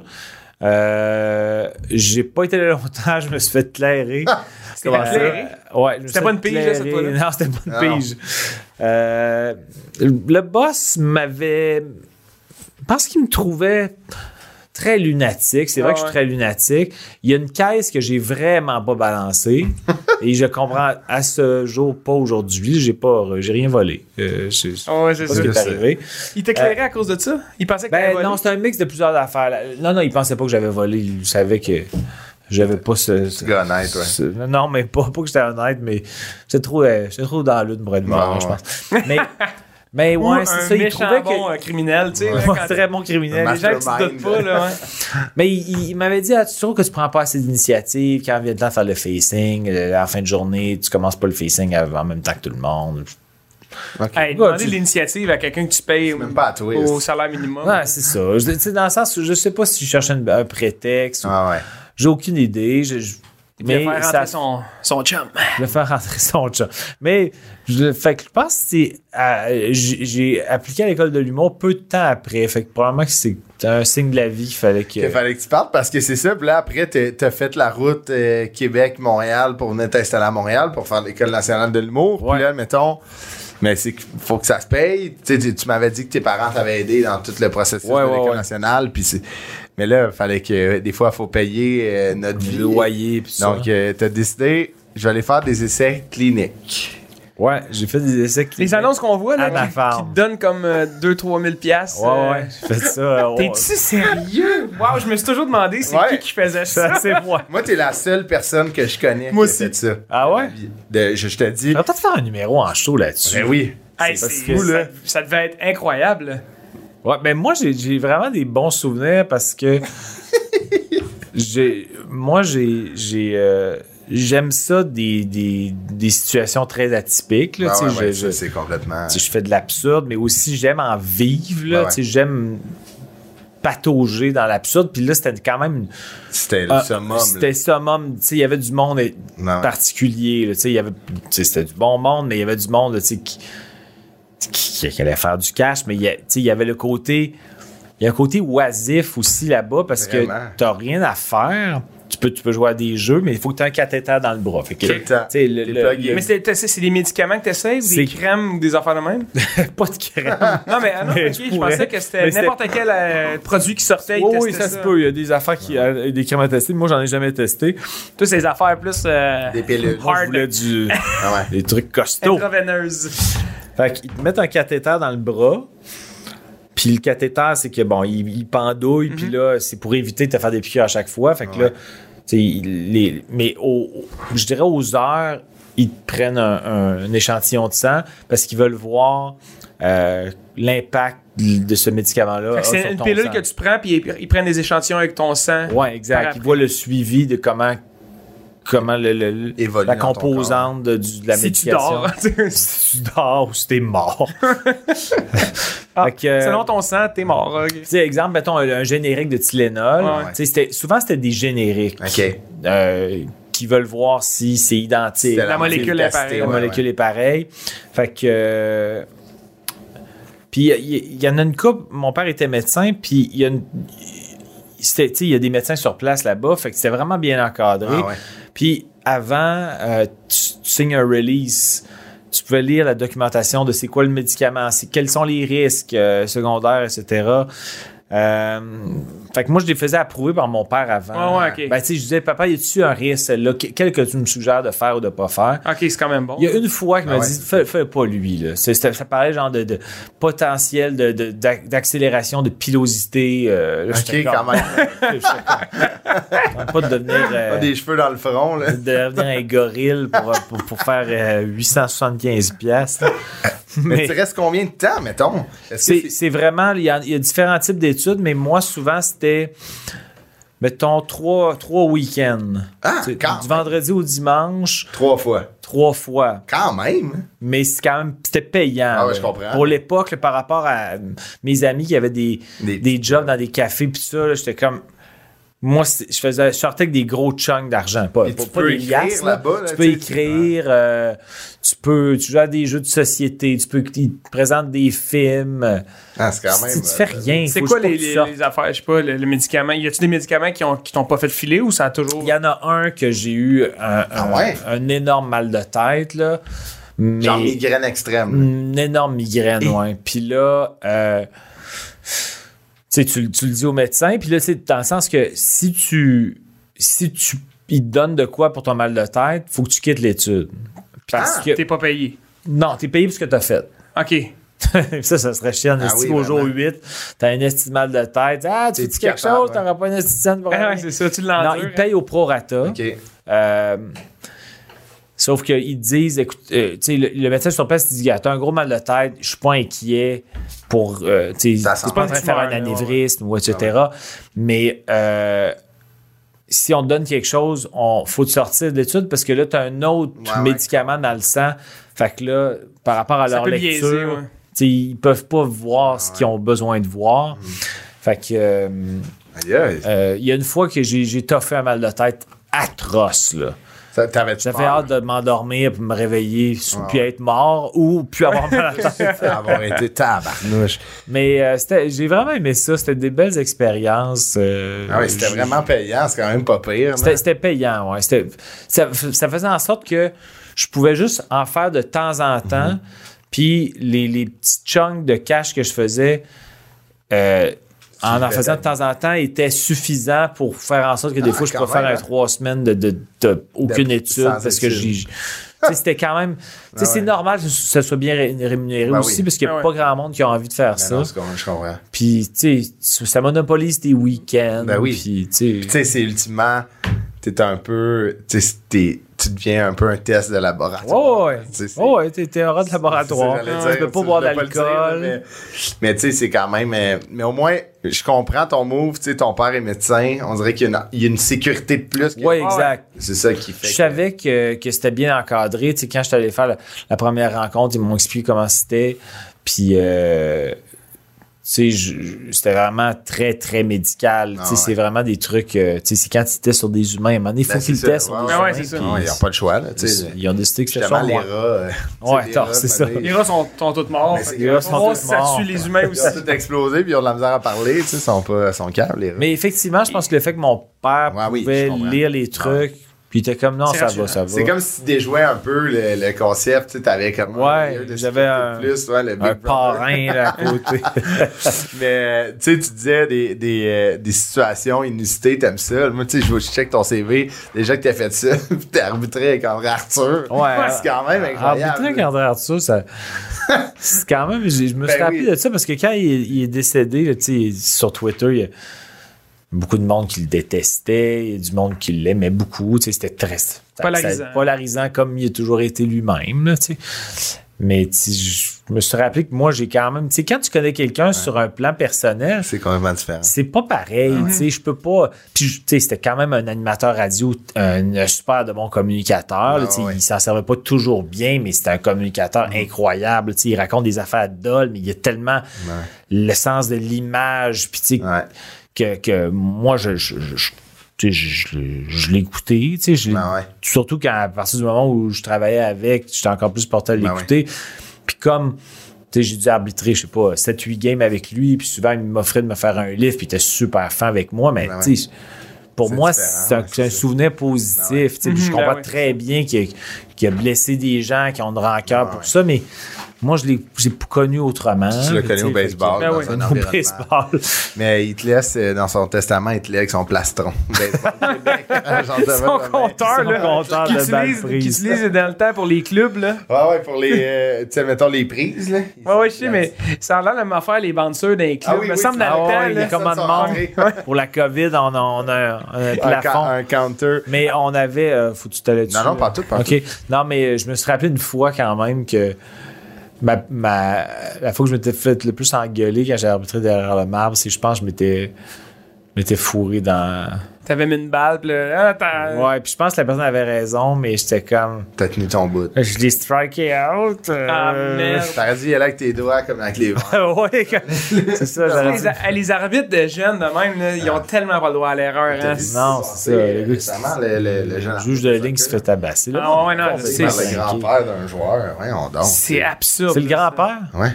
[SPEAKER 3] Euh, j'ai pas été là longtemps, (laughs) je me suis fait clairer. (laughs)
[SPEAKER 2] C'était éclairé?
[SPEAKER 3] ça? Ouais,
[SPEAKER 2] C'était pas une pige, là, cette fois-là?
[SPEAKER 3] Non, c'était pas une pige. Euh, le boss m'avait. Je pense qu'il me trouvait très lunatique. C'est vrai
[SPEAKER 2] Ah
[SPEAKER 3] que je suis
[SPEAKER 2] ouais.
[SPEAKER 3] très lunatique. Il y a une caisse que j'ai vraiment pas balancée. (laughs) et je comprends à ce jour, pas aujourd'hui. J'ai pas, j'ai rien volé. Euh, c'est
[SPEAKER 2] ouais, ça.
[SPEAKER 3] ce qui est arrivé.
[SPEAKER 2] Il t'éclairait à cause de ça? Il pensait que
[SPEAKER 3] Ben
[SPEAKER 2] volé?
[SPEAKER 3] non, c'est un mix de plusieurs affaires. Non, non, il pensait pas que j'avais volé. Il savait que j'avais pas ce. ce-
[SPEAKER 1] gars honnête, ouais.
[SPEAKER 3] ce- non, mais pas, pas que j'étais honnête, mais j'étais trop, euh, trop dans la lune pour être mort,
[SPEAKER 1] Ouais,
[SPEAKER 3] je pense. Mais, mais
[SPEAKER 2] Ou
[SPEAKER 3] ouais,
[SPEAKER 2] un
[SPEAKER 3] c'est ça. Il
[SPEAKER 2] méchant
[SPEAKER 3] trouvait
[SPEAKER 2] bon
[SPEAKER 3] que.
[SPEAKER 2] euh, criminel, tu sais. là,
[SPEAKER 3] Ouais,
[SPEAKER 2] quand-
[SPEAKER 3] très bon criminel.
[SPEAKER 1] Un
[SPEAKER 2] Les gens qui se doutent pas, là, ouais. (laughs)
[SPEAKER 3] Mais il, il m'avait dit, ah, tu trouves que tu prends pas assez d'initiative quand vient temps de faire le facing, euh, à la fin de journée, tu commences pas le facing en même temps que tout le monde.
[SPEAKER 2] Hey,
[SPEAKER 3] Ouais,
[SPEAKER 2] demander
[SPEAKER 3] tu-
[SPEAKER 2] l'initiative à quelqu'un que tu payes
[SPEAKER 1] Même pas
[SPEAKER 2] au
[SPEAKER 1] c'est-
[SPEAKER 2] salaire minimum.
[SPEAKER 3] Ouais, c'est ça. Je- dans le sens, où je sais pas si je cherchais un prétexte. ou-
[SPEAKER 1] Ah ouais.
[SPEAKER 3] J'ai aucune idée. Je, je- mais
[SPEAKER 2] faire
[SPEAKER 3] ça,
[SPEAKER 2] rentrer son, son chum. (laughs)
[SPEAKER 3] je vais faire rentrer son chat. Mais je, fait que je pense que c'est. euh, j'ai appliqué à l'école de l'humour peu de temps après. Fait que probablement que c'est un signe de la vie qu'il fallait que.
[SPEAKER 1] Il fallait que tu partes parce que c'est ça. Puis là, après, t'as- t'as fait la route euh, Québec-Montréal pour venir t'installer à Montréal pour faire l'école nationale de l'humour.
[SPEAKER 3] Ouais.
[SPEAKER 1] Puis là, mettons, mais c'est qu'il faut que ça se paye. Tu sais, tu, tu m'avais dit que tes parents t'avaient aidé dans tout le processus
[SPEAKER 3] Ouais,
[SPEAKER 1] de
[SPEAKER 3] ouais,
[SPEAKER 1] l'école
[SPEAKER 3] ouais.
[SPEAKER 1] nationale. Puis c'est... Mais là, il fallait que euh, des fois, il faut payer euh, notre vie.
[SPEAKER 3] Loyer pis ça.
[SPEAKER 1] Donc, euh, t'as décidé, je vais aller faire des essais cliniques.
[SPEAKER 3] ouais, j'ai fait des essais
[SPEAKER 2] Les
[SPEAKER 3] cliniques.
[SPEAKER 2] annonces qu'on voit, là,
[SPEAKER 3] À
[SPEAKER 2] qui, te donnent comme 2-3 000 piastres.
[SPEAKER 3] Ouais,
[SPEAKER 2] euh,
[SPEAKER 3] ouais, j'ai fait ça. (laughs) euh,
[SPEAKER 2] T'es-tu sérieux? Wow, je me suis toujours demandé c'est
[SPEAKER 1] Ouais.
[SPEAKER 2] qui qui faisait ça? (laughs)
[SPEAKER 3] C'est moi.
[SPEAKER 1] Moi, t'es la seule personne que je connais
[SPEAKER 2] Moi
[SPEAKER 1] qui a
[SPEAKER 2] aussi.
[SPEAKER 1] fait ça.
[SPEAKER 3] Ah ouais?
[SPEAKER 1] De- je, je te dis,
[SPEAKER 3] On va peut-être faire un numéro en show là-dessus.
[SPEAKER 1] ben oui.
[SPEAKER 2] Hey,
[SPEAKER 3] C'est que
[SPEAKER 2] ça, ça devait être incroyable.
[SPEAKER 3] Ouais, mais moi, j'ai j'ai vraiment des bons souvenirs parce que (laughs) j'ai moi, j'ai j'ai euh, j'aime ça des, des, des situations très atypiques. Là, sais,
[SPEAKER 1] ouais, ouais, c'est complètement.
[SPEAKER 3] je fais de l'absurde, mais aussi j'aime en vivre. Là,
[SPEAKER 1] Ouais,
[SPEAKER 3] J'aime patauger dans l'absurde. Puis là, c'était quand même...
[SPEAKER 1] C'était le
[SPEAKER 3] ah,
[SPEAKER 1] summum.
[SPEAKER 3] C'était summum. Il y avait du monde
[SPEAKER 1] Non.
[SPEAKER 3] particulier. C'était du bon monde, mais il y avait du monde qui, qui, qui allait faire du cash. Mais il y tu avait le côté... Il y a un côté oisif aussi là-bas parce
[SPEAKER 1] Vraiment.
[SPEAKER 3] que t'as rien à faire. Tu peux, tu peux jouer à des jeux, mais il faut que tu aies un cathéter dans le bras. Fait que,
[SPEAKER 1] le
[SPEAKER 3] tu le- le-
[SPEAKER 2] Mais c'est des médicaments que t'essayes ou des
[SPEAKER 3] C'est-
[SPEAKER 2] crèmes ou des affaires de même? (laughs)
[SPEAKER 3] pas de crème.
[SPEAKER 2] Non, mais, ah non,
[SPEAKER 3] Mais je
[SPEAKER 2] pensais que c'était
[SPEAKER 3] Mais c'était-
[SPEAKER 2] n'importe quel euh, produit qui sortait. ils
[SPEAKER 3] Oui, ça, se peut. Il y a des affaires qui. euh, des crèmes à tester. Moi, j'en ai jamais testé.
[SPEAKER 2] Toutes ces affaires plus euh,
[SPEAKER 1] Des pilules.
[SPEAKER 3] Moi, je
[SPEAKER 2] hard,
[SPEAKER 3] voulais du, (laughs)
[SPEAKER 1] Ah ouais.
[SPEAKER 3] des trucs costauds.
[SPEAKER 2] intraveineuses.
[SPEAKER 3] Fait qu'ils te mettent un cathéter dans le bras. Puis le cathéter, c'est que bon, il, il pendouille. Puis là, c'est pour éviter de te faire des piqûres à chaque fois. Fait que là, il- les, mais au, je dirais aux heures, ils te prennent un, un- un échantillon de sang parce qu'ils veulent voir euh, l'impact de ce médicament-là.
[SPEAKER 2] Fait que
[SPEAKER 3] a
[SPEAKER 2] C'est une pilule
[SPEAKER 3] sang.
[SPEAKER 2] que tu prends, puis ils, ils prennent des échantillons avec ton sang.
[SPEAKER 3] Ouais, exact. Ils voient le suivi de comment comment le, le- le-
[SPEAKER 1] Évolue
[SPEAKER 3] la composante de, du- de la
[SPEAKER 2] Si tu dors. (laughs)
[SPEAKER 3] si tu dors ou si t'es mort. (laughs)
[SPEAKER 2] Ah,
[SPEAKER 3] que, euh,
[SPEAKER 2] Selon ton sang, t'es mort. ok.
[SPEAKER 3] Tu sais, exemple, mettons un, un générique de Tylenol.
[SPEAKER 2] Ouais.
[SPEAKER 3] Souvent, c'était des génériques
[SPEAKER 1] OK.
[SPEAKER 3] euh, qui veulent voir si c'est identique.
[SPEAKER 2] La molécule est pareille.
[SPEAKER 3] La
[SPEAKER 1] ouais,
[SPEAKER 3] molécule
[SPEAKER 1] ouais.
[SPEAKER 3] est pareille. Fait que. euh, puis il y, en a une couple. Mon père était médecin, puis il y a une. c'était- tu sais, Il y a des médecins sur place là-bas, fait que c'était vraiment bien encadré.
[SPEAKER 1] Ah ouais.
[SPEAKER 3] Puis avant, euh, tu, signes un release. Tu pouvais lire la documentation de c'est quoi le médicament, quels sont les risques euh, secondaires, etc. Euh, fait que moi, je les faisais approuver par mon père avant.
[SPEAKER 2] Ouais, ouais, ok.
[SPEAKER 3] Ben, tu sais, je disais, papa, y a-tu un risque, là, que- quel que tu me suggères de faire ou de pas faire?
[SPEAKER 2] Ok, c'est quand même bon.
[SPEAKER 3] Il y a une fois qu'il
[SPEAKER 1] Ah
[SPEAKER 3] m'a
[SPEAKER 1] ouais.
[SPEAKER 3] dit, fais, fais pas lui, là. Ça parlait genre de, de potentiel de, de- d'accélération, de pilosité. euh, là,
[SPEAKER 1] OK, quand même. (laughs)
[SPEAKER 3] pas de devenir, euh,
[SPEAKER 1] Pas des cheveux dans le front, là.
[SPEAKER 3] de devenir un gorille pour, pour, pour faire euh, 875 piastres.
[SPEAKER 1] Mais,
[SPEAKER 3] Mais
[SPEAKER 1] tu restes combien de temps, mettons?
[SPEAKER 3] C'est, c'est vraiment, il y, y a différents types d'études, mais moi, souvent, c'était, mettons, trois, trois week-ends.
[SPEAKER 1] Ah, quand
[SPEAKER 3] du vendredi au dimanche,
[SPEAKER 1] Trois fois.
[SPEAKER 3] trois fois.
[SPEAKER 1] Quand même.
[SPEAKER 3] mais c'est quand même c'était payant.
[SPEAKER 1] Ah ouais,
[SPEAKER 3] là.
[SPEAKER 1] je comprends.
[SPEAKER 3] Pour l'époque, par rapport à mes amis qui avaient des,
[SPEAKER 1] Des-
[SPEAKER 3] des, jobs dans des cafés puis ça, j'étais comme moi, je faisais, je sortais avec des gros chunks d'argent, pas,
[SPEAKER 1] tu
[SPEAKER 3] pas
[SPEAKER 1] peux
[SPEAKER 3] des
[SPEAKER 1] écrire
[SPEAKER 3] liasses, là.
[SPEAKER 1] là-bas, là,
[SPEAKER 3] Tu peux
[SPEAKER 1] tu
[SPEAKER 3] écrire, euh, tu peux, tu joues à des jeux de société, tu peux, ils te présentent des films.
[SPEAKER 1] Ah, c'est quand même.
[SPEAKER 3] Si tu fais
[SPEAKER 1] euh,
[SPEAKER 3] rien,
[SPEAKER 2] C'est quoi les,
[SPEAKER 3] tu
[SPEAKER 2] affaires? Je sais pas, le, le médicament? Y a-tu des médicaments qui, ont, qui t'ont pas fait filer ou ça a toujours.
[SPEAKER 3] Il y en a un que j'ai eu un,
[SPEAKER 1] Ah
[SPEAKER 3] un-
[SPEAKER 1] ouais?
[SPEAKER 3] un énorme mal de tête, là. Mais,
[SPEAKER 1] Genre migraine extrême.
[SPEAKER 3] Une énorme migraine, ouais. Puis là, euh, tu sais, tu, tu le dis au médecin, puis là, c'est dans le sens que si tu, si tu, il te donne de quoi pour ton mal de tête, faut que tu quittes l'étude. Parce
[SPEAKER 1] Ah,
[SPEAKER 3] que,
[SPEAKER 2] T'es pas payé.
[SPEAKER 3] non, t'es payé pour ce que t'as fait.
[SPEAKER 2] OK. (laughs)
[SPEAKER 3] ça, ça serait chiant.
[SPEAKER 1] Ah oui,
[SPEAKER 3] au jour
[SPEAKER 1] vraiment.
[SPEAKER 3] 8, t'as un esti de mal de tête. Ah, tu dis quelque
[SPEAKER 1] capable,
[SPEAKER 3] chose,
[SPEAKER 1] ouais.
[SPEAKER 3] t'auras pas un esti de scène pour
[SPEAKER 2] Ah ouais, c'est ça, tu
[SPEAKER 3] Non,
[SPEAKER 2] l'endures.
[SPEAKER 3] ils payent au prorata.
[SPEAKER 1] OK.
[SPEAKER 3] Euh, sauf qu'ils disent, écoute, euh, le, le médecin sur place il dit, t'as un gros mal de tête, je suis pas inquiet pour, euh, tu sais,
[SPEAKER 1] Ça
[SPEAKER 3] c'est
[SPEAKER 1] sent
[SPEAKER 3] pas en train de faire un anévrisme ou etc. Mais euh, si on te donne quelque chose, on faut te sortir de l'étude parce que là, tu as un autre
[SPEAKER 1] Ouais, ouais.
[SPEAKER 3] médicament dans le sang. Fait que là, par rapport à
[SPEAKER 2] Ça
[SPEAKER 3] leur lecture,
[SPEAKER 2] biaiser,
[SPEAKER 3] ils peuvent pas voir ce qu'ils ont besoin de voir. Fait que euh, euh, il y a une fois que j'ai j'ai toffé un mal de tête atroce là. J'avais hâte de m'endormir puis me réveiller, puis être mort ou puis avoir mal à la (laughs) tête.
[SPEAKER 1] d'avoir été tabarnouche?
[SPEAKER 3] Mais euh, j'ai vraiment aimé ça. C'était des belles expériences. euh,
[SPEAKER 1] Ah oui, c'était vraiment payant. C'est quand même pas pire.
[SPEAKER 3] C'était payant, ouais. Ça, ça faisait en sorte que je pouvais juste en faire de temps en temps. Puis les, les petits chunks de cash que je faisais, euh, en en
[SPEAKER 1] fais
[SPEAKER 3] faisant de temps en temps, étaient suffisants pour faire en sorte que des
[SPEAKER 1] Ah,
[SPEAKER 3] fois, je peux faire
[SPEAKER 1] hein?
[SPEAKER 3] trois semaines de, de- de aucune
[SPEAKER 1] De-
[SPEAKER 3] étude parce que j'ai. tu sais, c'était quand même. (laughs)
[SPEAKER 1] Ah
[SPEAKER 3] c'est
[SPEAKER 1] ouais.
[SPEAKER 3] normal que ça soit bien ré- rémunéré
[SPEAKER 1] Ben
[SPEAKER 3] aussi
[SPEAKER 1] oui.
[SPEAKER 3] parce qu'il n'y a
[SPEAKER 2] Ah
[SPEAKER 3] pas
[SPEAKER 2] ouais.
[SPEAKER 3] grand monde qui a envie de faire
[SPEAKER 1] Ben
[SPEAKER 3] ça.
[SPEAKER 1] non, je comprends.
[SPEAKER 3] Puis, tu sais, ça monopolise tes week-ends.
[SPEAKER 1] Ben oui.
[SPEAKER 3] Puis, tu sais.
[SPEAKER 1] c'est ultimement, t'es un peu, tu sais, t'es- tu deviens un peu un test de laboratoire.
[SPEAKER 3] Ouais, ouais.
[SPEAKER 1] Tu sais, c'est-
[SPEAKER 3] Ouais, t'es un rat de laboratoire.
[SPEAKER 1] Ça,
[SPEAKER 3] Tu
[SPEAKER 1] j'allais
[SPEAKER 3] peux
[SPEAKER 1] dire,
[SPEAKER 3] pas boire
[SPEAKER 1] dire,
[SPEAKER 3] d'alcool.
[SPEAKER 1] mais mais tu sais, c'est quand même. euh, mais au moins, je comprends ton move. Tu sais, ton père est médecin. On dirait qu'il y, a une- il y a une sécurité de plus.
[SPEAKER 3] Ouais, exact.
[SPEAKER 1] C'est ça qui fait.
[SPEAKER 3] Je
[SPEAKER 1] que-
[SPEAKER 3] savais que, que c'était bien encadré. Tu sais, quand je suis allé faire la, la première rencontre, ils m'ont expliqué comment c'était. Puis, euh, tu sais, je- je- c'était vraiment très, très médical.
[SPEAKER 1] Ah ouais.
[SPEAKER 3] c'est vraiment des trucs. euh, c'est quand ils testent sur des humains. À un moment donné, il faut
[SPEAKER 1] Ben,
[SPEAKER 3] qu'ils
[SPEAKER 1] ça,
[SPEAKER 3] testent sur
[SPEAKER 1] ouais,
[SPEAKER 3] des
[SPEAKER 1] ouais,
[SPEAKER 3] humains.
[SPEAKER 2] ouais, c'est ça.
[SPEAKER 3] puis
[SPEAKER 1] Ouais, ils n'ont pas le choix. Là.
[SPEAKER 3] Ils ont décidé que c'était sur
[SPEAKER 1] les rats. euh,
[SPEAKER 3] Ouais,
[SPEAKER 1] les rats,
[SPEAKER 3] c'est
[SPEAKER 1] un
[SPEAKER 3] ça.
[SPEAKER 1] donné,
[SPEAKER 2] Les rats sont, sont tous morts.
[SPEAKER 3] Les rats
[SPEAKER 2] on
[SPEAKER 3] sont
[SPEAKER 2] si ça
[SPEAKER 3] morts.
[SPEAKER 2] tue les humains
[SPEAKER 1] Ils
[SPEAKER 2] aussi.
[SPEAKER 1] ont tout explosé, puis ils ont de la misère à parler. Ils sont pas, sont câbles, les rats.
[SPEAKER 3] Mais effectivement, je pense que le fait que mon père pouvait lire les trucs, puis était comme non, ça
[SPEAKER 2] rassurant.
[SPEAKER 3] va, ça va.
[SPEAKER 1] C'est comme si tu déjouais un peu le, le concept, tu sais, t'avais comme
[SPEAKER 3] Ouais, j'avais un-
[SPEAKER 1] plus, ouais, le Big
[SPEAKER 3] un parrain là, à (laughs) côté. (laughs)
[SPEAKER 1] Mais tu sais, tu disais des, des, euh, des situations inusitées, t'aimes ça. Moi, tu sais, je je check ton CV, déjà que t'as fait ça, (laughs) puis t'es arbitré avec André Arthur.
[SPEAKER 3] Ouais.
[SPEAKER 1] c'est quand même incroyable.
[SPEAKER 3] Arbitrer avec André Arthur, ça. C'est quand même. Je me suis
[SPEAKER 1] Ben
[SPEAKER 3] rappelé
[SPEAKER 1] oui.
[SPEAKER 3] de ça parce que quand il, il est décédé, là, tu sais, sur Twitter, il y a beaucoup de monde qui le détestait, il y a du monde qui l'aimait beaucoup. tu sais, C'était très
[SPEAKER 2] Polarisant.
[SPEAKER 3] ça- polarisant comme il a toujours été lui-même. là, tu sais. Mais tu sais, je me suis rappelé que moi, j'ai quand même. Tu sais, quand tu connais quelqu'un sur un plan personnel,
[SPEAKER 1] C'est complètement différent.
[SPEAKER 3] c'est pas pareil, tu sais, je peux pas. Puis, tu sais, c'était quand même un animateur radio, un, un super de bon communicateur. là,
[SPEAKER 1] Ah,
[SPEAKER 3] tu sais,
[SPEAKER 1] ouais.
[SPEAKER 3] Il s'en servait pas toujours bien, mais c'était un communicateur incroyable. Tu sais, il raconte des affaires dol, mais il y a tellement le sens de l'image. Puis, tu sais,
[SPEAKER 1] Ouais.
[SPEAKER 3] Que, que moi, je, je, je- je- tu sais, je, je, l'ai- je l'ai écouté, tu sais, je l'ai-
[SPEAKER 1] Ben ouais.
[SPEAKER 3] surtout quand, à partir du moment où je travaillais avec, j'étais encore plus porté à
[SPEAKER 1] Ben
[SPEAKER 3] l'écouter. Puis comme, j'ai dû arbitrer, je sais pas, 7-8 games avec lui, puis souvent, il m'offrait de me faire un livre, puis il était super fin avec moi, mais
[SPEAKER 1] Ben ouais.
[SPEAKER 3] pour moi, c'est un, souvenir positif. puis je
[SPEAKER 2] Mhm,
[SPEAKER 3] comprends
[SPEAKER 2] ben
[SPEAKER 3] très bien qu'il a, a blessé des gens qui ont de rancœur pour ça, mais moi, je l'ai connu autrement.
[SPEAKER 1] Tu l'as connu au baseball,
[SPEAKER 2] Ben
[SPEAKER 1] dans
[SPEAKER 2] oui.
[SPEAKER 1] un
[SPEAKER 3] Au
[SPEAKER 1] environnement.
[SPEAKER 3] baseball.
[SPEAKER 1] Mais il te laisse, euh, dans son testament, il te laisse avec son plastron. (laughs) De
[SPEAKER 2] Son compteur,
[SPEAKER 3] Son
[SPEAKER 2] là,
[SPEAKER 3] compteur
[SPEAKER 2] qu'il
[SPEAKER 3] de balles
[SPEAKER 2] utilise, qu'il
[SPEAKER 3] prises.
[SPEAKER 2] utilise dans le temps pour les clubs, là.
[SPEAKER 1] Ouais, ouais, pour les, euh, tu sais, mettons les prises, là.
[SPEAKER 2] Ouais, ouais, je sais, mais ça a l'air de me faire les bouncers dans les clubs.
[SPEAKER 1] Ah oui,
[SPEAKER 2] me
[SPEAKER 1] oui,
[SPEAKER 2] semble dans
[SPEAKER 3] Ah
[SPEAKER 2] le
[SPEAKER 3] ouais,
[SPEAKER 2] temps,
[SPEAKER 3] il
[SPEAKER 2] là.
[SPEAKER 3] est comme
[SPEAKER 1] Ça,
[SPEAKER 3] un
[SPEAKER 1] ça
[SPEAKER 3] monde.
[SPEAKER 1] rentré.
[SPEAKER 3] Pour la COVID, on a, on a un, un plafond.
[SPEAKER 1] un counter.
[SPEAKER 3] Mais on avait. euh, faut que tu t'allais dessus.
[SPEAKER 1] Non, non, pas tout, pas
[SPEAKER 3] OK. Non, mais je me suis rappelé une fois quand même que ma, ma- la fois que je m'étais fait le plus engueuler quand j'ai arbitré derrière le marbre, c'est je pense que je m'étais, m'étais fourré dans.
[SPEAKER 2] T'avais mis une balle, pis là, ah,
[SPEAKER 3] Ouais, puis je pense que la personne avait raison, mais j'étais comme.
[SPEAKER 1] T'as tenu ton bout.
[SPEAKER 3] Je l'ai striké out. euh,
[SPEAKER 2] Ah, merde.
[SPEAKER 1] T'aurais dû y aller avec tes doigts comme avec les vents. (laughs)
[SPEAKER 3] ouais, comme- c'est ça, j'aurais
[SPEAKER 2] Les,
[SPEAKER 3] dit.
[SPEAKER 2] a- les arbitres de jeunes, de même, là, ils ont tellement pas le droit à l'erreur. Hein.
[SPEAKER 3] Non, c'est ça, le
[SPEAKER 1] Récemment, le, le, le jeune
[SPEAKER 3] Le juge de ligne qui se fait tabasser. Là.
[SPEAKER 2] Ah ouais, non, c'est-
[SPEAKER 1] C'est
[SPEAKER 2] c'est-
[SPEAKER 1] le grand-père d'un joueur. Voyons donc.
[SPEAKER 2] C'est absurde.
[SPEAKER 3] C'est le grand-père?
[SPEAKER 1] Ouais.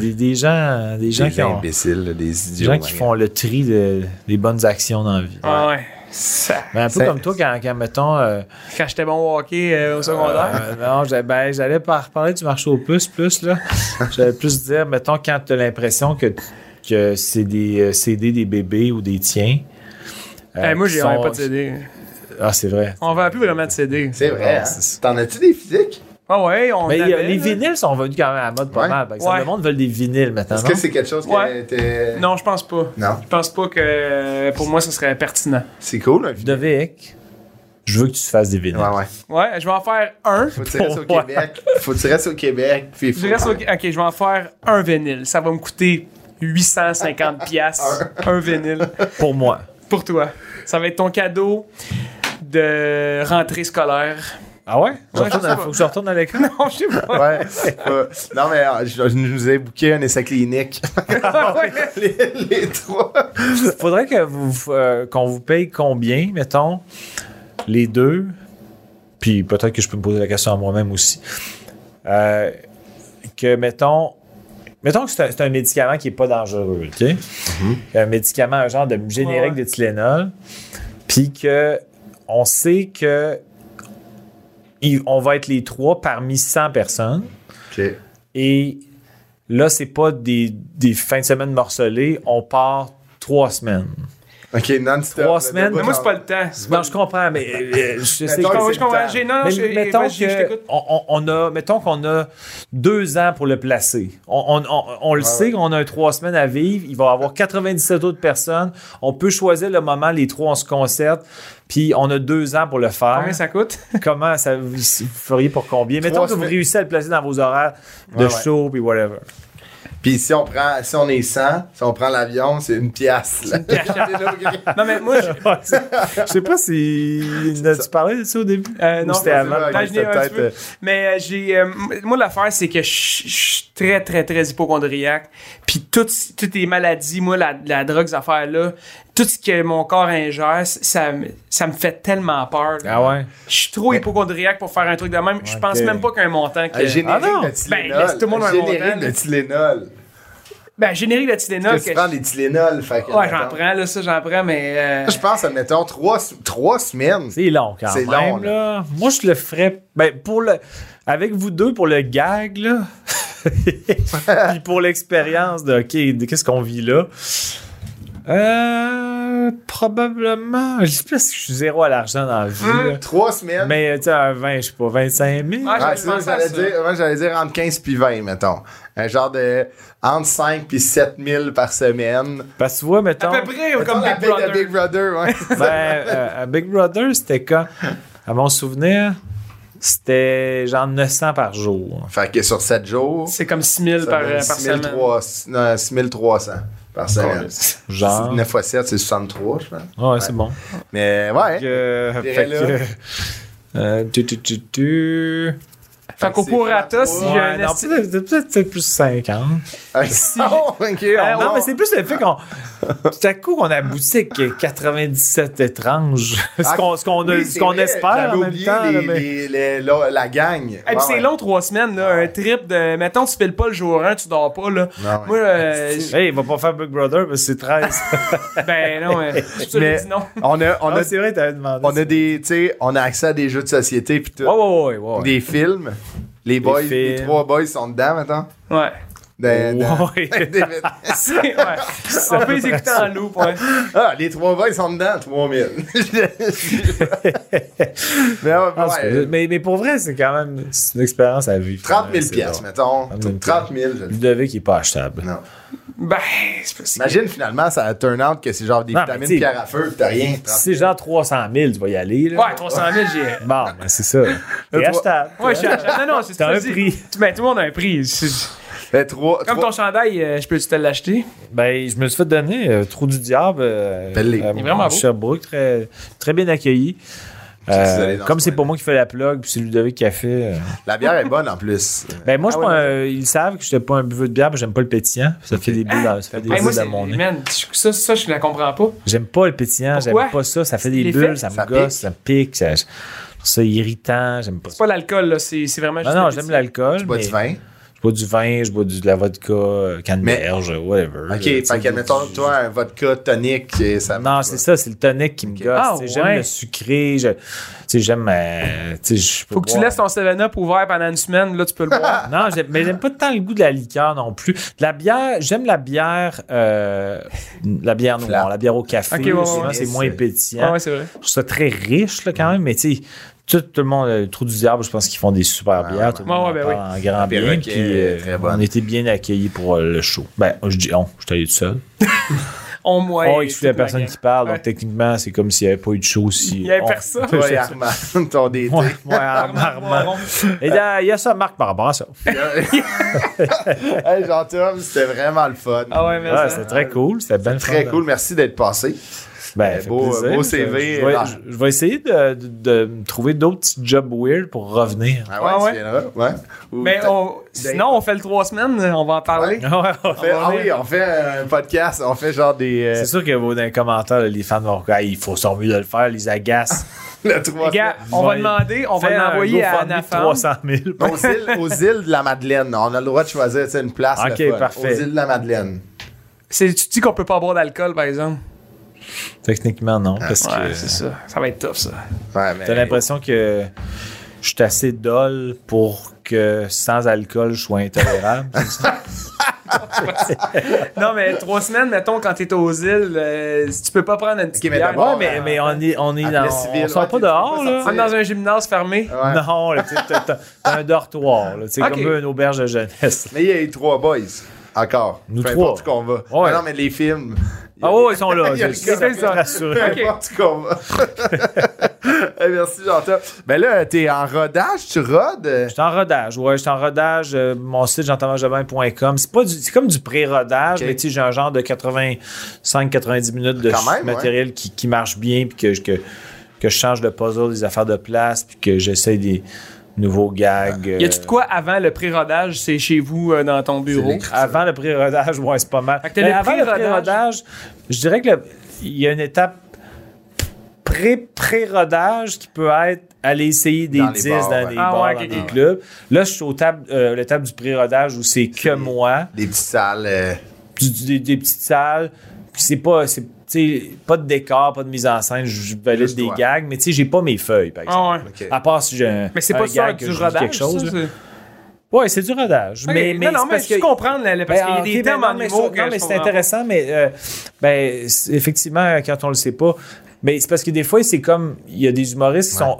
[SPEAKER 3] Des, des gens, des gens
[SPEAKER 1] Des
[SPEAKER 3] qui ont.
[SPEAKER 1] imbéciles, des
[SPEAKER 3] gens qui font le tri de- des bonnes actions dans la vie.
[SPEAKER 2] Ah ouais. Ça-
[SPEAKER 3] Mais un peu comme toi, quand, quand mettons. euh,
[SPEAKER 2] Quand j'étais bon au hockey euh, au secondaire.
[SPEAKER 3] euh, non, ben, j'allais par reparler du marché au plus, plus, là. (laughs) J'allais plus dire, mettons, quand tu as l'impression que, que c'est des euh, CD des bébés ou des tiens. euh,
[SPEAKER 2] Eh, moi, j'ai pas de CD.
[SPEAKER 3] Ah, c'est vrai.
[SPEAKER 2] On vend plus vraiment de CD.
[SPEAKER 1] C'est vrai.
[SPEAKER 3] Ouais,
[SPEAKER 1] hein? T'en as-tu des physiques?
[SPEAKER 2] Ah ouais, on
[SPEAKER 3] Mais
[SPEAKER 2] avait,
[SPEAKER 3] les
[SPEAKER 2] là.
[SPEAKER 3] vinyles sont venus quand même à la mode pas
[SPEAKER 1] Ouais.
[SPEAKER 3] mal. Par exemple,
[SPEAKER 2] Ouais.
[SPEAKER 3] Le monde veut des vinyles maintenant.
[SPEAKER 1] Est-ce que c'est quelque chose qui était.
[SPEAKER 2] Non, je pense pas.
[SPEAKER 1] Non?
[SPEAKER 2] Je pense pas que pour moi, ce serait pertinent.
[SPEAKER 1] C'est cool, un.
[SPEAKER 3] Ludovic, je veux que tu fasses des vinyles.
[SPEAKER 1] Ouais, ouais.
[SPEAKER 2] Ouais, je vais en faire un.
[SPEAKER 1] Faut que tu restes au. Québec. Faut que tu restes au Québec. Puis faut-
[SPEAKER 2] Je reste au- Ok, je vais en faire un vinyle. Ça va me coûter 850 (laughs) piastres. un vinyle.
[SPEAKER 3] Pour moi.
[SPEAKER 2] Pour toi. Ça va être ton cadeau de rentrée scolaire.
[SPEAKER 3] Ah ouais? Je
[SPEAKER 2] Ouais,
[SPEAKER 3] retourne
[SPEAKER 2] je
[SPEAKER 3] à- faut que je retourne à l'école? (laughs)
[SPEAKER 2] Non, je sais pas.
[SPEAKER 1] Ouais. Euh, non, mais euh, je, je nous ai booké un essai clinique. (laughs) (laughs) les, les trois.
[SPEAKER 3] Faudrait que vous, euh, qu'on vous paye combien, mettons, les deux? Puis peut-être que je peux me poser la question à moi-même aussi. Euh, que, mettons, mettons que c'est un, c'est un médicament qui n'est pas dangereux, OK? Un médicament, un genre de générique
[SPEAKER 2] Ouais.
[SPEAKER 3] de Tylenol. Puis que on sait que on va être les trois parmi 100 personnes.
[SPEAKER 1] OK.
[SPEAKER 3] Et là, c'est pas des, des fins de semaine morcelées. On part trois semaines.
[SPEAKER 1] OK, non-stop.
[SPEAKER 3] Trois semaines?
[SPEAKER 2] Mais moi, c'est pas le temps.
[SPEAKER 3] Non, je comprends, mais euh, je sais que-
[SPEAKER 2] Je
[SPEAKER 1] c'est
[SPEAKER 2] comprends.
[SPEAKER 1] le temps.
[SPEAKER 2] J'ai- Non, non,
[SPEAKER 3] mais
[SPEAKER 2] je,
[SPEAKER 3] mettons que
[SPEAKER 2] t'écoute.
[SPEAKER 3] on, a, mettons qu'on a deux ans pour le placer. On, on- on- on le sait qu'on a un trois semaines à vivre. Il va y avoir 97 autres personnes. On peut choisir le moment, les trois, on se concerte. Puis on a deux ans pour le faire.
[SPEAKER 2] Combien ça coûte? (laughs)
[SPEAKER 3] Comment ça, vous vous feriez pour combien? Mettons que vous réussissez à le placer dans vos horaires de
[SPEAKER 1] Ouais,
[SPEAKER 3] show puis whatever.
[SPEAKER 1] Puis si on prend, si on est 100, si on prend l'avion, c'est une pièce. là. (laughs)
[SPEAKER 2] Non, mais moi, je, (laughs)
[SPEAKER 3] Je sais pas si. As-tu parlé de ça au début?
[SPEAKER 2] Euh, non,
[SPEAKER 3] c'était avant?
[SPEAKER 2] un petit peu. Mais euh, j'ai. euh, moi, l'affaire, c'est que je je suis très, très, très hypochondriaque. Puis toutes, toutes les maladies, moi, la, la drogue, ces affaires-là, tout ce que mon corps ingère, ça, me- ça me fait tellement peur. là.
[SPEAKER 3] Ah ouais?
[SPEAKER 2] Je suis trop hypochondriaque pour faire un truc de même. Je pense même pas qu'un montant. Que...
[SPEAKER 1] Un générique
[SPEAKER 3] Ah non.
[SPEAKER 1] de Tylenol.
[SPEAKER 2] Ben, laisse tout le monde
[SPEAKER 1] un
[SPEAKER 2] un
[SPEAKER 1] générique
[SPEAKER 2] montant,
[SPEAKER 1] de
[SPEAKER 2] là.
[SPEAKER 1] Tylenol.
[SPEAKER 2] Ben, générique de Tylenol.
[SPEAKER 1] Que tu prends des Tylenol? Fait que,
[SPEAKER 2] Ouais, j'en prends, là, ça, j'en prends, mais. euh,
[SPEAKER 1] Je pense, admettons, trois, trois semaines.
[SPEAKER 3] C'est long quand
[SPEAKER 1] C'est
[SPEAKER 3] même.
[SPEAKER 1] long,
[SPEAKER 3] là. Moi, je le ferais. Ben, pour le. Avec vous deux, pour le gag, là. (laughs) Puis pour l'expérience de, OK, de qu'est-ce qu'on vit là? Euh. Probablement. Je sais pas si je suis zéro à l'argent dans la vie. là.
[SPEAKER 1] Trois semaines?
[SPEAKER 3] Mais, tu sais, un 20, je sais pas, 25 000.
[SPEAKER 2] Ah,
[SPEAKER 1] Ouais,
[SPEAKER 2] je
[SPEAKER 1] c'est ça que
[SPEAKER 2] pensais à
[SPEAKER 1] j'allais
[SPEAKER 2] ça.
[SPEAKER 1] dire. Moi, j'allais dire entre 15 puis 20, mettons. Un genre de entre 5 puis 7 000 par semaine.
[SPEAKER 3] Parce que tu vois, mettons.
[SPEAKER 2] À peu près
[SPEAKER 1] Mettons
[SPEAKER 2] comme
[SPEAKER 1] la
[SPEAKER 2] Big
[SPEAKER 1] paye de
[SPEAKER 2] Brother.
[SPEAKER 1] Big Brother, ouais. (laughs)
[SPEAKER 3] Ben, euh, à Big Brother, c'était quand? À mon souvenir, C'était genre 900 par jour.
[SPEAKER 1] Fait que sur 7 jours,
[SPEAKER 2] C'est comme 6000
[SPEAKER 1] ça
[SPEAKER 2] par,
[SPEAKER 1] donne
[SPEAKER 2] par semaine.
[SPEAKER 1] 6300 non, 6300 par semaine.
[SPEAKER 3] Genre.
[SPEAKER 1] 9 x 7, c'est 63, je pense.
[SPEAKER 3] Ouais, c'est bon.
[SPEAKER 1] Mais ouais.
[SPEAKER 3] Euh, fait que, euh, tu, tu, tu, tu.
[SPEAKER 2] Fait qu'au
[SPEAKER 1] c'est
[SPEAKER 2] prorata, si j'ai un
[SPEAKER 3] non, peut-être plus (laughs) 50.
[SPEAKER 1] Ah, oh, ok, on
[SPEAKER 3] non, mais c'est plus le fait qu'on. Tout à coup, on aboutit avec 97 étranges. (laughs) ce
[SPEAKER 1] Ah,
[SPEAKER 3] qu'on ce qu'on a- espère en même temps.
[SPEAKER 1] les-
[SPEAKER 3] là, mais-
[SPEAKER 1] les- les- la, la gang.
[SPEAKER 2] Hey, puis
[SPEAKER 1] Ouais,
[SPEAKER 2] c'est
[SPEAKER 1] ouais.
[SPEAKER 2] long, trois semaines, là. Un trip de. Mettons, tu files pas le jour 1, tu dors pas, là.
[SPEAKER 1] Non, ouais.
[SPEAKER 2] Moi, euh,
[SPEAKER 3] Hey, il va pas faire Big Brother parce que c'est 13. (laughs)
[SPEAKER 2] ben non, euh, je te l'ai
[SPEAKER 1] Mais-
[SPEAKER 2] non.
[SPEAKER 1] On a, on
[SPEAKER 3] Ah,
[SPEAKER 1] a,
[SPEAKER 3] c'est vrai, t'avais demandé.
[SPEAKER 1] on a des, tu sais, on a accès à des jeux de société puis tout.
[SPEAKER 3] Ouais, ouais, ouais. ouais, ouais.
[SPEAKER 1] Des films. Les boys, les trois boys sont dedans maintenant.
[SPEAKER 2] Ouais.
[SPEAKER 1] Dans- dans-
[SPEAKER 3] Ouais.
[SPEAKER 2] C'est-. On peut les écouter en loop, ouais.
[SPEAKER 1] ah, les trois boys sont dedans, 3000. (laughs) mais ouais,
[SPEAKER 3] Ah, c'est-
[SPEAKER 1] ouais,
[SPEAKER 3] mais, mais pour vrai, c'est quand même c'est une expérience à vivre.
[SPEAKER 1] 30 000
[SPEAKER 3] C'est
[SPEAKER 1] piastres,
[SPEAKER 3] bon.
[SPEAKER 1] mettons.
[SPEAKER 3] 30 000
[SPEAKER 1] 30 000. je le
[SPEAKER 3] Ludovic est pas achetable.
[SPEAKER 1] Non.
[SPEAKER 2] Ben, c'est pas si.
[SPEAKER 1] Imagine finalement, ça turn out que c'est genre des
[SPEAKER 3] Non, mais
[SPEAKER 1] vitamines pierre à feu, t'as rien.
[SPEAKER 3] Si c'est genre 300 000, tu vas y aller. Là.
[SPEAKER 2] Ouais, 300 000, j'ai.
[SPEAKER 3] Bon, ben c'est ça. (laughs) T'es achetable.
[SPEAKER 2] Ouais, je suis achat- Non, non, c'est
[SPEAKER 3] un prix.
[SPEAKER 2] Tu- Ben, tout le monde a un prix.
[SPEAKER 1] Fait (laughs) trois,
[SPEAKER 2] Comme
[SPEAKER 1] trois-
[SPEAKER 2] ton chandail, euh, je peux-tu te l'acheter?
[SPEAKER 3] Ben, je me suis fait donner euh, Trou du Diable. Euh, euh,
[SPEAKER 2] Il est vraiment beau.
[SPEAKER 3] Sherbrooke, très, très bien accueilli. Euh, comme
[SPEAKER 1] ce
[SPEAKER 3] c'est pas
[SPEAKER 1] coin-là.
[SPEAKER 3] moi qui fais la plug, puis c'est Ludovic qui a fait. euh.
[SPEAKER 1] La bière est bonne en plus. (laughs)
[SPEAKER 3] Ben, moi, je
[SPEAKER 2] Ah
[SPEAKER 3] ils savent que je n'étais pas un buveux de bière, puis j'aime pas le pétillant. Ça fait des bulles, dans- ça fait des
[SPEAKER 2] Hey, moi,
[SPEAKER 3] bulles
[SPEAKER 2] c'est.
[SPEAKER 3] dans mon nez.
[SPEAKER 2] Man, ça, ça, je la comprends pas.
[SPEAKER 3] J'aime pas le pétillant, j'aime
[SPEAKER 2] Pourquoi?
[SPEAKER 3] pas ça. Ça fait des
[SPEAKER 2] L'effet?
[SPEAKER 3] bulles, ça me
[SPEAKER 1] Ça
[SPEAKER 3] gosse,
[SPEAKER 1] pique.
[SPEAKER 3] ça me pique. Ça, je trouve ça irritant, j'aime pas
[SPEAKER 2] C'est
[SPEAKER 3] ça.
[SPEAKER 2] pas l'alcool, là. C'est c'est vraiment
[SPEAKER 3] Non,
[SPEAKER 2] juste.
[SPEAKER 3] non,
[SPEAKER 2] le
[SPEAKER 3] j'aime
[SPEAKER 2] petit-
[SPEAKER 3] l'alcool.
[SPEAKER 1] Tu bois
[SPEAKER 3] mais
[SPEAKER 1] du vin?
[SPEAKER 3] Je bois du vin, je bois du, de la vodka, euh, canneberge, whatever.
[SPEAKER 1] Ok, fait que, mettons,
[SPEAKER 3] du-
[SPEAKER 1] toi, un vodka tonique, et ça
[SPEAKER 3] Non, c'est ça, c'est le tonic qui me gosse.
[SPEAKER 2] Ah,
[SPEAKER 3] tu sais, J'aime
[SPEAKER 2] ouais.
[SPEAKER 3] le sucré, je- tu sais, j'aime. euh,
[SPEAKER 2] Faut que tu laisses ton 7-Up ouvert pendant une semaine, là, tu peux le boire. (laughs)
[SPEAKER 3] Non, j'aime- mais j'aime pas tant le goût de la liqueur non plus. De la bière, j'aime la bière, euh, la bière noire, la bière au café.
[SPEAKER 2] Ok, ouais, ouais,
[SPEAKER 3] souvent,
[SPEAKER 1] ouais.
[SPEAKER 3] c'est moins pétillant.
[SPEAKER 2] Ah ouais, c'est vrai.
[SPEAKER 3] Je trouve ça très riche là, quand même, mais tu sais, tout, tout le monde, le Trou du Diable, je pense qu'ils font des super bières.
[SPEAKER 1] ouais,
[SPEAKER 3] tout le
[SPEAKER 2] ouais.
[SPEAKER 3] monde
[SPEAKER 2] Ouais,
[SPEAKER 3] en
[SPEAKER 2] ouais,
[SPEAKER 3] parle en grand bien. Puis, euh, on était bien accueillis pour euh, le show. Ben, je dis on, je suis allé tout seul. (laughs)
[SPEAKER 2] On moi.
[SPEAKER 3] on exclut la personne qui parle,
[SPEAKER 2] Ouais.
[SPEAKER 3] donc techniquement, c'est comme s'il n'y avait pas eu de show aussi.
[SPEAKER 2] Il y avait
[SPEAKER 3] on-
[SPEAKER 2] personne.
[SPEAKER 1] Toi et Armand, (laughs) ton DT.
[SPEAKER 3] Ouais, ouais, Armand, Armand. Et là, il y a ça, Marc, par rapport à ça. (laughs)
[SPEAKER 1] hey, Jean-Tom, c'était vraiment le fun.
[SPEAKER 2] Ah ouais,
[SPEAKER 3] Ouais,
[SPEAKER 2] merci.
[SPEAKER 3] c'était très cool. C'était
[SPEAKER 1] Très
[SPEAKER 3] fun.
[SPEAKER 1] cool, merci d'être passé.
[SPEAKER 3] Ben,
[SPEAKER 1] Euh,
[SPEAKER 3] fait
[SPEAKER 1] beau-
[SPEAKER 3] plaisir.
[SPEAKER 1] beau
[SPEAKER 3] Je-
[SPEAKER 1] CV,
[SPEAKER 3] Je, vais,
[SPEAKER 1] là.
[SPEAKER 3] je- je vais essayer de, de- trouver d'autres petits jobs weird pour revenir.
[SPEAKER 1] Ah ouais,
[SPEAKER 2] Ah ouais?
[SPEAKER 1] tu viendras, ouais. Ou
[SPEAKER 2] Mais on... sinon, on fait le 3 semaines, on va en parler.
[SPEAKER 3] Ouais,
[SPEAKER 1] on fait- ah oui, on fait un podcast, on fait genre des. euh,
[SPEAKER 3] C'est sûr que dans les commentaires, les fans vont dire il faut s'en mieux de le faire, les agaces. (laughs)
[SPEAKER 1] le trois
[SPEAKER 2] Les gars,
[SPEAKER 1] semaines.
[SPEAKER 2] on va demander, on va l'envoyer à Anafam.
[SPEAKER 3] 300 000.
[SPEAKER 1] aux, îles, aux îles de la Madeleine. On a le droit de choisir une place.
[SPEAKER 3] Ok, parfait.
[SPEAKER 1] Aux îles de la Madeleine.
[SPEAKER 2] C'est- Tu dis qu'on peut pas boire d'alcool, par exemple?
[SPEAKER 3] Techniquement, non. Parce
[SPEAKER 2] Ouais,
[SPEAKER 3] que
[SPEAKER 2] c'est ça. Ça va être tough, ça.
[SPEAKER 1] Ouais, mais.
[SPEAKER 3] t'as l'impression que je suis assez dol pour que sans alcool, je sois intolérable. c'est? (laughs)
[SPEAKER 2] Non, mais trois semaines, mettons, quand t'es aux îles, euh, si tu peux pas prendre une petite
[SPEAKER 1] Ok, mais
[SPEAKER 2] bière,
[SPEAKER 3] ouais, mais, mais on est, on est dans.
[SPEAKER 1] civil,
[SPEAKER 3] on sort
[SPEAKER 1] ouais,
[SPEAKER 3] pas dehors, là.
[SPEAKER 2] on est dans un gymnase fermé.
[SPEAKER 1] Ouais.
[SPEAKER 3] Non, t'as- t'as t'as un dortoir, là, tu sais,
[SPEAKER 2] Ok.
[SPEAKER 3] comme une auberge de jeunesse.
[SPEAKER 1] Mais il y a eu trois boys. Encore.
[SPEAKER 3] Nous
[SPEAKER 1] Peu
[SPEAKER 3] trois.
[SPEAKER 1] qu'on va.
[SPEAKER 3] Ouais.
[SPEAKER 1] Ah non, mais les films.
[SPEAKER 3] Ah ouais, ils sont là.
[SPEAKER 1] Il y a
[SPEAKER 3] je-
[SPEAKER 1] le
[SPEAKER 3] je
[SPEAKER 1] gars-
[SPEAKER 3] suis (laughs) rassuré.
[SPEAKER 1] Peu
[SPEAKER 2] Ok.
[SPEAKER 1] importe où qu'on va. (laughs) Merci, Jean-Tom. Ben là, t'es en rodage, tu rodes?
[SPEAKER 3] Je suis en rodage, ouais, je suis en rodage. euh, mon site jean-thomasjobin.com. C'est pas du, c'est comme du pré-rodage, mais tu sais, j'ai un genre de 85-90 minutes de
[SPEAKER 1] même,
[SPEAKER 3] matériel qui, qui marche bien, puis que, je- que, que je change de puzzle, des affaires de place, puis que j'essaie des nouveaux gags.
[SPEAKER 2] Y a-tu
[SPEAKER 3] euh,
[SPEAKER 2] de quoi avant le pré-rodage, c'est chez vous, euh, dans ton bureau?
[SPEAKER 3] Avant le pré-rodage, ouais, c'est pas mal.
[SPEAKER 2] Fait que t'as
[SPEAKER 3] Mais
[SPEAKER 2] le
[SPEAKER 3] avant le
[SPEAKER 2] pré-rodage?
[SPEAKER 3] je dirais que il y a une étape pré-pré-rodage qui peut être aller essayer des
[SPEAKER 1] Dans les
[SPEAKER 3] 10
[SPEAKER 1] bars,
[SPEAKER 3] dans
[SPEAKER 1] ouais.
[SPEAKER 3] des
[SPEAKER 2] Ah
[SPEAKER 3] bars,
[SPEAKER 2] ouais,
[SPEAKER 3] dans
[SPEAKER 2] ok,
[SPEAKER 3] des
[SPEAKER 2] ok.
[SPEAKER 3] clubs. Là, je suis au table, euh, l'étape du pré-rodage où c'est que moi,
[SPEAKER 1] Des petites salles. euh,
[SPEAKER 3] du- du- des, des petites salles. Puis c'est pas, c'est, pas de décor, pas de mise en scène, je valide
[SPEAKER 1] Juste
[SPEAKER 3] des
[SPEAKER 1] toi.
[SPEAKER 3] gags, mais tu sais, j'ai pas mes feuilles, par exemple.
[SPEAKER 2] Ah ouais.
[SPEAKER 1] ok.
[SPEAKER 3] À part si j'ai un,
[SPEAKER 2] Mais c'est pas ça du rodage,
[SPEAKER 3] quelque chose.
[SPEAKER 2] ça,
[SPEAKER 3] là.
[SPEAKER 2] c'est-
[SPEAKER 3] Ouais, c'est du rodage. Mais, mais
[SPEAKER 2] non, mais je
[SPEAKER 3] que-
[SPEAKER 2] comprends, là, parce
[SPEAKER 3] Ben,
[SPEAKER 2] qu'il y a des
[SPEAKER 3] ben
[SPEAKER 2] termes
[SPEAKER 3] non,
[SPEAKER 2] en
[SPEAKER 3] mais
[SPEAKER 2] humour
[SPEAKER 3] ça-
[SPEAKER 2] que
[SPEAKER 3] Non, mais c'est intéressant, mais euh, ben, effectivement, quand on le sait pas, mais c'est parce que des fois, c'est comme, il y a des humoristes qui sont,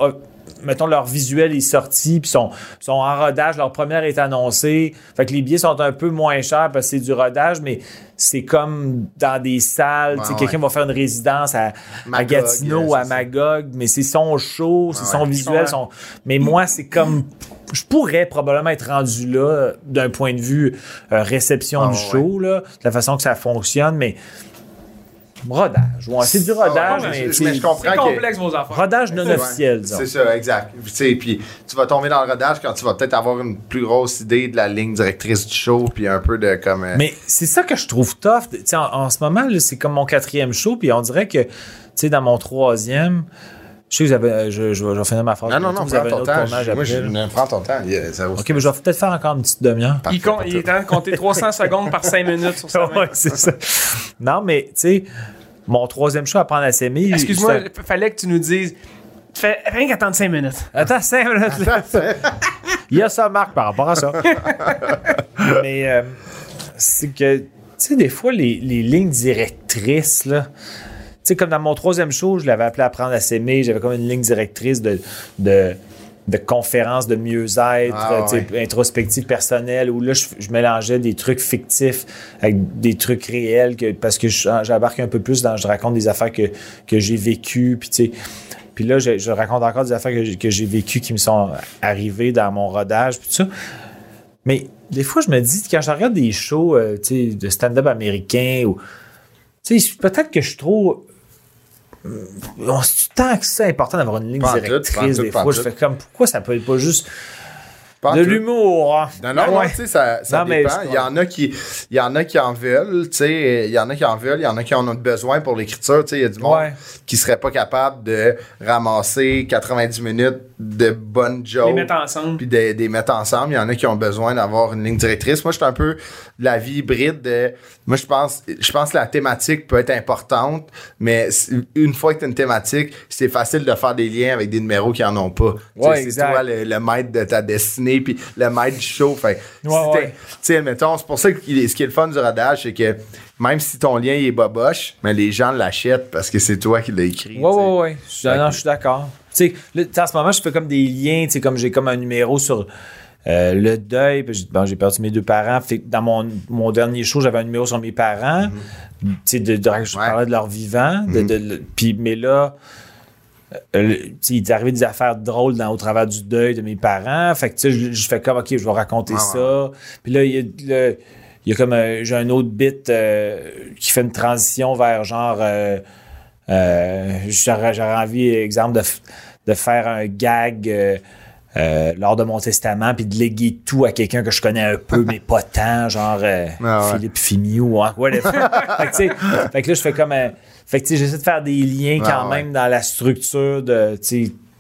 [SPEAKER 3] mettons, leur visuel est sorti, puis sont, sont en rodage, leur première est annoncée. Fait que les billets sont un peu moins chers parce que c'est du rodage, mais c'est comme dans des salles.
[SPEAKER 1] Ouais,
[SPEAKER 3] Quelqu'un va faire une résidence à, à
[SPEAKER 1] Magog,
[SPEAKER 3] Gatineau ou
[SPEAKER 1] euh,
[SPEAKER 3] à
[SPEAKER 1] c'est ça.
[SPEAKER 3] Magog, mais c'est son show, c'est
[SPEAKER 1] Ouais,
[SPEAKER 3] son visuel. Son- Mais moi, c'est comme. Je pourrais probablement être rendu là d'un point de vue euh, réception
[SPEAKER 1] Ah,
[SPEAKER 3] du show, là, de la façon que ça fonctionne, mais rodage. Ouais, c'est du rodage,
[SPEAKER 1] Ah ouais,
[SPEAKER 3] mais,
[SPEAKER 1] mais je- comprends
[SPEAKER 2] C'est
[SPEAKER 1] que-
[SPEAKER 2] complexe, vos affaires.
[SPEAKER 3] rodage non
[SPEAKER 1] Ouais.
[SPEAKER 3] officiel, disons.
[SPEAKER 1] C'est ça, exact. Tu sais, puis tu vas tomber dans le rodage quand tu vas peut-être avoir une plus grosse idée de la ligne directrice du show, puis un peu de comme. euh,
[SPEAKER 3] Mais c'est ça que je trouve tough. Tu sais, en, en ce moment, là, c'est comme mon quatrième show, puis on dirait que, tu sais, dans mon troisième, je sais que vous avez, euh, je, je, vais- je vais finir ma phrase.
[SPEAKER 1] non, non, non,
[SPEAKER 3] vous avez
[SPEAKER 1] prends ton temps. Moi, je prends ton temps. il
[SPEAKER 3] Ok, mais je vais peut-être faire encore une petite demi-heure.
[SPEAKER 2] Il, il est temps de compter 300 secondes par 5 minutes sur. (laughs)
[SPEAKER 3] Ouais, c'est ça. Non, mais, tu sais, mon troisième show à prendre à s'aimer.
[SPEAKER 2] Excuse-moi,
[SPEAKER 3] c'est-
[SPEAKER 2] fallait que tu nous dises. Fais rien qu'attendre 5 minutes.
[SPEAKER 3] Attends, cinq minutes. là. Il y a ça, Marc, par rapport à ça. (laughs) Mais euh, c'est que, tu sais, des fois, les, les lignes directrices, là, sais, comme dans mon troisième show, je l'avais appelé Apprendre à s'aimer, j'avais comme une ligne directrice de, de, de conférences de mieux-être,
[SPEAKER 1] Ah,
[SPEAKER 3] introspective personnelle, où là, je, je mélangeais des trucs fictifs avec des trucs réels, que, parce que je- j'embarque un peu plus dans, je raconte des affaires que, que j'ai vécues, puis tu sais, puis là, je, je raconte encore des affaires que j'ai, que j'ai vécues qui me sont arrivées dans mon rodage, puis tout ça. Mais des fois, je me dis, quand je regarde des shows euh, tu sais, de stand-up américain, ou, tu sais, peut-être que je suis trop. On- C'est tant que c'est important d'avoir une ligne directrice. des fois, je fais comme, pourquoi ça peut être pas juste
[SPEAKER 1] Pas
[SPEAKER 3] de l'humour? hein?
[SPEAKER 1] Non, non, non,
[SPEAKER 3] Ouais.
[SPEAKER 1] tu sais, ça, ça
[SPEAKER 3] Non,
[SPEAKER 1] dépend. Il y en a qui, il y en a qui en veulent, tu sais, il y en a qui en veulent, il y en a qui en ont besoin pour l'écriture, tu sais, il y a du monde
[SPEAKER 3] Ouais.
[SPEAKER 1] qui serait pas capable de ramasser 90 minutes de bonnes jokes.
[SPEAKER 2] Les mettre ensemble.
[SPEAKER 1] Puis de, les mettre ensemble. Il y en a qui ont besoin d'avoir une ligne directrice. Moi, je suis un peu de la vie hybride. De, moi, je pense, je pense que la thématique peut être importante, mais une fois que tu as une thématique, c'est facile de faire des liens avec des numéros qui en ont pas.
[SPEAKER 3] Ouais,
[SPEAKER 1] c'est toi le, le maître de ta destinée, puis le maître du show. Fait,
[SPEAKER 3] Ouais, ouais.
[SPEAKER 1] C'est pour ça que ce qui est le fun du rodage, c'est que même si ton lien est boboche, mais les gens l'achètent parce que c'est toi qui l'as écrit.
[SPEAKER 3] Ouais,
[SPEAKER 1] tu sais.
[SPEAKER 3] ouais, ouais. Je, suis- non, je suis d'accord. Tu sais, en ce moment, je fais comme des liens, tu sais, comme j'ai comme un numéro sur euh, le deuil. j'ai bon, perdu mes deux parents. Fait dans mon, mon dernier show, j'avais un numéro sur mes parents. De, de- je
[SPEAKER 1] Ouais.
[SPEAKER 3] parlais de leur vivant. de- puis, mais là, euh, il est arrivé des affaires drôles dans, au travers du deuil de mes parents. Fait que, tu sais, je, je fais comme, OK, je vais raconter ça. Puis là, il y a, le- il y a comme un, j'ai un autre bit euh, qui fait une transition vers genre. euh, euh, j'aurais, j'aurais envie, exemple, de, f- de faire un gag euh, lors de mon testament puis de léguer tout à quelqu'un que je connais un peu, (laughs) mais pas tant, genre euh,
[SPEAKER 1] Ah ouais.
[SPEAKER 3] Philippe Fimiou ou whatever. (laughs) fait, que, fait que là, je fais comme. Fait que j'essaie de faire des liens
[SPEAKER 1] Ah
[SPEAKER 3] quand
[SPEAKER 1] ouais.
[SPEAKER 3] même dans la structure de.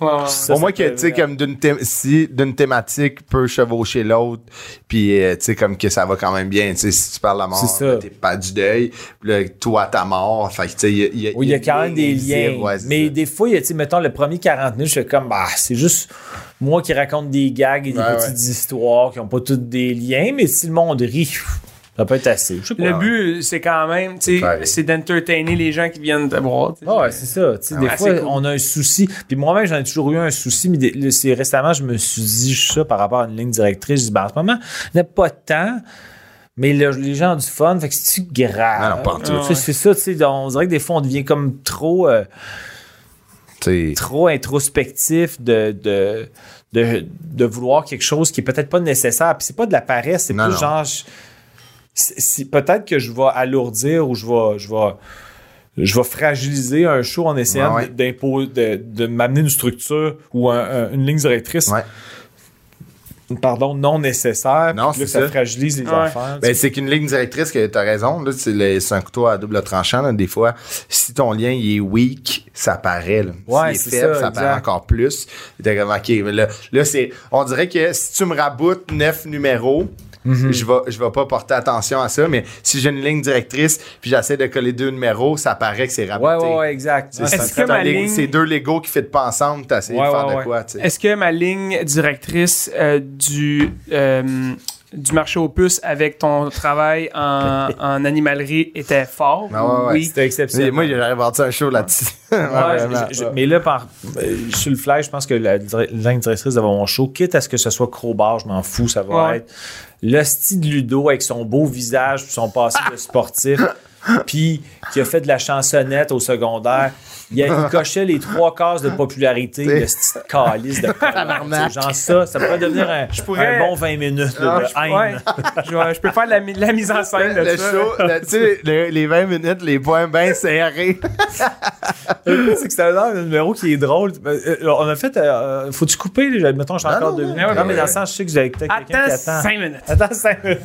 [SPEAKER 2] Ouais,
[SPEAKER 1] Pour moi, que, tu sais, comme d'une si d'une thématique peut chevaucher l'autre, puis, euh, tu sais, comme que ça va quand même bien, tu sais, si tu parles de la mort, t'es pas du deuil, là, toi, ta mort, fait que, tu sais, il y a, il y a-
[SPEAKER 3] Oui, il y a quand même des liens.
[SPEAKER 1] ouais,
[SPEAKER 3] mais
[SPEAKER 1] ça.
[SPEAKER 3] des fois, il y a, tu sais, mettons, le premier 40 minutes, je fais comme, bah, c'est juste moi qui raconte des gags et des
[SPEAKER 1] Ouais,
[SPEAKER 3] petites histoires qui n'ont pas toutes des liens, mais si le monde rit, ça peut être assez. Je sais pas.
[SPEAKER 2] Le but, c'est quand même, tu sais,
[SPEAKER 1] Ouais.
[SPEAKER 2] c'est d'entertainer les gens qui viennent te voir.
[SPEAKER 3] Ah ouais, c'est ça. Des
[SPEAKER 2] Ah,
[SPEAKER 3] fois,
[SPEAKER 2] cool.
[SPEAKER 3] on a un souci. Puis moi-même, j'en ai toujours eu un souci, mais des- le- c'est récemment, je me suis dit ça par rapport à une ligne directrice. Je dis, ben, en ce moment, il n'y a pas de temps. Mais le- les gens ont du fun, fait que c'est grave?
[SPEAKER 1] Non, non, pas en tout.
[SPEAKER 3] Tu sais, C'est ça, tu sais, on dirait que des fois, on devient comme trop, euh, trop introspectif de, de, de, de vouloir quelque chose qui est peut-être pas nécessaire. Puis c'est pas de la paresse, c'est
[SPEAKER 1] Non,
[SPEAKER 3] plus
[SPEAKER 1] non.
[SPEAKER 3] genre. Peut-être que je vais alourdir ou je vais. Je vais je vais fragiliser un show en essayant
[SPEAKER 1] Ouais, ouais.
[SPEAKER 3] de- d'impo- de, de m'amener une structure ou un- un- une ligne directrice
[SPEAKER 1] ouais.
[SPEAKER 3] pardon, non nécessaire.
[SPEAKER 1] Non, c'est
[SPEAKER 3] ça
[SPEAKER 1] ça.
[SPEAKER 3] fragilise les
[SPEAKER 2] Ouais.
[SPEAKER 3] affaires.
[SPEAKER 1] Ben, c'est qu'une ligne directrice que t'as raison, là, c'est le- c'est un couteau à double tranchant, là, des fois. Si ton lien, il est weak, ça paraît, là.
[SPEAKER 3] Ouais, c'est
[SPEAKER 1] est faible,
[SPEAKER 3] ça,
[SPEAKER 1] ça, paraît encore plus. T'es comme, OK, mais là, là c'est, on dirait que si tu me raboutes neuf numéros,
[SPEAKER 3] Mhm.
[SPEAKER 1] je vais, je vais pas porter attention à ça, mais si j'ai une ligne directrice, puis j'essaie de coller deux numéros, ça paraît que c'est
[SPEAKER 3] ouais,
[SPEAKER 1] raboté.
[SPEAKER 3] ouais, ouais, exact.
[SPEAKER 1] C'est-
[SPEAKER 3] Ouais,
[SPEAKER 1] c'est-
[SPEAKER 2] Est-ce
[SPEAKER 1] c'est
[SPEAKER 2] que
[SPEAKER 1] un
[SPEAKER 2] ma
[SPEAKER 1] Lego-
[SPEAKER 2] ligne-
[SPEAKER 1] C'est deux Legos qui ne pas ensemble, t'as essayé
[SPEAKER 3] Ouais,
[SPEAKER 1] de faire
[SPEAKER 3] ouais,
[SPEAKER 1] de quoi, tu.
[SPEAKER 2] Est-ce que ma ligne directrice euh, du euh, du marché aux puces avec ton travail en, (laughs) en animalerie était fort?
[SPEAKER 1] Ah ouais, ouais.
[SPEAKER 2] oui.
[SPEAKER 3] C'était exceptionnel.
[SPEAKER 1] Moi, j'aurais inventé un show là-dessus. (laughs)
[SPEAKER 3] Ouais, (laughs)
[SPEAKER 1] Vraiment.
[SPEAKER 3] je- je- mais là, par, euh, sur le fly, je pense que la, ligne directrice de mon show, quitte à ce que ce soit Crowbar, je m'en fous, ça va
[SPEAKER 2] Ouais.
[SPEAKER 3] être le style Ludo avec son beau visage puis son passé de sportif, (laughs) puis qui a fait de la chansonnette au secondaire. Il, a, il cochait les trois cases de popularité, le style calice de. (laughs) Genre ça, ça pourrait devenir un,
[SPEAKER 2] pourrais-
[SPEAKER 3] un bon 20 minutes là,
[SPEAKER 1] Ah,
[SPEAKER 3] de
[SPEAKER 1] je-
[SPEAKER 3] haine.
[SPEAKER 2] Ouais. je, peux faire de la, la mise en scène de
[SPEAKER 1] le
[SPEAKER 2] ça.
[SPEAKER 1] show, le- tu sais, le- les 20 minutes, les points bien serrés.
[SPEAKER 3] C'est que c'est un un numéro qui est drôle. Euh, euh, On a fait. euh, Faut-tu couper? les- Mettons, j'ai encore
[SPEAKER 1] non,
[SPEAKER 3] deux
[SPEAKER 1] non.
[SPEAKER 3] minutes. Non, mais dans le sens, je sais que peut-être quelqu'un qui
[SPEAKER 2] Attends
[SPEAKER 3] attend.
[SPEAKER 2] 5 minutes.
[SPEAKER 3] Attends cinq minutes.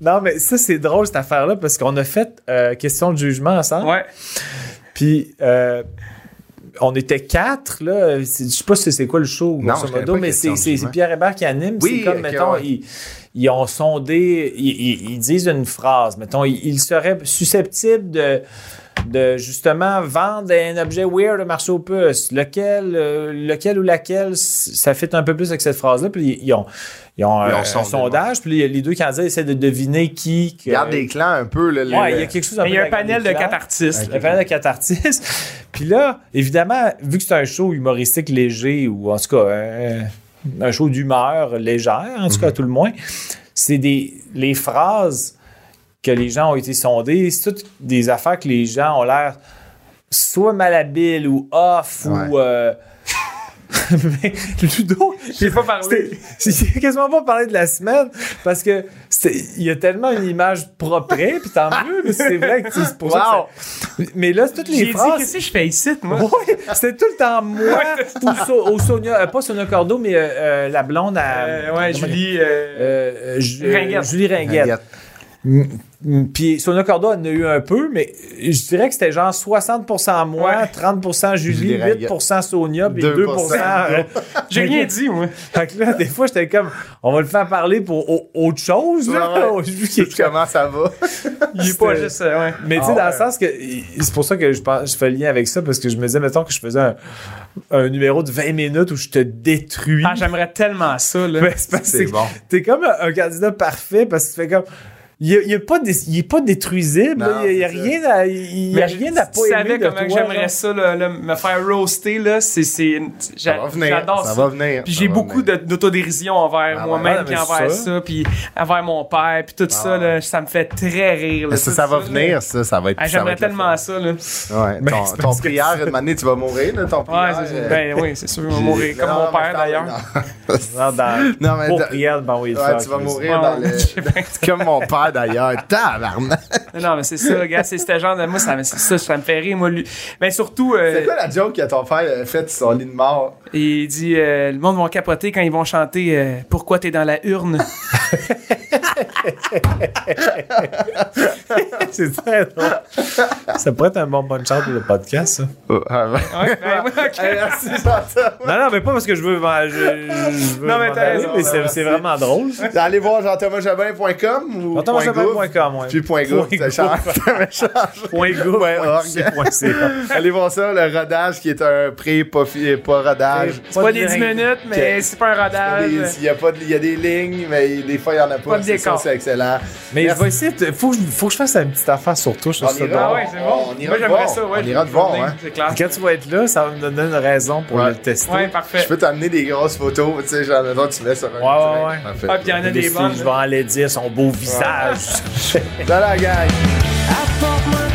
[SPEAKER 3] non, mais ça, c'est drôle, cette affaire-là, parce qu'on a fait euh, question de jugement ensemble.
[SPEAKER 2] Ouais.
[SPEAKER 3] Puis, euh, on était quatre, là. Je sais pas si c'est quoi le show, grosso modo, mais c'est Pierre Hébert qui anime.
[SPEAKER 1] Oui,
[SPEAKER 3] c'est comme, mettons,
[SPEAKER 1] ouais.
[SPEAKER 3] ils, ils ont sondé, ils, ils- ils disent une phrase. Mettons, ils seraient susceptibles de de justement vendre un objet weird de marché aux puces. Lequel, euh, lequel ou laquelle, ça fit un peu plus avec cette phrase-là. Puis ils, ont, ils ont,
[SPEAKER 1] Ils ont
[SPEAKER 3] un sondage. Puis les deux candidats essaient de deviner qui. que-
[SPEAKER 1] Garde des clans un peu. Là,
[SPEAKER 3] Ouais,
[SPEAKER 1] le-
[SPEAKER 3] il y a quelque chose un
[SPEAKER 2] Mais il y
[SPEAKER 3] peu
[SPEAKER 2] a un panel de quatre artistes.
[SPEAKER 3] panel de quatre artistes. (laughs) Puis là, évidemment, vu que c'est un show humoristique léger, ou en tout cas un, un show d'humeur légère, en tout cas à tout le moins, c'est des les phrases que les gens ont été sondées, c'est toutes des affaires que les gens ont l'air soit malhabiles ou off
[SPEAKER 1] Ouais.
[SPEAKER 3] ou euh, (laughs) mais Ludo,
[SPEAKER 2] J'ai pas parlé.
[SPEAKER 3] J'ai quasiment pas parlé de la semaine parce que il y a tellement une image propre, puis tant mieux, mais c'est vrai que c'est pour que ça- Mais là, c'est toutes les
[SPEAKER 2] J'ai dit,
[SPEAKER 3] phrases.
[SPEAKER 2] qu'est-ce que je fais ici, moi?
[SPEAKER 3] Ouais, c'était tout le temps (laughs) moi ou So- au Sonia, euh, pas Sonia Cordo, mais euh, euh, la blonde à.
[SPEAKER 2] Euh, ouais, Julie. euh,
[SPEAKER 3] euh, euh, Ju-
[SPEAKER 2] Ringuette.
[SPEAKER 3] Julie Ringuette.
[SPEAKER 1] Ringuette.
[SPEAKER 3] Puis Sonia Cordo en a eu un peu, mais je dirais que c'était genre 60% moi,
[SPEAKER 2] Ouais.
[SPEAKER 3] 30% Julie,
[SPEAKER 1] Julie Ringuette.
[SPEAKER 3] 8% Sonia, puis
[SPEAKER 1] 2%.
[SPEAKER 3] 2%. euh,
[SPEAKER 2] J'ai rien dit, moi.
[SPEAKER 3] fait que là, des fois, j'étais comme, on va le faire parler pour au- autre chose, là.
[SPEAKER 1] Ouais.
[SPEAKER 3] Comme- (laughs)
[SPEAKER 1] Comment ça va?
[SPEAKER 2] Il est pas juste. euh, ouais.
[SPEAKER 3] Mais tu sais,
[SPEAKER 1] Ah
[SPEAKER 3] dans
[SPEAKER 1] ouais.
[SPEAKER 3] le sens que. C'est pour ça que je, pense, je fais le lien avec ça, parce que je me disais, mettons que je faisais un, un numéro de 20 minutes où je te détruis.
[SPEAKER 2] Ah, j'aimerais tellement ça, là. (laughs)
[SPEAKER 3] Ben, c'est
[SPEAKER 1] bon.
[SPEAKER 3] T'es comme un, un candidat parfait parce que tu fais comme. Il est, il est pas, dé- pas détruisible.
[SPEAKER 1] Non,
[SPEAKER 3] là. il y a, rien à, il y a
[SPEAKER 2] Mais
[SPEAKER 3] rien à pas
[SPEAKER 2] tu savais comment j'aimerais ça, là, là, me faire roaster, là. C'est, c'est,
[SPEAKER 1] Ça
[SPEAKER 2] j'a-
[SPEAKER 1] va venir.
[SPEAKER 2] j'adore
[SPEAKER 1] ça.
[SPEAKER 2] ça.
[SPEAKER 1] va venir.
[SPEAKER 2] Puis j'ai beaucoup d'autodérision envers
[SPEAKER 1] Ah
[SPEAKER 2] moi-même, puis envers
[SPEAKER 3] ça.
[SPEAKER 2] ça. puis envers mon père, puis tout ça, là, ça me fait très rire. là,
[SPEAKER 1] ça, va venir, ça? Ça va être
[SPEAKER 2] Ah, j'aimerais tellement ça, là.
[SPEAKER 1] Ouais,
[SPEAKER 3] Mais (laughs)
[SPEAKER 1] ton, prière, une année, tu vas mourir, là, ton prière. euh,
[SPEAKER 2] ben oui, c'est sûr, je vais mourir. Comme mon père, d'ailleurs.
[SPEAKER 3] Non,
[SPEAKER 1] mais
[SPEAKER 3] pour prière, ben oui,
[SPEAKER 1] tu vas mourir dans le. (laughs) Comme mon père d'ailleurs. (laughs) Tabarnak.
[SPEAKER 2] Non, non, mais c'est ça, gars, c'est ce genre de. Moi, ça, ça, ça me fait rire, moi. lui. Mais surtout, euh,
[SPEAKER 1] C'est quoi la joke que ton père a faite sur son lit de mort?
[SPEAKER 2] Il dit euh, le monde va capoter quand ils vont chanter euh, Pourquoi t'es dans la urne? (laughs)
[SPEAKER 3] C'est très drôle. ça pourrait être un bon punch out pour le podcast, ça.
[SPEAKER 1] Oh, ah, ouais.
[SPEAKER 2] Ouais, ben, ouais, ok.
[SPEAKER 1] Hey, (laughs) merci, Chantal.
[SPEAKER 3] Non, non, mais pas parce que je veux. m'en- Je, je veux
[SPEAKER 2] Non, mais t'as raison,
[SPEAKER 3] c'est, vraiment drôle.
[SPEAKER 1] Allez voir jean-thomasjabin.com ou
[SPEAKER 3] Jean-thomasjabin.com, ouais.
[SPEAKER 1] Puis point gouv, ça change. ça change.
[SPEAKER 3] Point.
[SPEAKER 1] Allez voir ça, le rodage qui est un pré pas, fi- pas rodage.
[SPEAKER 2] C'est pas des 10 minutes, mais c'est pas un rodage.
[SPEAKER 1] Il y, a pas de- il y a des lignes, mais des fois il y en a pas.
[SPEAKER 2] Pas
[SPEAKER 1] c'est ça, c'est excellent.
[SPEAKER 3] Mais
[SPEAKER 1] Merci.
[SPEAKER 3] je vais essayer. de- Faut, que je- faut que je fasse une petite affaire sur touche.
[SPEAKER 1] On
[SPEAKER 3] ça,
[SPEAKER 1] ira.
[SPEAKER 2] Ah ouais, c'est bon.
[SPEAKER 1] On ira
[SPEAKER 2] Moi, j'aimerais
[SPEAKER 1] voir.
[SPEAKER 2] ça, ouais.
[SPEAKER 1] On
[SPEAKER 2] je
[SPEAKER 1] ira
[SPEAKER 2] vais
[SPEAKER 1] te voir,
[SPEAKER 2] venir,
[SPEAKER 1] hein.
[SPEAKER 2] C'est clair.
[SPEAKER 3] Quand tu vas être là, ça va me donner une raison pour
[SPEAKER 1] Ouais.
[SPEAKER 3] le tester.
[SPEAKER 2] Ouais, parfait.
[SPEAKER 1] Je peux t'amener des grosses photos, tu sais, genre, tu mets sur un.
[SPEAKER 3] Ouais, ouais, ouais.
[SPEAKER 2] Ah, puis il y en a des bonnes.
[SPEAKER 3] je vais en les dire son beau visage.
[SPEAKER 1] Dans la gang.
[SPEAKER 4] Apporte-moi